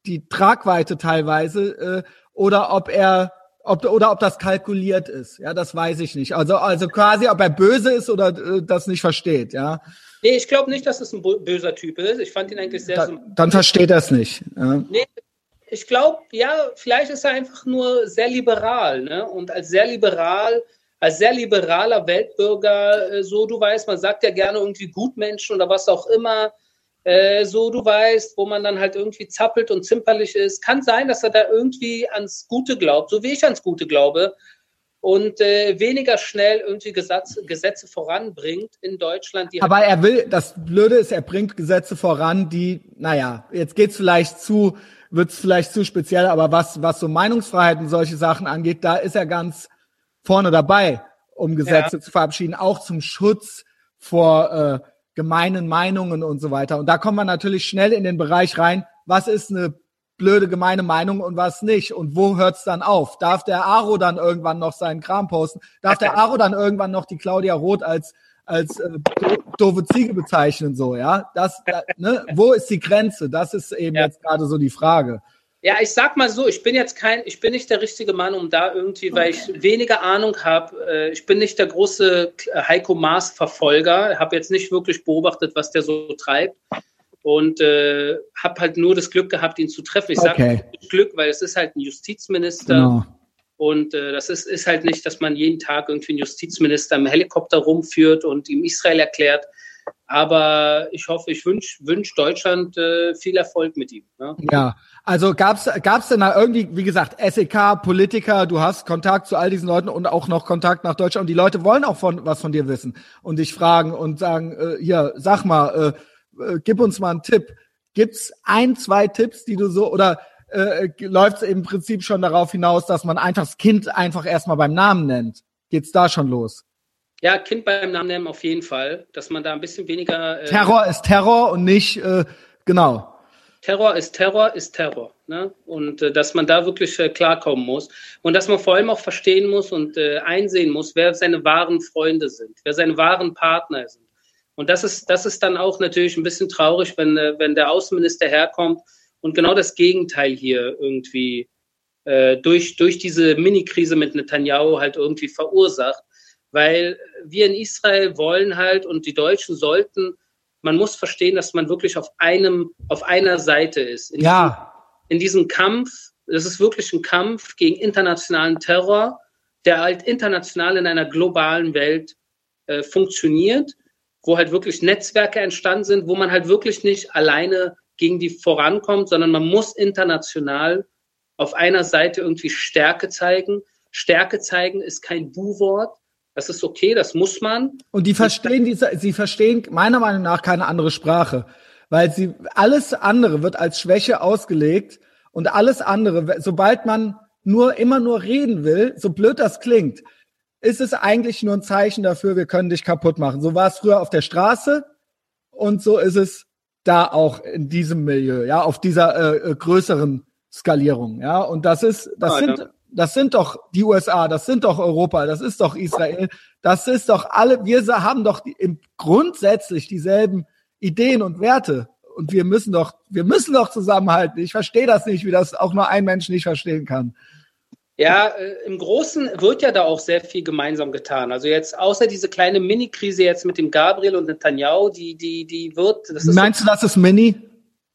die Tragweite teilweise, äh, oder ob er ob, oder ob das kalkuliert ist. Ja, das weiß ich nicht. Also, also quasi, ob er böse ist oder äh, das nicht versteht, ja. Nee, ich glaube nicht, dass es ein böser Typ ist. Ich fand ihn eigentlich sehr. Da, dann versteht er es nicht. Ja. Nee, ich glaube, ja, vielleicht ist er einfach nur sehr liberal, ne? Und als sehr liberal, als sehr liberaler Weltbürger, äh, so du weißt, man sagt ja gerne irgendwie Gutmenschen oder was auch immer, äh, so du weißt, wo man dann halt irgendwie zappelt und zimperlich ist. Kann sein, dass er da irgendwie ans Gute glaubt, so wie ich ans Gute glaube und äh, weniger schnell irgendwie Gesetze, Gesetze voranbringt in Deutschland. Aber er will, das Blöde ist, er bringt Gesetze voran, die, naja, jetzt geht's vielleicht zu wird es vielleicht zu speziell, aber was, was so Meinungsfreiheit und solche Sachen angeht, da ist er ganz vorne dabei, um Gesetze ja. zu verabschieden, auch zum Schutz vor äh, gemeinen Meinungen und so weiter. Und da kommt man natürlich schnell in den Bereich rein, was ist eine blöde gemeine Meinung und was nicht und wo hört's dann auf? Darf der Aro dann irgendwann noch seinen Kram posten? Darf der Aro dann irgendwann noch die Claudia Roth als als äh, doofe Ziege bezeichnen, so, ja. Das, da, ne? Wo ist die Grenze? Das ist eben ja. jetzt gerade so die Frage. Ja, ich sag mal so, ich bin jetzt kein, ich bin nicht der richtige Mann, um da irgendwie, weil ich weniger Ahnung habe. Äh, ich bin nicht der große Heiko Maas Verfolger, habe jetzt nicht wirklich beobachtet, was der so treibt und äh, habe halt nur das Glück gehabt, ihn zu treffen. Ich okay. sage Glück, weil es ist halt ein Justizminister. Genau. Und äh, das ist, ist halt nicht, dass man jeden Tag irgendwie einen Justizminister im Helikopter rumführt und ihm Israel erklärt. Aber ich hoffe, ich wünsche wünsch Deutschland äh, viel Erfolg mit ihm. Ne? Ja, also gab's gab's denn da irgendwie, wie gesagt, SEK, Politiker, du hast Kontakt zu all diesen Leuten und auch noch Kontakt nach Deutschland und die Leute wollen auch von was von dir wissen und dich fragen und sagen, äh, hier, sag mal, äh, äh, gib uns mal einen Tipp. Gibt's ein, zwei Tipps, die du so oder äh, läuft es im Prinzip schon darauf hinaus, dass man einfach das Kind einfach erstmal beim Namen nennt. Geht's da schon los? Ja, Kind beim Namen nennen auf jeden Fall, dass man da ein bisschen weniger. Äh, Terror ist Terror und nicht äh, genau. Terror ist Terror ist Terror. Ne? Und äh, dass man da wirklich äh, klarkommen muss. Und dass man vor allem auch verstehen muss und äh, einsehen muss, wer seine wahren Freunde sind, wer seine wahren Partner sind. Und das ist, das ist dann auch natürlich ein bisschen traurig, wenn, äh, wenn der Außenminister herkommt und genau das Gegenteil hier irgendwie äh, durch, durch diese Mini-Krise mit Netanyahu halt irgendwie verursacht. Weil wir in Israel wollen halt und die Deutschen sollten, man muss verstehen, dass man wirklich auf einem, auf einer Seite ist. In ja. Diesem, in diesem Kampf, das ist wirklich ein Kampf gegen internationalen Terror, der halt international in einer globalen Welt äh, funktioniert, wo halt wirklich Netzwerke entstanden sind, wo man halt wirklich nicht alleine gegen die vorankommt, sondern man muss international auf einer Seite irgendwie Stärke zeigen. Stärke zeigen ist kein Bu-Wort. Das ist okay, das muss man. Und die verstehen diese, sie verstehen meiner Meinung nach keine andere Sprache, weil sie alles andere wird als Schwäche ausgelegt und alles andere, sobald man nur immer nur reden will, so blöd das klingt, ist es eigentlich nur ein Zeichen dafür, wir können dich kaputt machen. So war es früher auf der Straße und so ist es da auch in diesem Milieu, ja, auf dieser äh, äh größeren Skalierung, ja. Und das ist, das ah, sind, ja. das sind doch die USA, das sind doch Europa, das ist doch Israel, das ist doch alle, wir haben doch die, im, grundsätzlich dieselben Ideen und Werte. Und wir müssen doch, wir müssen doch zusammenhalten. Ich verstehe das nicht, wie das auch nur ein Mensch nicht verstehen kann. Ja, äh, im Großen wird ja da auch sehr viel gemeinsam getan. Also jetzt außer diese kleine Mini-Krise jetzt mit dem Gabriel und Netanyahu, die, die, die wird. Meinst so, du, das ist Mini?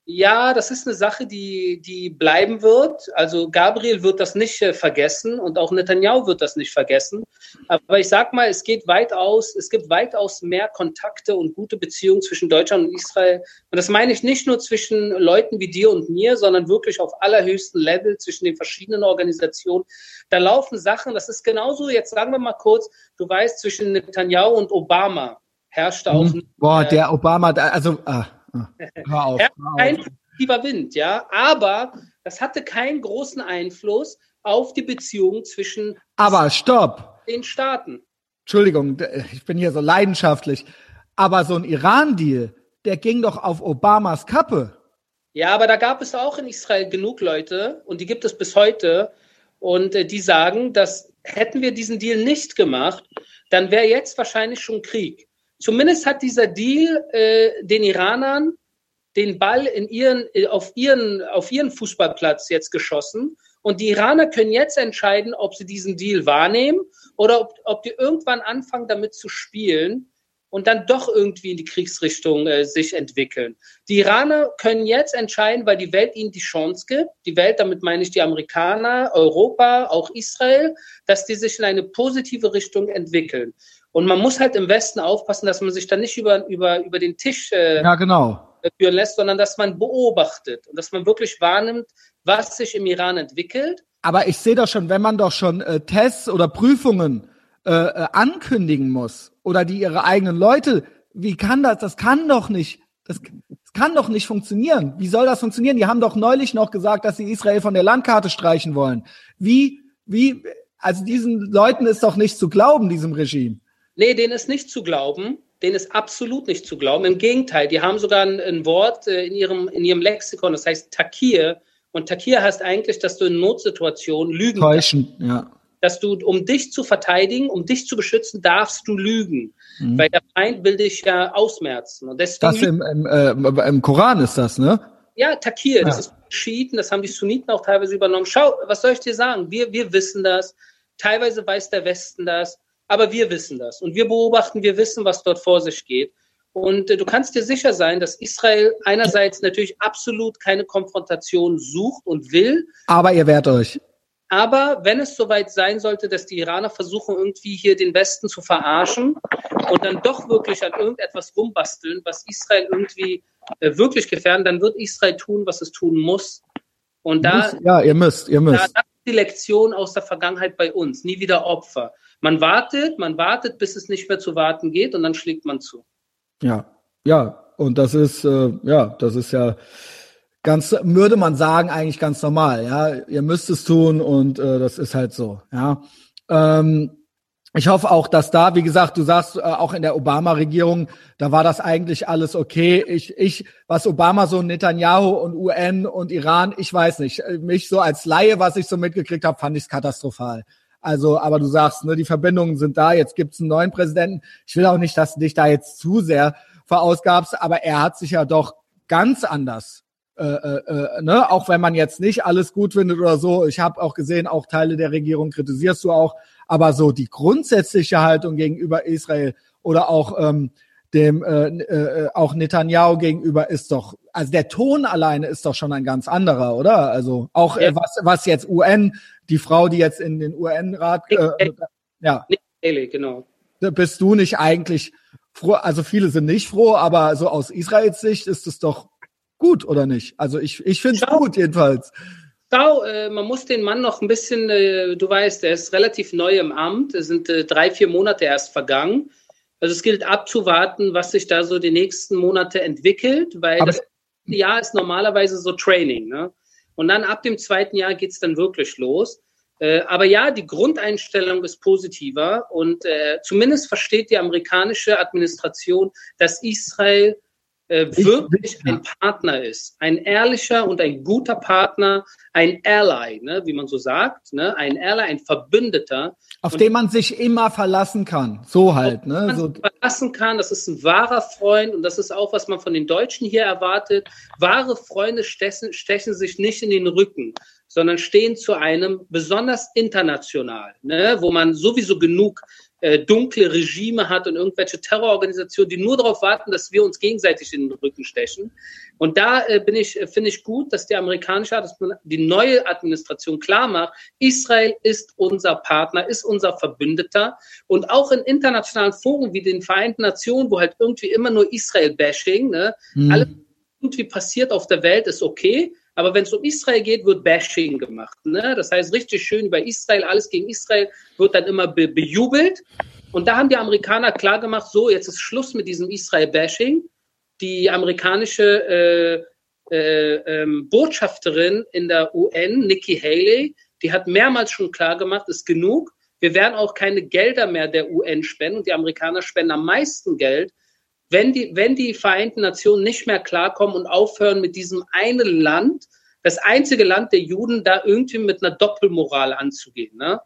Ja, das ist eine Sache, die, die bleiben wird. Also Gabriel wird das nicht äh, vergessen und auch Netanyahu wird das nicht vergessen. Aber ich sag mal, es geht weitaus, es gibt weitaus mehr Kontakte und gute Beziehungen zwischen Deutschland und Israel. Und das meine ich nicht nur zwischen Leuten wie dir und mir, sondern wirklich auf allerhöchsten Level zwischen den verschiedenen Organisationen. Da laufen Sachen, das ist genauso, jetzt sagen wir mal kurz, du weißt, zwischen Netanyahu und Obama herrschte auch. Mhm. Boah, der Obama, also, ah. Hör auf, hör. Kein positiver Wind, ja, aber das hatte keinen großen Einfluss auf die Beziehung zwischen aber stopp. den Staaten. Entschuldigung, ich bin hier so leidenschaftlich, aber so ein Iran-Deal, der ging doch auf Obamas Kappe. Ja, aber da gab es auch in Israel genug Leute und die gibt es bis heute und äh, die sagen, dass hätten wir diesen Deal nicht gemacht, dann wäre jetzt wahrscheinlich schon Krieg. Zumindest hat dieser Deal äh, den Iranern den Ball in ihren, äh, auf, ihren, auf ihren Fußballplatz jetzt geschossen. Und die Iraner können jetzt entscheiden, ob sie diesen Deal wahrnehmen oder ob, ob die irgendwann anfangen, damit zu spielen und dann doch irgendwie in die Kriegsrichtung äh, sich entwickeln. Die Iraner können jetzt entscheiden, weil die Welt ihnen die Chance gibt, die Welt, damit meine ich die Amerikaner, Europa, auch Israel, dass die sich in eine positive Richtung entwickeln. Und man muss halt im Westen aufpassen, dass man sich dann nicht über, über, über den Tisch äh, ja, genau. führen lässt, sondern dass man beobachtet und dass man wirklich wahrnimmt, was sich im Iran entwickelt. Aber ich sehe doch schon, wenn man doch schon äh, Tests oder Prüfungen äh, äh, ankündigen muss oder die ihre eigenen Leute, wie kann das? Das kann doch nicht. Das, das kann doch nicht funktionieren. Wie soll das funktionieren? Die haben doch neulich noch gesagt, dass sie Israel von der Landkarte streichen wollen. Wie, wie, also diesen Leuten ist doch nicht zu glauben, diesem Regime. Nee, denen ist nicht zu glauben. Denen ist absolut nicht zu glauben. Im Gegenteil, die haben sogar ein, ein Wort äh, in, ihrem, in ihrem Lexikon, das heißt Takir. Und Takir heißt eigentlich, dass du in Notsituationen lügen Täuschen, ja. Dass du, um dich zu verteidigen, um dich zu beschützen, darfst du lügen. Mhm. Weil der Feind will dich ja ausmerzen. Und deswegen das im, im, äh, im Koran ist das, ne? Ja, Takir, ja. das ist Schiiten, das haben die Sunniten auch teilweise übernommen. Schau, was soll ich dir sagen? Wir, wir wissen das. Teilweise weiß der Westen das. Aber wir wissen das und wir beobachten, wir wissen, was dort vor sich geht. Und äh, du kannst dir sicher sein, dass Israel einerseits natürlich absolut keine Konfrontation sucht und will. Aber ihr wehrt euch. Aber wenn es soweit sein sollte, dass die Iraner versuchen, irgendwie hier den Westen zu verarschen und dann doch wirklich an irgendetwas rumbasteln, was Israel irgendwie äh, wirklich gefährden, dann wird Israel tun, was es tun muss. Und da, ja, ihr müsst, ihr müsst. Da, das ist die Lektion aus der Vergangenheit bei uns. Nie wieder Opfer. Man wartet, man wartet, bis es nicht mehr zu warten geht und dann schlägt man zu. Ja, ja, und das ist, äh, ja, das ist ja ganz, würde man sagen, eigentlich ganz normal. Ja, ihr müsst es tun und äh, das ist halt so. Ja. Ähm, ich hoffe auch, dass da, wie gesagt, du sagst, äh, auch in der Obama-Regierung, da war das eigentlich alles okay. Ich, ich, was Obama so Netanyahu und UN und Iran, ich weiß nicht. Mich so als Laie, was ich so mitgekriegt habe, fand ich es katastrophal. Also, aber du sagst, ne, die Verbindungen sind da, jetzt gibt's einen neuen Präsidenten. Ich will auch nicht, dass du dich da jetzt zu sehr verausgabst, aber er hat sich ja doch ganz anders äh, äh, äh, ne, auch wenn man jetzt nicht alles gut findet oder so. Ich habe auch gesehen, auch Teile der Regierung kritisierst du auch, aber so die grundsätzliche Haltung gegenüber Israel oder auch ähm, dem äh, äh, auch Netanyahu gegenüber ist doch, also der Ton alleine ist doch schon ein ganz anderer, oder? Also auch äh, was was jetzt UN die Frau, die jetzt in den UN-Rat, äh, ja. Genau. Bist du nicht eigentlich froh? Also viele sind nicht froh, aber so aus Israels Sicht ist es doch gut, oder nicht? Also ich, ich finde es gut jedenfalls. Schau, äh, man muss den Mann noch ein bisschen, äh, du weißt, er ist relativ neu im Amt. Es sind äh, drei, vier Monate erst vergangen. Also es gilt abzuwarten, was sich da so die nächsten Monate entwickelt, weil aber das Jahr ist normalerweise so Training. Ne? Und dann ab dem zweiten Jahr geht's dann wirklich los. Äh, aber ja, die Grundeinstellung ist positiver und äh, zumindest versteht die amerikanische Administration, dass Israel äh, wirklich ein Partner ist. Ein ehrlicher und ein guter Partner, ein Ally, ne, wie man so sagt, ne, ein Ally, ein Verbündeter. Auf den man sich immer verlassen kann. So halt, ne? Man so. verlassen kann, das ist ein wahrer Freund und das ist auch, was man von den Deutschen hier erwartet. Wahre Freunde stechen, stechen sich nicht in den Rücken, sondern stehen zu einem besonders international, ne, wo man sowieso genug äh, dunkle Regime hat und irgendwelche Terrororganisationen, die nur darauf warten, dass wir uns gegenseitig in den Rücken stechen. Und da äh, bin ich, äh, finde ich gut, dass die amerikanische, dass die neue Administration klar macht, Israel ist unser Partner, ist unser Verbündeter. Und auch in internationalen Foren wie den Vereinten Nationen, wo halt irgendwie immer nur Israel-Bashing, ne, mhm. alles irgendwie passiert auf der Welt, ist okay. Aber wenn es um Israel geht, wird Bashing gemacht. Ne? Das heißt, richtig schön über Israel, alles gegen Israel wird dann immer be bejubelt. Und da haben die Amerikaner klar gemacht, so, jetzt ist Schluss mit diesem Israel-Bashing. Die amerikanische äh, äh, ähm, Botschafterin in der UN, Nikki Haley, die hat mehrmals schon klar gemacht, ist genug. Wir werden auch keine Gelder mehr der UN spenden und die Amerikaner spenden am meisten Geld wenn die, wenn die Vereinten Nationen nicht mehr klarkommen und aufhören mit diesem einen Land, das einzige Land der Juden, da irgendwie mit einer Doppelmoral anzugehen. Ne?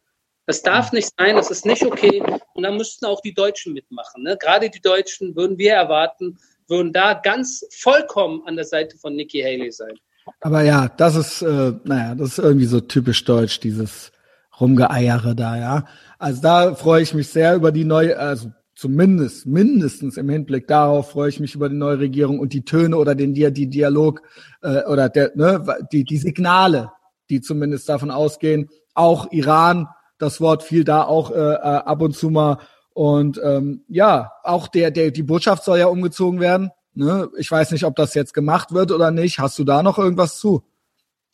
Das darf nicht sein, das ist nicht okay. Und da müssten auch die Deutschen mitmachen. Ne? Gerade die Deutschen würden wir erwarten, würden da ganz vollkommen an der Seite von Nikki Haley sein. Aber ja, das ist, äh, naja, das ist irgendwie so typisch deutsch, dieses Rumgeeiere da, ja. Also da freue ich mich sehr über die neue, also zumindest, mindestens im Hinblick darauf freue ich mich über die neue Regierung und die Töne oder den die Dialog äh, oder der, ne, die, die Signale, die zumindest davon ausgehen. Auch Iran, das Wort fiel da auch äh, äh, ab und zu mal. Und ähm, ja, auch der, der, die Botschaft soll ja umgezogen werden. Ne? Ich weiß nicht, ob das jetzt gemacht wird oder nicht. Hast du da noch irgendwas zu?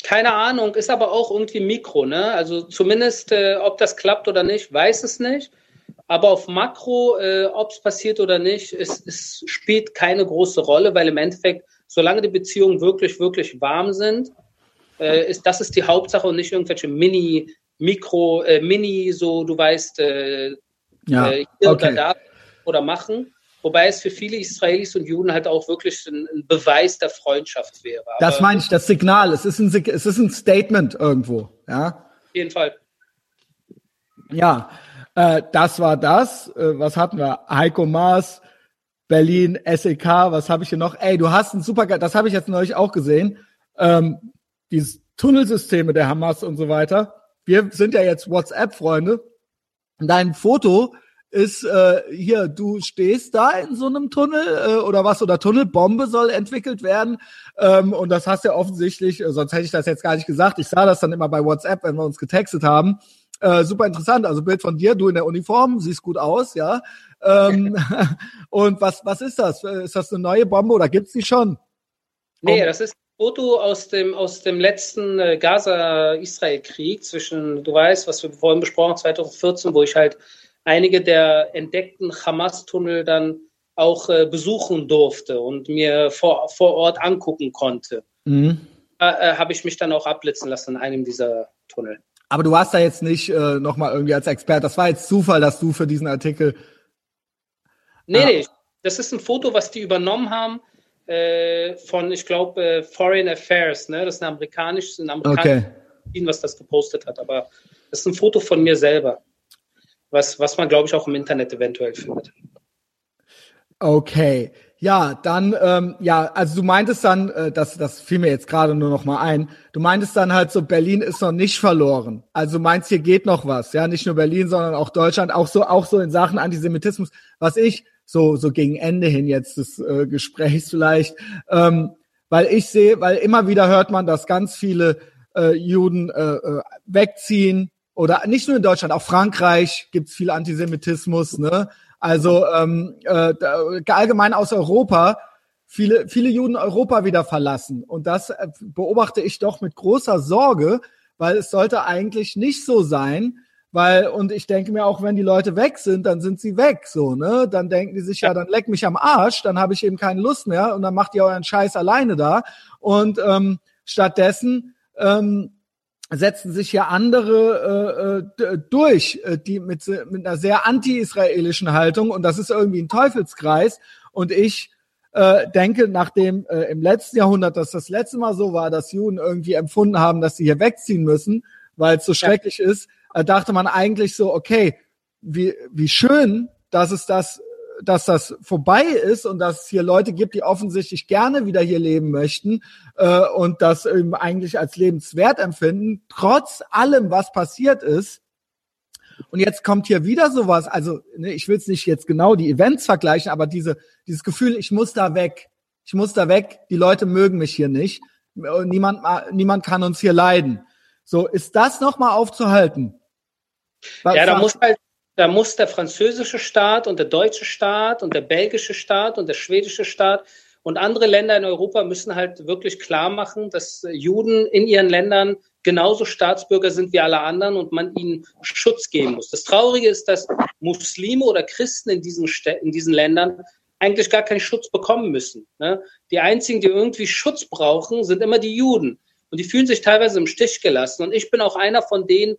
Keine Ahnung, ist aber auch irgendwie Mikro, ne? Also zumindest, äh, ob das klappt oder nicht, weiß es nicht. Aber auf Makro, äh, ob es passiert oder nicht, es, es spielt keine große Rolle, weil im Endeffekt, solange die Beziehungen wirklich, wirklich warm sind, äh, ist das ist die Hauptsache und nicht irgendwelche Mini, Mikro, äh, Mini, so du weißt, äh, ja, äh, hier okay. oder da oder machen. Wobei es für viele Israelis und Juden halt auch wirklich ein, ein Beweis der Freundschaft wäre. Aber das meine ich, das Signal. Es ist, ein, es ist ein Statement irgendwo. Ja. Auf jeden Fall. Ja, äh, das war das. Äh, was hatten wir? Heiko Maas, Berlin, SEK, was habe ich hier noch? Ey, du hast ein super, das habe ich jetzt neulich auch gesehen. Ähm, dieses Tunnelsysteme der Hamas und so weiter. Wir sind ja jetzt WhatsApp-Freunde. Dein Foto ist äh, hier, du stehst da in so einem Tunnel äh, oder was oder Tunnelbombe soll entwickelt werden ähm, und das hast du ja offensichtlich, äh, sonst hätte ich das jetzt gar nicht gesagt. Ich sah das dann immer bei WhatsApp, wenn wir uns getextet haben. Äh, super interessant. Also Bild von dir, du in der Uniform, siehst gut aus, ja. Ähm, und was, was ist das? Ist das eine neue Bombe oder gibt's die schon? Nee, das ist ein Foto aus dem, aus dem letzten äh, Gaza-Israel-Krieg zwischen, du weißt, was wir vorhin besprochen haben, 2014, wo ich halt einige der entdeckten Hamas-Tunnel dann auch äh, besuchen durfte und mir vor, vor Ort angucken konnte. Mhm. Da äh, habe ich mich dann auch abblitzen lassen in einem dieser Tunnel. Aber du warst da jetzt nicht äh, nochmal irgendwie als Experte. Das war jetzt Zufall, dass du für diesen Artikel. Nee, ah. nee. Das ist ein Foto, was die übernommen haben äh, von, ich glaube, äh, Foreign Affairs. Ne? Das ist ein amerikanisches, ein amerikanisches okay. was das gepostet hat. Aber das ist ein Foto von mir selber. Was, was man, glaube ich, auch im Internet eventuell findet. Okay. Ja, dann, ähm, ja, also du meintest dann, äh, das, das fiel mir jetzt gerade nur noch mal ein, du meintest dann halt so, Berlin ist noch nicht verloren. Also meinst, hier geht noch was, ja, nicht nur Berlin, sondern auch Deutschland, auch so, auch so in Sachen Antisemitismus, was ich so, so gegen Ende hin jetzt des äh, Gesprächs vielleicht, ähm, weil ich sehe, weil immer wieder hört man, dass ganz viele äh, Juden äh, äh wegziehen, oder nicht nur in Deutschland, auch Frankreich gibt's viel Antisemitismus, ne? Also ähm, äh, allgemein aus Europa viele, viele Juden Europa wieder verlassen. Und das äh, beobachte ich doch mit großer Sorge, weil es sollte eigentlich nicht so sein, weil, und ich denke mir auch, wenn die Leute weg sind, dann sind sie weg, so, ne? Dann denken die sich, ja, dann leck mich am Arsch, dann habe ich eben keine Lust mehr und dann macht ihr euren Scheiß alleine da. Und ähm, stattdessen ähm, setzen sich ja andere äh, äh durch, äh, die mit, mit einer sehr anti-israelischen Haltung und das ist irgendwie ein Teufelskreis. Und ich äh, denke, nachdem äh, im letzten Jahrhundert das das letzte Mal so war, dass Juden irgendwie empfunden haben, dass sie hier wegziehen müssen, weil es so schrecklich ja. ist, äh, dachte man eigentlich so, okay, wie, wie schön, dass es das dass das vorbei ist und dass es hier Leute gibt, die offensichtlich gerne wieder hier leben möchten äh, und das eben eigentlich als lebenswert empfinden, trotz allem, was passiert ist. Und jetzt kommt hier wieder sowas, also ne, ich will es nicht jetzt genau die Events vergleichen, aber diese, dieses Gefühl, ich muss da weg, ich muss da weg, die Leute mögen mich hier nicht, niemand, niemand kann uns hier leiden. So, ist das nochmal aufzuhalten? Was, ja, da muss halt da muss der französische Staat und der deutsche Staat und der belgische Staat und der schwedische Staat und andere Länder in Europa müssen halt wirklich klar machen, dass Juden in ihren Ländern genauso Staatsbürger sind wie alle anderen und man ihnen Schutz geben muss. Das Traurige ist, dass Muslime oder Christen in diesen, in diesen Ländern eigentlich gar keinen Schutz bekommen müssen. Ne? Die einzigen, die irgendwie Schutz brauchen, sind immer die Juden. Und die fühlen sich teilweise im Stich gelassen. Und ich bin auch einer von denen,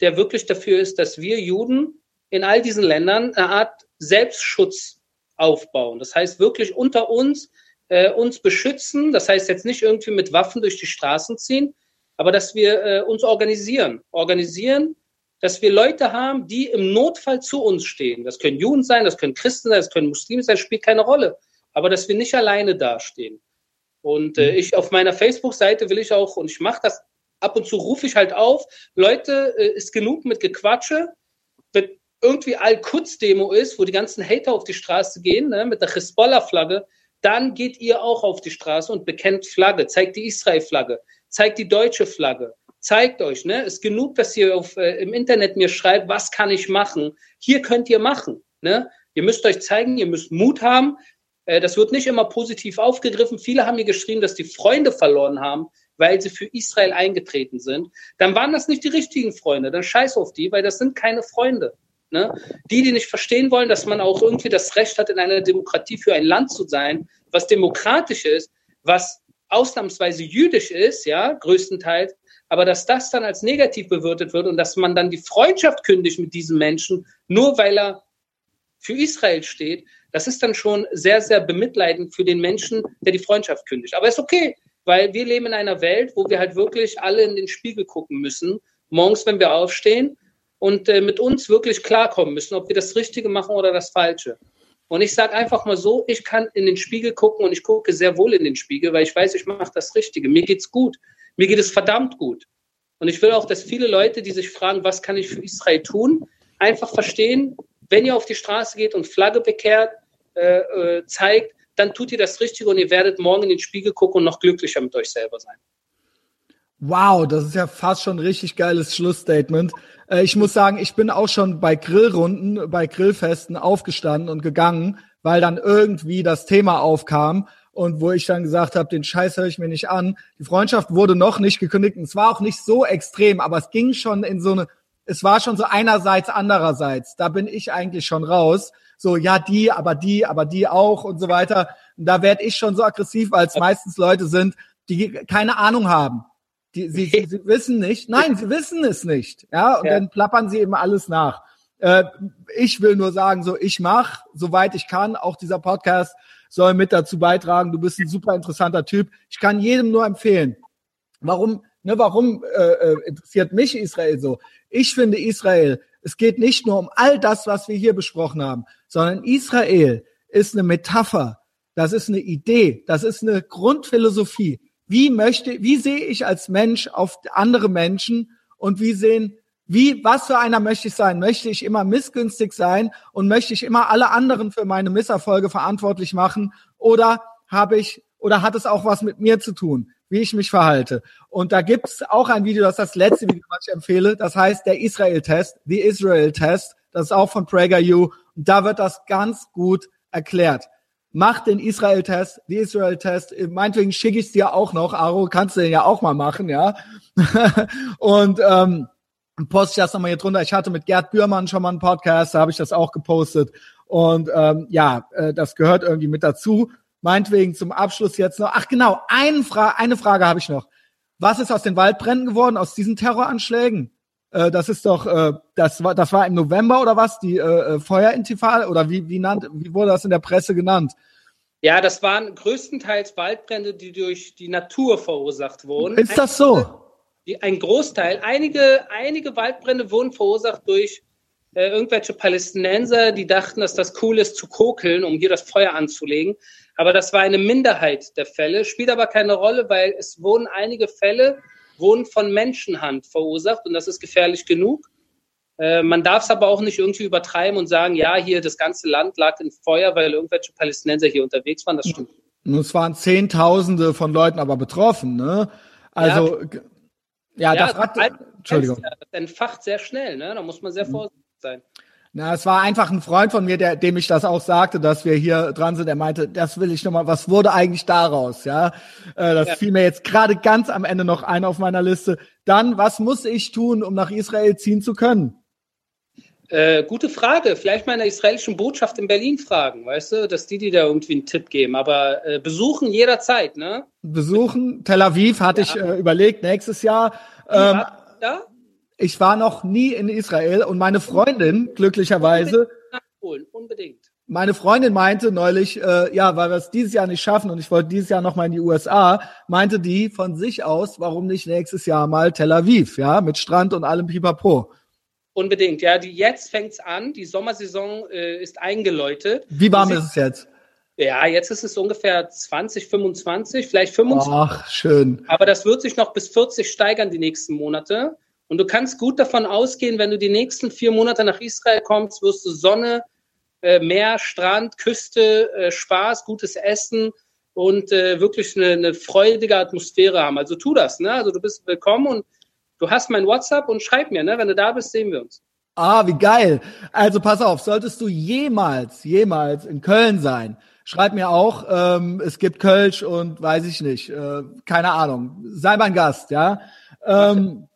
der wirklich dafür ist, dass wir Juden in all diesen Ländern eine Art Selbstschutz aufbauen. Das heißt wirklich unter uns äh, uns beschützen. Das heißt jetzt nicht irgendwie mit Waffen durch die Straßen ziehen, aber dass wir äh, uns organisieren. Organisieren, dass wir Leute haben, die im Notfall zu uns stehen. Das können Juden sein, das können Christen sein, das können Muslime sein, spielt keine Rolle. Aber dass wir nicht alleine dastehen. Und äh, mhm. ich auf meiner Facebook-Seite will ich auch, und ich mache das ab und zu, rufe ich halt auf, Leute, äh, ist genug mit Gequatsche irgendwie Al-Quds-Demo ist, wo die ganzen Hater auf die Straße gehen, ne, mit der Hezbollah-Flagge, dann geht ihr auch auf die Straße und bekennt Flagge, zeigt die Israel-Flagge, zeigt die deutsche Flagge, zeigt euch, ne, ist genug, dass ihr auf, äh, im Internet mir schreibt, was kann ich machen? Hier könnt ihr machen, ne? Ihr müsst euch zeigen, ihr müsst Mut haben. Äh, das wird nicht immer positiv aufgegriffen. Viele haben mir geschrieben, dass die Freunde verloren haben, weil sie für Israel eingetreten sind. Dann waren das nicht die richtigen Freunde. Dann scheiß auf die, weil das sind keine Freunde. Ne? Die, die nicht verstehen wollen, dass man auch irgendwie das Recht hat, in einer Demokratie für ein Land zu sein, was demokratisch ist, was ausnahmsweise jüdisch ist, ja, größtenteils, aber dass das dann als negativ bewertet wird und dass man dann die Freundschaft kündigt mit diesem Menschen, nur weil er für Israel steht, das ist dann schon sehr, sehr bemitleidend für den Menschen, der die Freundschaft kündigt. Aber ist okay, weil wir leben in einer Welt, wo wir halt wirklich alle in den Spiegel gucken müssen, morgens, wenn wir aufstehen und äh, mit uns wirklich klarkommen müssen, ob wir das Richtige machen oder das Falsche. Und ich sage einfach mal so, ich kann in den Spiegel gucken und ich gucke sehr wohl in den Spiegel, weil ich weiß, ich mache das Richtige. Mir geht's gut. Mir geht es verdammt gut. Und ich will auch, dass viele Leute, die sich fragen, was kann ich für Israel tun, einfach verstehen, wenn ihr auf die Straße geht und Flagge bekehrt, äh, äh, zeigt, dann tut ihr das Richtige und ihr werdet morgen in den Spiegel gucken und noch glücklicher mit euch selber sein. Wow, das ist ja fast schon ein richtig geiles Schlussstatement. Äh, ich muss sagen, ich bin auch schon bei Grillrunden, bei Grillfesten aufgestanden und gegangen, weil dann irgendwie das Thema aufkam und wo ich dann gesagt habe, den Scheiß höre ich mir nicht an. Die Freundschaft wurde noch nicht gekündigt und es war auch nicht so extrem, aber es ging schon in so eine, es war schon so einerseits, andererseits. Da bin ich eigentlich schon raus. So, ja, die, aber die, aber die auch und so weiter. Und da werde ich schon so aggressiv, weil es meistens Leute sind, die keine Ahnung haben. Die, sie, sie, sie wissen nicht, nein, sie wissen es nicht. Ja, und ja. dann plappern sie eben alles nach. Äh, ich will nur sagen, so ich mach, soweit ich kann. Auch dieser Podcast soll mit dazu beitragen. Du bist ein super interessanter Typ. Ich kann jedem nur empfehlen. Warum, ne, warum äh, äh, interessiert mich Israel so? Ich finde Israel, es geht nicht nur um all das, was wir hier besprochen haben, sondern Israel ist eine Metapher. Das ist eine Idee. Das ist eine Grundphilosophie wie möchte, wie sehe ich als Mensch auf andere Menschen und wie sehen, wie, was für einer möchte ich sein? Möchte ich immer missgünstig sein und möchte ich immer alle anderen für meine Misserfolge verantwortlich machen? Oder habe ich, oder hat es auch was mit mir zu tun, wie ich mich verhalte? Und da gibt's auch ein Video, das ist das letzte Video, was ich empfehle. Das heißt der Israel-Test, the Israel-Test. Das ist auch von PragerU. Und da wird das ganz gut erklärt mach den Israel-Test, die Israel-Test. Meinetwegen schicke ich dir auch noch, Aro, kannst du den ja auch mal machen, ja. und ähm, poste ich das nochmal hier drunter. Ich hatte mit Gerd Bührmann schon mal einen Podcast, da habe ich das auch gepostet. Und ähm, ja, äh, das gehört irgendwie mit dazu. Meinetwegen zum Abschluss jetzt noch. Ach genau, eine, Fra eine Frage habe ich noch. was ist aus den Waldbränden geworden, aus diesen Terroranschlägen? Äh, das ist doch, äh, das war, das war im November oder was? Die äh, äh Feuerintifada oder wie, wie, nannt, wie wurde das in der Presse genannt? Ja, das waren größtenteils Waldbrände, die durch die Natur verursacht wurden. Ist das so? Ein Großteil, einige, einige Waldbrände wurden verursacht durch äh, irgendwelche Palästinenser, die dachten, dass das cool ist zu kokeln, um hier das Feuer anzulegen. Aber das war eine Minderheit der Fälle, spielt aber keine Rolle, weil es wurden einige Fälle wurden von Menschenhand verursacht und das ist gefährlich genug. Äh, man darf es aber auch nicht irgendwie übertreiben und sagen, ja, hier das ganze Land lag in Feuer, weil irgendwelche Palästinenser hier unterwegs waren. Das stimmt. Und es waren Zehntausende von Leuten aber betroffen, ne? Also, ja, ja, ja das hat, Entschuldigung. Das entfacht sehr schnell, ne? Da muss man sehr mhm. vorsichtig sein. Na, es war einfach ein Freund von mir, der, dem ich das auch sagte, dass wir hier dran sind. Er meinte, das will ich nochmal, was wurde eigentlich daraus? Ja, äh, das ja. fiel mir jetzt gerade ganz am Ende noch ein auf meiner Liste. Dann, was muss ich tun, um nach Israel ziehen zu können? Äh, gute Frage. Vielleicht mal in der israelischen Botschaft in Berlin fragen, weißt du, dass die dir da irgendwie einen Tipp geben. Aber äh, besuchen jederzeit, ne? Besuchen. Tel Aviv hatte ja. ich äh, überlegt, nächstes Jahr. Ähm, ja? Ich war noch nie in Israel und meine Freundin, glücklicherweise. Unbedingt. Unbedingt. Meine Freundin meinte neulich, äh, ja, weil wir es dieses Jahr nicht schaffen und ich wollte dieses Jahr noch mal in die USA, meinte die von sich aus, warum nicht nächstes Jahr mal Tel Aviv, ja, mit Strand und allem Pipapo. Unbedingt, ja. Die, jetzt fängt's an, die Sommersaison äh, ist eingeläutet. Wie warm ist es jetzt? Ja, jetzt ist es ungefähr 20, 25, vielleicht 25. Ach, schön. Aber das wird sich noch bis 40 steigern die nächsten Monate. Und du kannst gut davon ausgehen, wenn du die nächsten vier Monate nach Israel kommst, wirst du Sonne, äh, Meer, Strand, Küste, äh, Spaß, gutes Essen und äh, wirklich eine, eine freudige Atmosphäre haben. Also tu das, ne? Also du bist willkommen und Du hast mein WhatsApp und schreib mir, ne? Wenn du da bist, sehen wir uns. Ah, wie geil. Also pass auf, solltest du jemals, jemals in Köln sein, schreib mir auch, ähm, es gibt Kölsch und weiß ich nicht, äh, keine Ahnung. Sei mein Gast, ja. Ähm,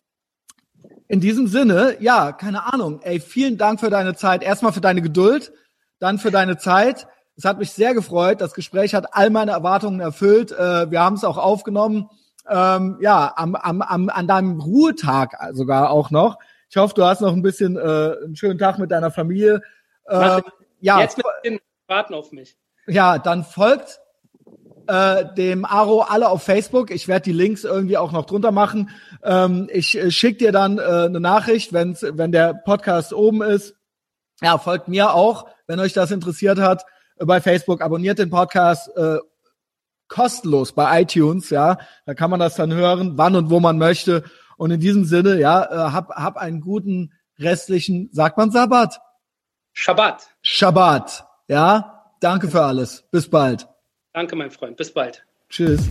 in diesem Sinne, ja, keine Ahnung. Ey, vielen Dank für deine Zeit. Erstmal für deine Geduld, dann für deine Zeit. Es hat mich sehr gefreut. Das Gespräch hat all meine Erwartungen erfüllt. Äh, wir haben es auch aufgenommen ähm, ja, am, am, am, an deinem Ruhetag sogar auch noch. Ich hoffe, du hast noch ein bisschen äh, einen schönen Tag mit deiner Familie. Ähm, ja, Jetzt warten auf mich. Ja, dann folgt äh, dem Aro alle auf Facebook. Ich werde die Links irgendwie auch noch drunter machen. Ähm, ich äh, schicke dir dann äh, eine Nachricht, wenn's, wenn der Podcast oben ist. Ja, folgt mir auch, wenn euch das interessiert hat, äh, bei Facebook. Abonniert den Podcast äh, kostenlos bei iTunes, ja. Da kann man das dann hören, wann und wo man möchte. Und in diesem Sinne, ja, äh, hab, hab einen guten restlichen, sagt man Sabbat? Shabbat. Shabbat, ja. Danke für alles. Bis bald. Danke, mein Freund. Bis bald. Tschüss.